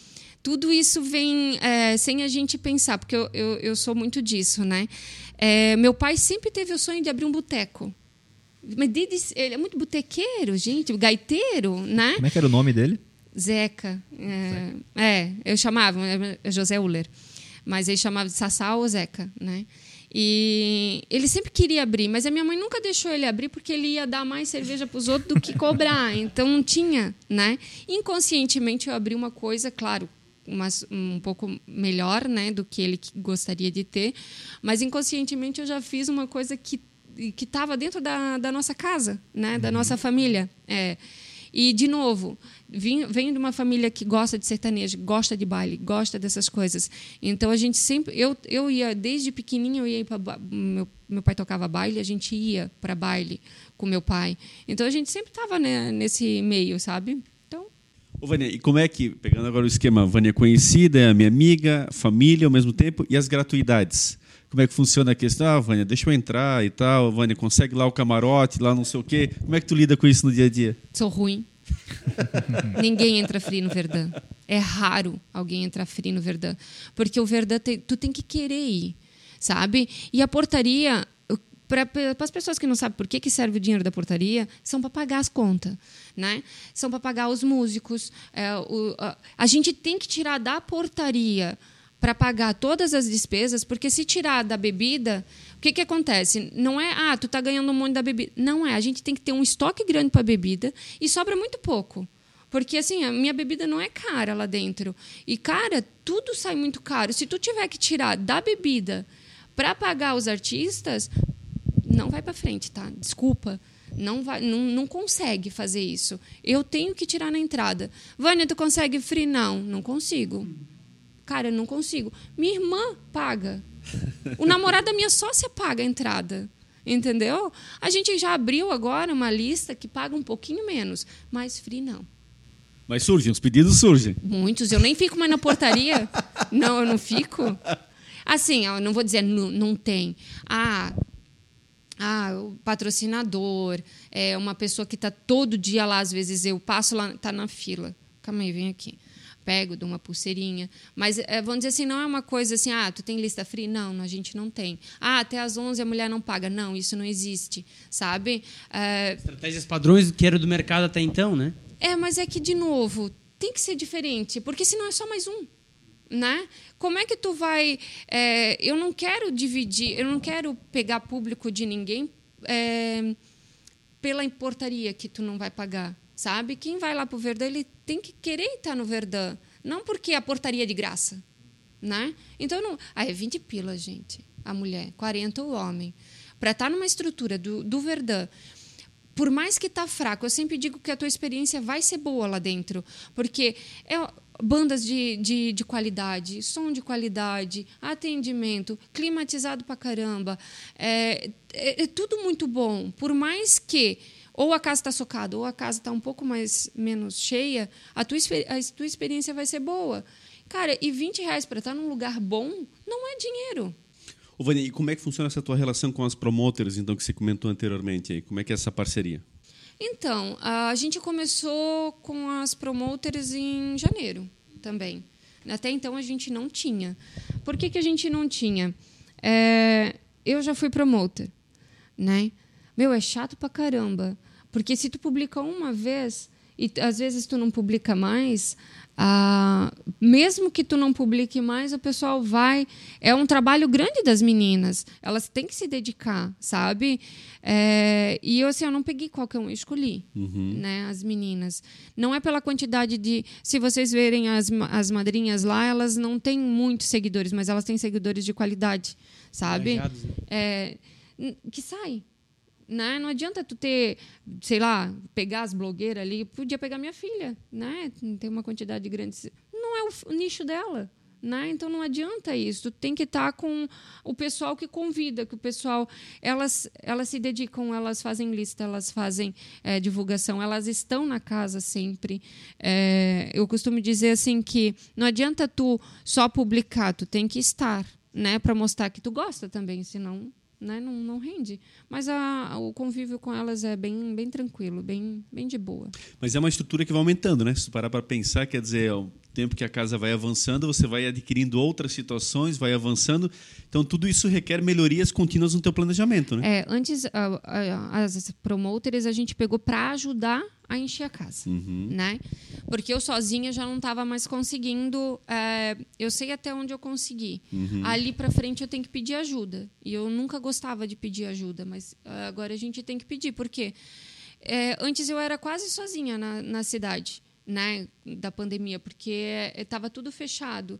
tudo isso vem é, sem a gente pensar, porque eu, eu, eu sou muito disso, né? É, meu pai sempre teve o sonho de abrir um boteco. Mas ele é muito botequeiro, gente, gaiteiro, né? Como é que era o nome dele? Zeca. É, é eu chamava, é José Uller. Mas ele chamava de Sassá ou Zeca, né? E ele sempre queria abrir, mas a minha mãe nunca deixou ele abrir porque ele ia dar mais cerveja para os outros do que cobrar. Então não tinha, né? Inconscientemente eu abri uma coisa, claro, uma, um pouco melhor, né, do que ele gostaria de ter, mas inconscientemente eu já fiz uma coisa que que estava dentro da, da nossa casa, né, da uhum. nossa família. É. E, de novo, vim, venho de uma família que gosta de sertanejo, gosta de baile, gosta dessas coisas. Então, a gente sempre... Eu, eu ia, desde pequenininho, eu ia para... Meu, meu pai tocava baile, a gente ia para baile com meu pai. Então, a gente sempre estava né, nesse meio, sabe? Então... Ô, Vânia, e como é que, pegando agora o esquema, Vânia conhecida, é minha amiga, família ao mesmo tempo, e as gratuidades? Como é que funciona a questão. Ah, Vânia, deixa eu entrar e tal. Vânia, consegue lá o camarote, lá não sei o quê. Como é que tu lida com isso no dia a dia? Sou ruim. Ninguém entra free no Verdão. É raro alguém entrar free no Verdão. Porque o Verdão, tem, tu tem que querer ir, sabe? E a portaria, para as pessoas que não sabem por que, que serve o dinheiro da portaria, são para pagar as contas. Né? São para pagar os músicos. É, o, a, a gente tem que tirar da portaria para pagar todas as despesas, porque se tirar da bebida, o que, que acontece? Não é, ah, tu tá ganhando um monte da bebida. Não é, a gente tem que ter um estoque grande para bebida e sobra muito pouco. Porque assim, a minha bebida não é cara lá dentro. E cara, tudo sai muito caro. Se tu tiver que tirar da bebida para pagar os artistas, não vai para frente, tá? Desculpa. Não, vai, não, não consegue fazer isso. Eu tenho que tirar na entrada. Vânia, tu consegue free? Não, não consigo. Cara, eu não consigo. Minha irmã paga. O namorado da minha sócia paga a entrada. Entendeu? A gente já abriu agora uma lista que paga um pouquinho menos, mas free não. Mas surgem, os pedidos surgem. Muitos. Eu nem fico mais na portaria. não, eu não fico. Assim, eu não vou dizer não, não tem. Ah, ah, o patrocinador, é uma pessoa que está todo dia lá, às vezes eu passo lá, está na fila. Calma aí, vem aqui pego, dou uma pulseirinha. Mas é, vamos dizer assim, não é uma coisa assim, ah, tu tem lista free? Não, a gente não tem. Ah, até às 11 a mulher não paga. Não, isso não existe, sabe? É... Estratégias padrões que era do mercado até então, né? É, mas é que, de novo, tem que ser diferente, porque senão é só mais um. Né? Como é que tu vai. É, eu não quero dividir, eu não quero pegar público de ninguém é, pela importaria que tu não vai pagar sabe? Quem vai lá para o Verdão, ele tem que querer estar no Verdão, não porque a portaria é de graça, né? Então, não... ah, é 20 pilas, gente, a mulher, 40 o homem. Para estar numa estrutura do, do por mais que tá fraco, eu sempre digo que a tua experiência vai ser boa lá dentro, porque é bandas de, de, de qualidade, som de qualidade, atendimento, climatizado para caramba, é, é, é tudo muito bom. Por mais que ou a casa está socada, ou a casa está um pouco mais menos cheia, a tua, a tua experiência vai ser boa. Cara, e 20 reais para estar num lugar bom não é dinheiro. Ô, Vânia, e como é que funciona essa tua relação com as promoters, então, que você comentou anteriormente? Aí? Como é que é essa parceria? Então, a gente começou com as promoters em janeiro também. Até então a gente não tinha. Por que, que a gente não tinha? é, eu já fui promoter, né? Meu, é chato pra caramba. Porque se tu publica uma vez e às vezes tu não publica mais, ah, mesmo que tu não publique mais, o pessoal vai. É um trabalho grande das meninas. Elas têm que se dedicar, sabe? É, e eu, assim, eu não peguei qualquer um, eu escolhi Uhum. né, as meninas. Não é pela quantidade de. Se vocês verem as, as madrinhas lá, elas não têm muitos seguidores, mas elas têm seguidores de qualidade, sabe? Né? É, que sai. Né? Não adianta tu ter, sei lá, pegar as blogueiras ali. Podia pegar minha filha, né? Tem uma quantidade grande. Não é o, o nicho dela. Né? Então não adianta isso. Tu tem que estar com o pessoal que convida, que o pessoal elas elas se dedicam, elas fazem lista, elas fazem eh, divulgação, elas estão na casa sempre. Eh, eu costumo dizer assim que não adianta tu só publicar, tu tem que estar, né, para mostrar que tu gosta também, senão né, não, não rende. Mas a, o convívio com elas é bem, bem tranquilo, bem, bem de boa. Mas é uma estrutura que vai aumentando, né? Se parar para pensar, quer dizer, ao tempo que a casa vai avançando, você vai adquirindo outras situações, vai avançando. Então, tudo isso requer melhorias contínuas no teu planejamento, né? É, antes, a- a- as promoters a gente pegou para ajudar a encher a casa, Uhum. né? Porque eu sozinha já não estava mais conseguindo. é, eu sei até onde eu consegui. Ali para frente eu tenho que pedir ajuda. E eu nunca gostava de pedir ajuda, mas ah, agora a gente tem que pedir. Por quê? É, antes eu era quase sozinha na, na cidade, né, da pandemia, porque estava tudo fechado.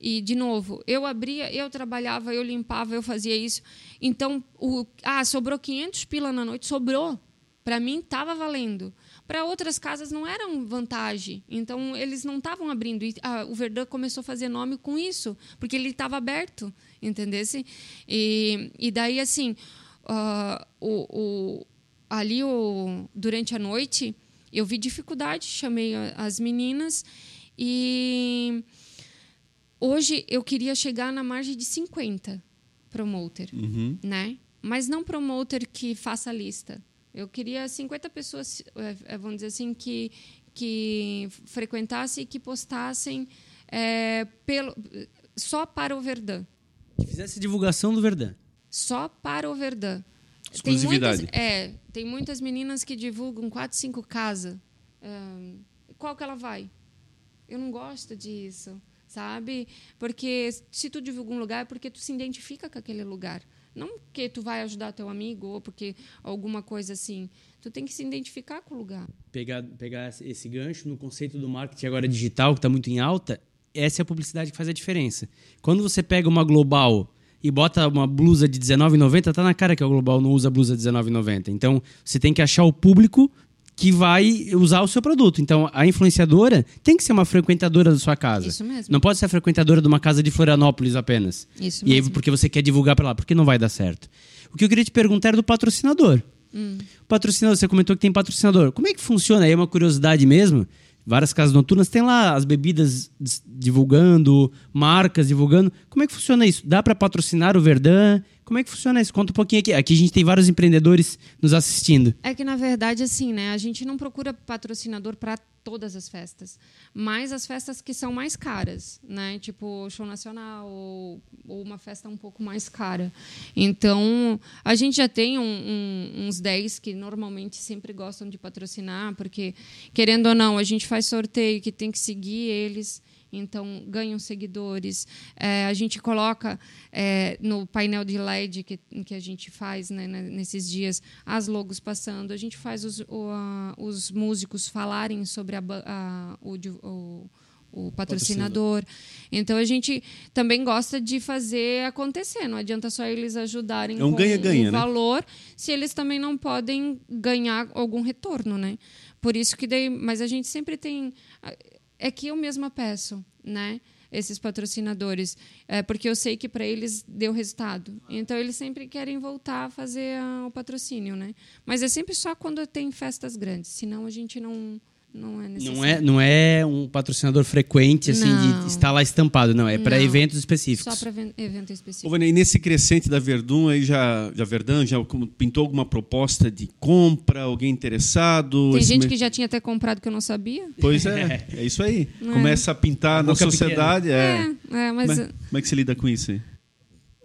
E, de novo, eu abria, eu trabalhava, eu limpava, eu fazia isso. Então, o, ah, sobrou 500 pila na noite, sobrou. Para mim, estava valendo. Para outras casas não era vantagem. Então, eles não estavam abrindo. E, ah, o Verdun começou a fazer nome com isso, porque ele estava aberto, entendesse? E, e daí, assim, ah, o, o, ali o, durante a noite, eu vi dificuldade, chamei as meninas e hoje eu queria chegar na margem de 50 promoter, Uhum. né? Mas não promoter que faça lista. Eu queria 50 pessoas, eh, eh, vamos dizer assim, que, que frequentassem e que postassem eh, pelo, só para o Verdun. Que fizesse divulgação do Verdun. Só para o Verdun. Exclusividade. Tem muitas, é, tem muitas meninas que divulgam quatro, cinco casas. Ahn, qual que ela vai? Eu não gosto disso, sabe? Porque se tu divulga um lugar é porque tu se identifica com aquele lugar. Não porque tu vai ajudar teu amigo ou porque alguma coisa assim. Tu tem que se identificar com o lugar. Pegar, pegar esse gancho no conceito do marketing agora digital, que está muito em alta, essa é a publicidade que faz a diferença. Quando você pega uma global e bota uma blusa de R$19,90, tá na cara que a global não usa blusa de R$19,90. Então, você tem que achar o público que vai usar o seu produto. Então, a influenciadora tem que ser uma frequentadora da sua casa. Isso mesmo. Não pode ser a frequentadora de uma casa de Florianópolis apenas. Isso E aí, mesmo. porque você quer divulgar para lá, porque não vai dar certo. O que eu queria te perguntar era do patrocinador. O patrocinador, você comentou que tem patrocinador. Como é que funciona? Aí é uma curiosidade mesmo. Várias casas noturnas tem lá as bebidas divulgando, marcas divulgando. Como é que funciona isso? Dá para patrocinar o Verdun? Como é que funciona isso? Conta um pouquinho aqui. Aqui a gente tem vários empreendedores nos assistindo. É que, na verdade, assim, né? A gente não procura patrocinador para todas as festas, mas as festas que são mais caras, né? Tipo show nacional ou, ou uma festa um pouco mais cara. Então, a gente já tem um- um- uns 10 que normalmente sempre gostam de patrocinar, porque, querendo ou não, a gente faz sorteio que tem que seguir eles. Então, ganham seguidores. É, a gente coloca é, no painel de LED que, que a gente faz né, né, nesses dias as logos passando. A gente faz os, o, a- os músicos falarem sobre a a- o, o- o patrocinador. Então, a gente também gosta de fazer acontecer. Não adianta só eles ajudarem É um com ganha-ganha, o né? valor se eles também não podem ganhar algum retorno, né? Por isso que daí, mas a gente sempre tem é que eu mesma peço, né? Esses patrocinadores, é, porque eu sei que para eles deu resultado. Então eles sempre querem voltar a fazer ah, o patrocínio, né? Mas é sempre só quando tem festas grandes, senão a gente não não é necessário. Não é, não é um patrocinador frequente, assim, Não. de estar lá estampado, não. É para eventos específicos. só para evento Ô, específico. Vânia, e nesse crescente da Verdun, aí já, já Verdun, já pintou alguma proposta de compra, alguém interessado? Tem gente mer- que já tinha até comprado que eu não sabia. Pois é, é isso aí. É. Começa a pintar A na sociedade. É. É, é, mas Como, é, como é que você lida com isso aí?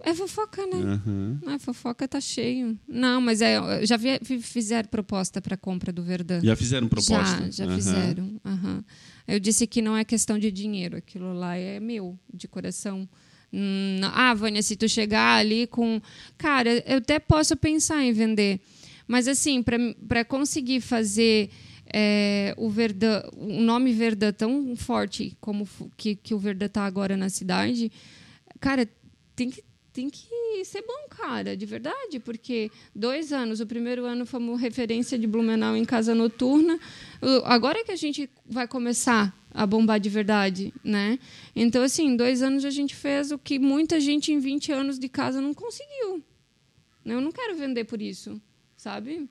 É fofoca, né? Ah, fofoca tá cheio. Não, mas é, já vi, fizeram proposta para compra do Verdun. Já fizeram proposta? Já, já Aham. fizeram. aham. Eu disse que não é questão de dinheiro, aquilo lá é meu, de coração. Hum, ah, Vânia, se tu chegar ali com. Cara, eu até posso pensar em vender. Mas, assim, para conseguir fazer é, o Verdun, o nome Verdun tão forte como que, que o Verdun tá agora na cidade, cara, tem que, tem que ser bom, cara, de verdade, porque dois anos, o primeiro ano fomos referência de Blumenau em casa noturna, agora que a gente vai começar a bombar de verdade, né? Então, assim, dois anos a gente fez o que muita gente em 20 anos de casa não conseguiu. Eu não quero vender por isso, sabe?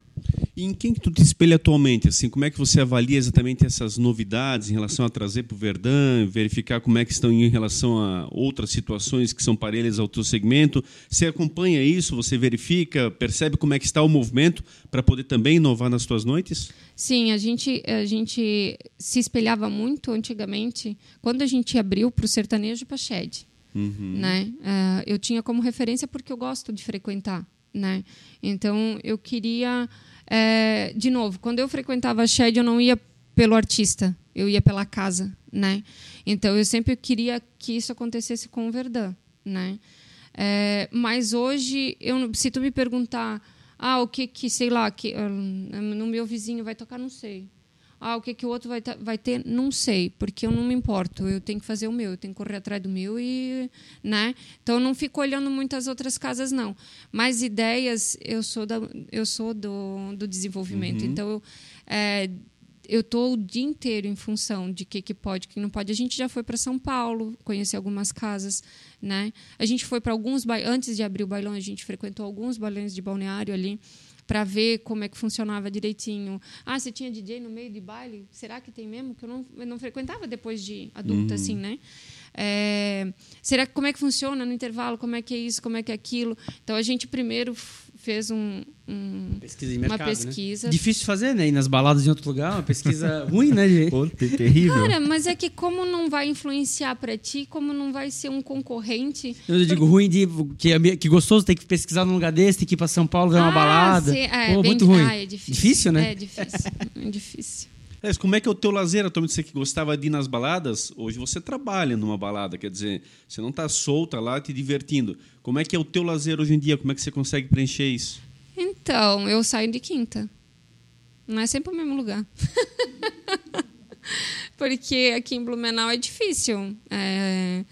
E em quem que tu te espelha atualmente? Assim, como é que você avalia exatamente essas novidades em relação a trazer para o Verdun, verificar como é que estão em relação a outras situações que são parelhas ao teu segmento? Você acompanha isso? Você verifica, percebe como é que está o movimento para poder também inovar nas tuas noites? Sim, a gente, a gente se espelhava muito antigamente quando a gente abriu para o sertanejo e para Shed. Né? Ah, eu tinha como referência porque eu gosto de frequentar. Né? Então, eu queria... eh, de novo, quando eu frequentava a Shed, eu não ia pelo artista, eu ia pela casa. Né? Então, eu sempre queria que isso acontecesse com o Verdun. Né? É, mas hoje, eu, se tu me perguntar, ah, o que que, sei lá, que, ah, no meu vizinho vai tocar, não sei. Ah, o que que o outro vai, vai ter, não sei, porque eu não me importo. Eu tenho que fazer o meu, eu tenho que correr atrás do meu e, né? Então eu não fico olhando muitas outras casas não. Mas ideias, eu sou da, eu sou do, do desenvolvimento. Então eu, é, eu tô o dia inteiro em função de que que pode, que não pode. A gente já foi para São Paulo, conhecer algumas casas, né? A gente foi para alguns antes de abrir o bailão, a gente frequentou alguns bailões de balneário ali para ver como é que funcionava direitinho. Ah, você tinha DJ no meio de baile? Será que tem mesmo? Que eu não, eu não frequentava depois de adulta, assim, né? É, será que como é que funciona no intervalo? Como é que é isso? Como é que é aquilo? Então a gente primeiro fez um, um- Pesquisa de uma mercado, pesquisa. Né? Difícil de fazer, né? Ir nas baladas em outro lugar, uma pesquisa ruim, né, gente? Pô, ter- terrível. Cara, mas é que como não vai influenciar para ti, como não vai ser um concorrente, Eu digo ruim de que, é que gostoso ter que pesquisar num lugar desse, ter que ir pra São Paulo ver uma Ah, balada. sim, é, Pô, bem- muito ruim. ah, é difícil. Difícil, né? É difícil. É difícil. Aliás, como é que é o teu lazer? Atualmente você que gostava de ir nas baladas, hoje você trabalha numa balada, quer dizer, você não está solta lá te divertindo. Como é que é o teu lazer hoje em dia? Como é que você consegue preencher isso? Então, eu saio de quinta. Não é sempre o mesmo lugar. Porque aqui em Blumenau é difícil é,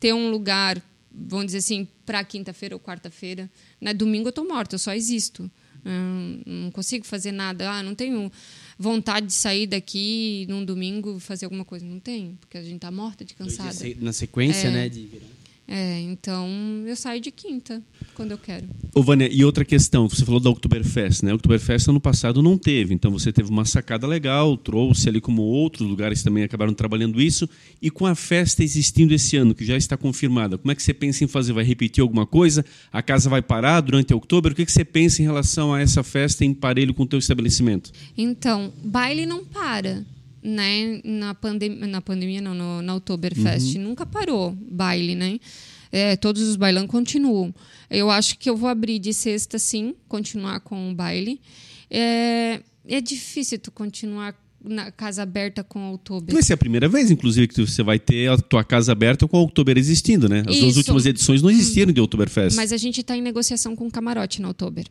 ter um lugar, vamos dizer assim, para quinta-feira ou quarta-feira. Né? Domingo eu tô morta, eu só existo. Hum, Não consigo fazer nada. Ah, não tenho vontade de sair daqui num domingo fazer alguma coisa. Não tenho, porque a gente tá morta de cansada. Na sequência, É. né? De virar. É, então eu saio de quinta quando eu quero. Ô, Vânia, e outra questão, você falou da Oktoberfest, né? Oktoberfest ano passado não teve, então você teve uma sacada legal, trouxe ali como outros lugares também acabaram trabalhando isso, e com a festa existindo esse ano, que já está confirmada, como é que você pensa em fazer? Vai repetir alguma coisa? A casa vai parar durante outubro? O que, que você pensa em relação a essa festa em parelho com o teu estabelecimento? Então, baile não para, né? Na, pandem na pandemia, não, no, na Oktoberfest. Nunca parou baile, né? É, todos os bailão continuam. Eu acho que eu vou abrir de sexta, sim, continuar com o baile. É, é difícil tu continuar na casa aberta com o Oktober. Vai ser a primeira vez, inclusive, que você vai ter a tua casa aberta com o Oktober existindo, né? As duas Isso. últimas edições não existiram de Oktoberfest. Mas a gente está em negociação com o camarote na Oktober.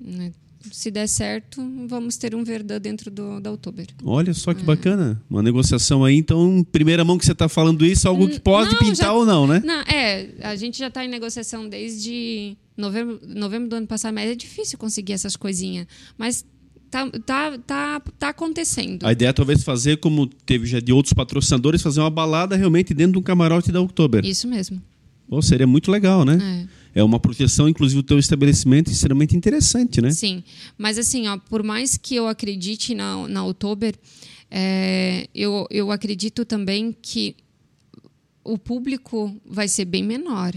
né? Se der certo, vamos ter um Verdun dentro do, da Oktober. Olha só que bacana. Uma negociação aí, então, em primeira mão que você está falando isso, algo que pode Não, pintar já- ou não, né? Não, é, a gente já está em negociação desde novembro, novembro do ano passado, mas é difícil conseguir essas coisinhas. Mas tá, tá, tá, tá acontecendo. A ideia é talvez fazer, como teve já de outros patrocinadores, fazer uma balada realmente dentro de um camarote da Oktober. Isso mesmo. Pô, seria muito legal, né? É. É uma proteção, inclusive, do teu estabelecimento extremamente interessante, né? Sim, mas assim, ó, por mais que eu acredite na, na Oktober, é, eu, eu acredito também que o público vai ser bem menor.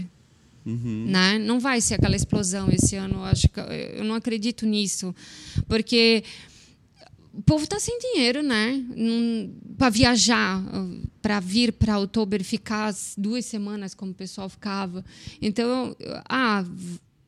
Né? Não vai ser aquela explosão esse ano. Eu, acho que, eu não acredito nisso. Porque o povo está sem dinheiro, né? Para viajar, para vir para outubro ficar duas semanas como o pessoal ficava. Então, ah,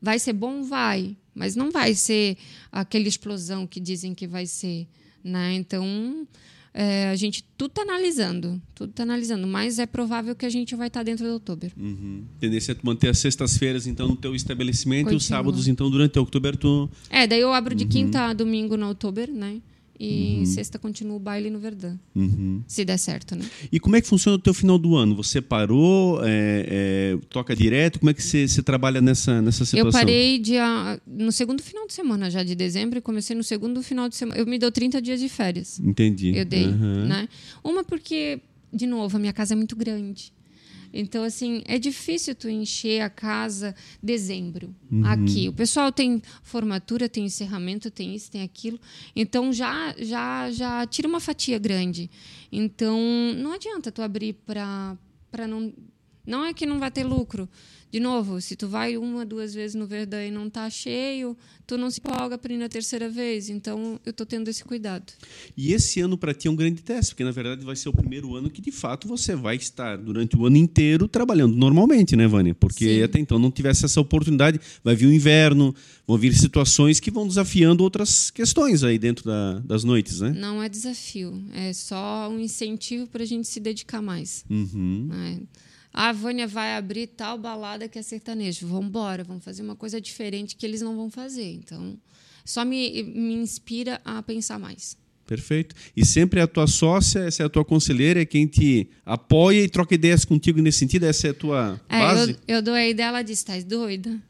vai ser bom? Vai. Mas não vai ser aquela explosão que dizem que vai ser. Né? Então, é, a gente tudo está analisando, tudo está analisando, mas é provável que a gente vai estar tá dentro de outubro. Uhum. Tendência é manter as sextas-feiras então no teu estabelecimento Continua. e os sábados então durante outubro tu É, daí eu abro de uhum. quinta a domingo no outubro, né? E uhum. sexta continua o baile no Verdão. Uhum. Se der certo, né? E como é que funciona o teu final do ano? Você parou, é, é, toca direto? Como é que você, você, trabalha nessa, nessa situação? Eu parei dia, no segundo final de semana já de dezembro e comecei no segundo final de semana. Eu me dou 30 dias de férias. Entendi. Eu dei, uhum. né? Uma porque, de novo, a minha casa é muito grande. Então, assim, é difícil tu encher a casa dezembro uhum. aqui. O pessoal tem formatura, tem encerramento, tem isso, tem aquilo. Então, já, já, já tira uma fatia grande. Então, não adianta tu abrir para não... Não é que não vai ter lucro, de novo, se tu vai uma, duas vezes no Verdão e não tá cheio, tu não se empolga para ir na terceira vez. Então, eu estou tendo esse cuidado. E esse ano para ti é um grande teste, porque na verdade vai ser o primeiro ano que de fato você vai estar durante o ano inteiro trabalhando normalmente, né, Vânia? Porque Sim. até então não tivesse essa oportunidade, vai vir o inverno, vão vir situações que vão desafiando outras questões aí dentro da, das noites, né? Não é desafio, é só um incentivo para a gente se dedicar mais. Uhum. É a Vânia vai abrir tal balada que é sertanejo. Vamos embora, vamos fazer uma coisa diferente que eles não vão fazer. Então, só me, me inspira a pensar mais. Perfeito. E sempre é a tua sócia, essa é a tua conselheira, é quem te apoia e troca ideias contigo nesse sentido? Essa é a tua é, base? Eu, eu dou a ideia, ela diz, estás doida?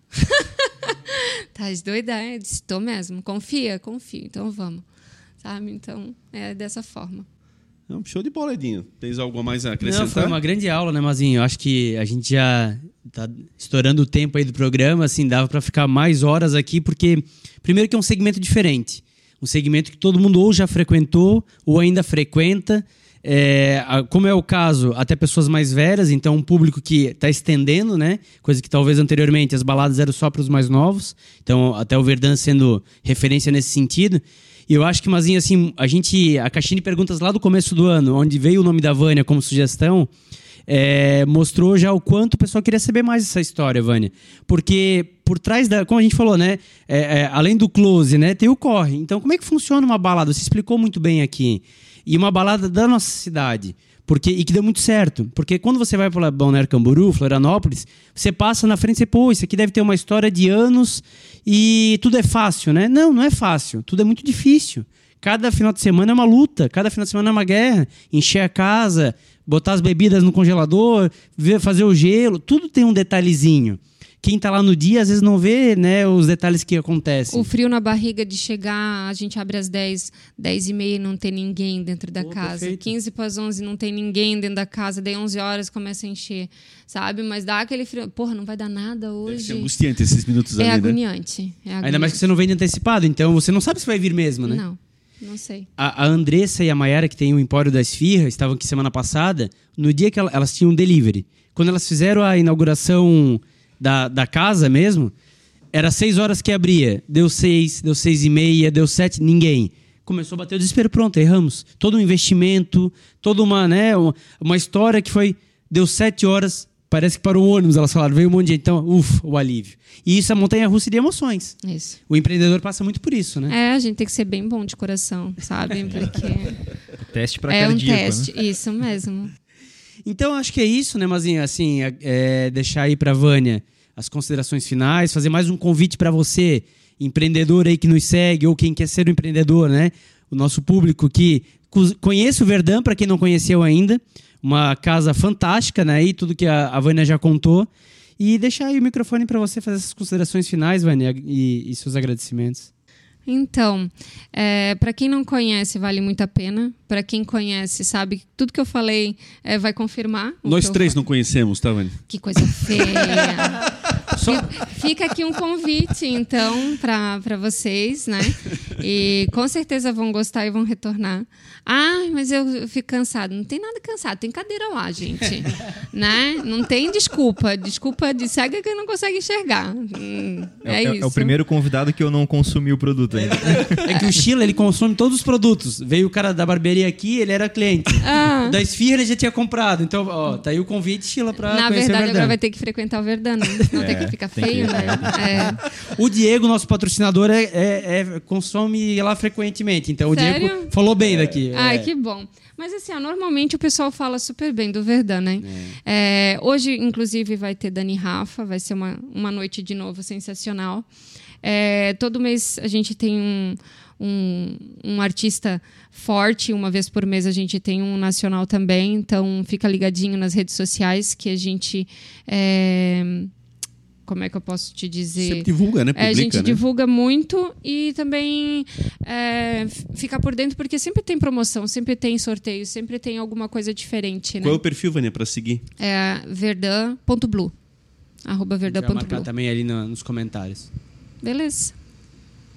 Estás doida? Eu disse, estou mesmo. Confia, confio. Então vamos. Sabe? Então, é dessa forma. Não, show de bola, Edinho. Tens algo mais a acrescentar? Não, foi uma grande aula, né, Mazinho? Eu acho que a gente já tá estourando o tempo aí do programa, assim, dava para ficar mais horas aqui, porque primeiro que é um segmento diferente. Um segmento que todo mundo ou já frequentou ou ainda frequenta. É, como é o caso, até pessoas mais velhas, então um público que está estendendo, né? Coisa que talvez anteriormente as baladas eram só para os mais novos. Então, até o Verdun sendo referência nesse sentido. E eu acho que, Mazinho, assim, a gente. A caixinha de perguntas lá do começo do ano, onde veio o nome da Vânia como sugestão, é, mostrou já o quanto o pessoal queria saber mais dessa história, Vânia. Porque por trás da. Como a gente falou, né? É, é, além do close, né? Tem o corre. Então, como é que funciona uma balada? Você explicou muito bem aqui. E uma balada da nossa cidade. Porque, e que deu muito certo. Porque quando você vai para Balneário Camboriú, Florianópolis, você passa na frente e pô, isso aqui deve ter uma história de anos e tudo é fácil, né? Não, não é fácil. Tudo é muito difícil. Cada final de semana é uma luta, cada final de semana é uma guerra. Encher a casa, botar as bebidas no congelador, fazer o gelo, tudo tem um detalhezinho quem está lá no dia às vezes não vê né, os detalhes que acontecem. O frio na barriga de chegar, a gente abre às 10, 10 e meia e não tem ninguém dentro da casa. Perfeito. 15 para as 11 não tem ninguém dentro da casa. Daí 11 horas começa a encher, sabe? Mas dá aquele frio. Porra, não vai dar nada hoje. Ser angustiante esses minutos é ali, agoniante, né? é agoniante. Ainda mais que você não vende antecipado, então você não sabe se vai vir mesmo, né? Não. Não sei. A, a Andressa e a Mayara, que tem o Empório da Esfirra, estavam aqui semana passada, no dia que elas tinham um delivery. Quando elas fizeram a inauguração da, da casa mesmo, era seis horas que abria. Deu seis, deu seis e meia, deu sete, ninguém. Começou a bater o desespero, pronto, erramos. Todo um investimento, toda uma, né, uma, uma história que foi. Deu sete horas, parece que parou o ônibus, elas falaram, veio um monte de gente, então, ufa, o alívio. E isso é montanha russa de emoções. Isso. O empreendedor passa muito por isso, né? É, a gente tem que ser bem bom de coração, sabe? Porque. teste para É um cardíaco, né? teste, né? isso mesmo. Então, acho que é isso, né, Mazinha? Assim, é, é deixar aí para Vânia as considerações finais, fazer mais um convite para você, empreendedor aí que nos segue ou quem quer ser um empreendedor, né? O nosso público que conhece o Verdão, para quem não conheceu ainda, uma casa fantástica, né? E tudo que a, a Vânia já contou. E deixar aí o microfone para você fazer essas considerações finais, Vânia, e, e seus agradecimentos. Então, é, para quem não conhece, vale muito a pena. Para quem conhece, sabe que tudo que eu falei é, vai confirmar. Nós três não conhecemos, tá, Vânia? Que coisa feia. Só... Fica aqui um convite, então, para vocês, né? E com certeza vão gostar e vão retornar. Ah, mas eu fico cansado. Não tem nada cansado, tem cadeira lá, gente. né? Não tem desculpa. Desculpa de cega que não consegue enxergar. Hum, é, é, isso. É o primeiro convidado que eu não consumi o produto ainda. É que o Sheila, ele consome todos os produtos. Veio o cara da barbearia aqui, ele era cliente. Ah. Da esfirra ele já tinha comprado. Então, ó, tá aí o convite, Sheila, pra Na verdade, agora vai ter que frequentar o Verdão. Não é, tem que ficar feio, que... né? É. O Diego, nosso patrocinador, é, é, é, consome lá frequentemente. Então, Sério? o Diego falou bem daqui. Ai, que bom. Mas assim, ó, normalmente o pessoal fala super bem do Verdun, né? É. É, hoje, inclusive, vai ter Dani Rafa, vai ser uma, uma noite de novo sensacional. É, todo mês a gente tem um, um, um, artista forte, uma vez por mês a gente tem um nacional também, então fica ligadinho nas redes sociais que a gente é, como é que eu posso te dizer? Sempre divulga, né? Publica, é, a gente né? divulga muito e também é, fica por dentro, porque sempre tem promoção, sempre tem sorteio, sempre tem alguma coisa diferente. Né? Qual é o perfil, Vânia, para seguir? É verdan.blue. Arroba verdan.blue. também ali no, nos comentários. Beleza.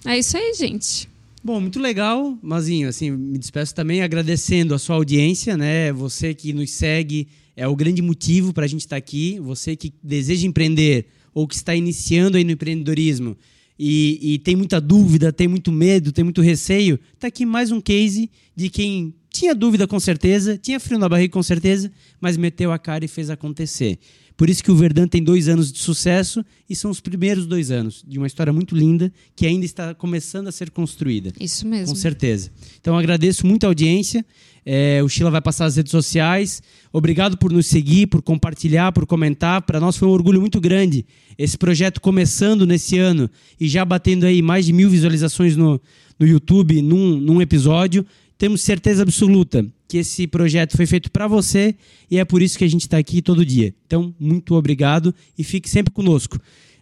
É isso aí, gente. Bom, muito legal, Mazinho. Assim, me despeço também agradecendo a sua audiência, né? Você que nos segue é o grande motivo para a gente estar tá aqui. Você que deseja empreender ou que está iniciando aí no empreendedorismo e, e tem muita dúvida, tem muito medo, tem muito receio, está aqui mais um case de quem tinha dúvida com certeza, tinha frio na barriga com certeza, mas meteu a cara e fez acontecer. Por isso que o Verdun tem dois anos de sucesso e são os primeiros dois anos de uma história muito linda que ainda está começando a ser construída. Isso mesmo. Com certeza. Então agradeço muito a audiência. É, o Sheila vai passar as redes sociais. Obrigado por nos seguir, por compartilhar, por comentar. Para nós foi um orgulho muito grande esse projeto começando nesse ano e já batendo aí mais de mil visualizações no, no YouTube num, num episódio. Temos certeza absoluta que esse projeto foi feito para você e é por isso que a gente está aqui todo dia. Então, muito obrigado e fique sempre conosco.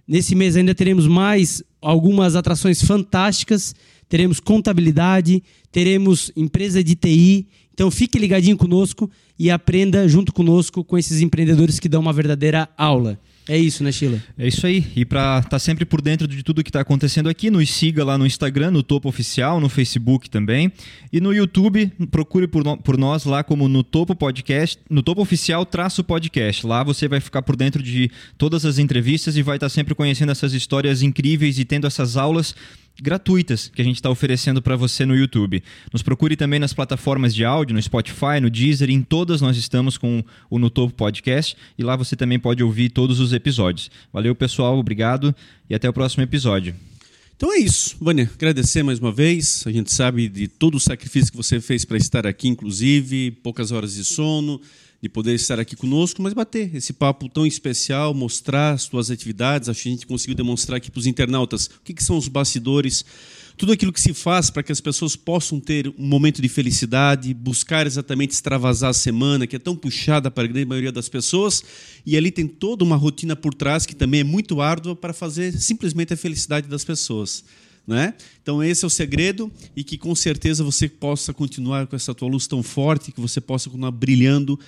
Nesse mês ainda teremos mais algumas atrações fantásticas. Teremos contabilidade, teremos empresa de TI. Então fique ligadinho conosco e aprenda junto conosco com esses empreendedores que dão uma verdadeira aula. É isso, né, Sheila? É isso aí. E para estar tá sempre por dentro de tudo que está acontecendo aqui, nos siga lá no Instagram, no Topo Oficial, no Facebook também. E no YouTube, procure por, no, por nós lá como no Topo Podcast, no Topo Oficial traço podcast. Lá você vai ficar por dentro de todas as entrevistas e vai estar tá sempre conhecendo essas histórias incríveis e tendo essas aulas gratuitas que a gente está oferecendo para você no YouTube. Nos procure também nas plataformas de áudio, no Spotify, no Deezer, em todas nós estamos com o No Topo Podcast e lá você também pode ouvir todos os episódios. Valeu, pessoal, obrigado e até o próximo episódio. Então é isso, Vânia. Agradecer mais uma vez. A gente sabe de todo o sacrifício que você fez para estar aqui, inclusive, poucas horas de sono de poder estar aqui conosco, mas bater esse papo tão especial, mostrar as suas atividades. Acho que a gente conseguiu demonstrar aqui para os internautas o que, que são os bastidores, tudo aquilo que se faz para que as pessoas possam ter um momento de felicidade, buscar exatamente extravasar a semana, que é tão puxada para a grande maioria das pessoas, e ali tem toda uma rotina por trás que também é muito árdua para fazer simplesmente a felicidade das pessoas. Né? Então esse é o segredo e que com certeza você possa continuar com essa tua luz tão forte, que você possa continuar brilhando.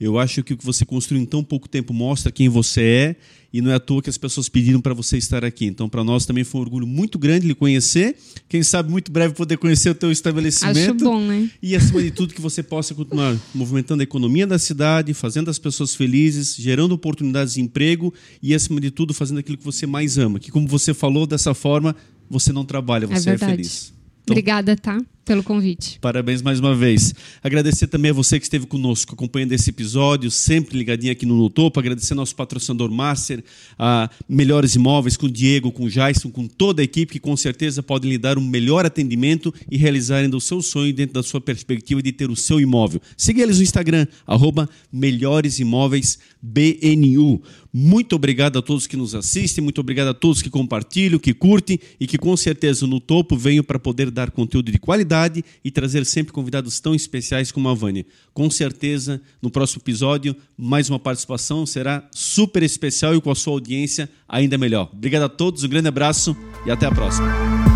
Eu acho que o que você construiu em tão pouco tempo mostra quem você é e não é à toa que as pessoas pediram para você estar aqui. Então para nós também foi um orgulho muito grande lhe conhecer. Quem sabe muito breve poder conhecer o teu estabelecimento. Acho bom, né? E acima de tudo que você possa continuar movimentando a economia da cidade, fazendo as pessoas felizes, gerando oportunidades de emprego e acima de tudo fazendo aquilo que você mais ama, que como você falou dessa forma você não trabalha, você é, é feliz. Então, Obrigada, tá? Pelo convite. Parabéns mais uma vez. Agradecer também a você que esteve conosco acompanhando esse episódio, sempre ligadinho aqui no No Topo. Agradecer ao nosso patrocinador Master, a Melhores Imóveis, com o Diego, com o Jason, com toda a equipe que com certeza podem lhe dar um melhor atendimento e realizar ainda o seu sonho dentro da sua perspectiva de ter o seu imóvel. Siga eles no Instagram, arroba Melhores Imóveis BNU. Muito obrigado a todos que nos assistem, muito obrigado a todos que compartilham, que curtem e que com certeza no topo venham para poder dar conteúdo de qualidade e trazer sempre convidados tão especiais como a Vânia. Com certeza, no próximo episódio, mais uma participação será super especial e com a sua audiência ainda melhor. Obrigado a todos, um grande abraço e até a próxima.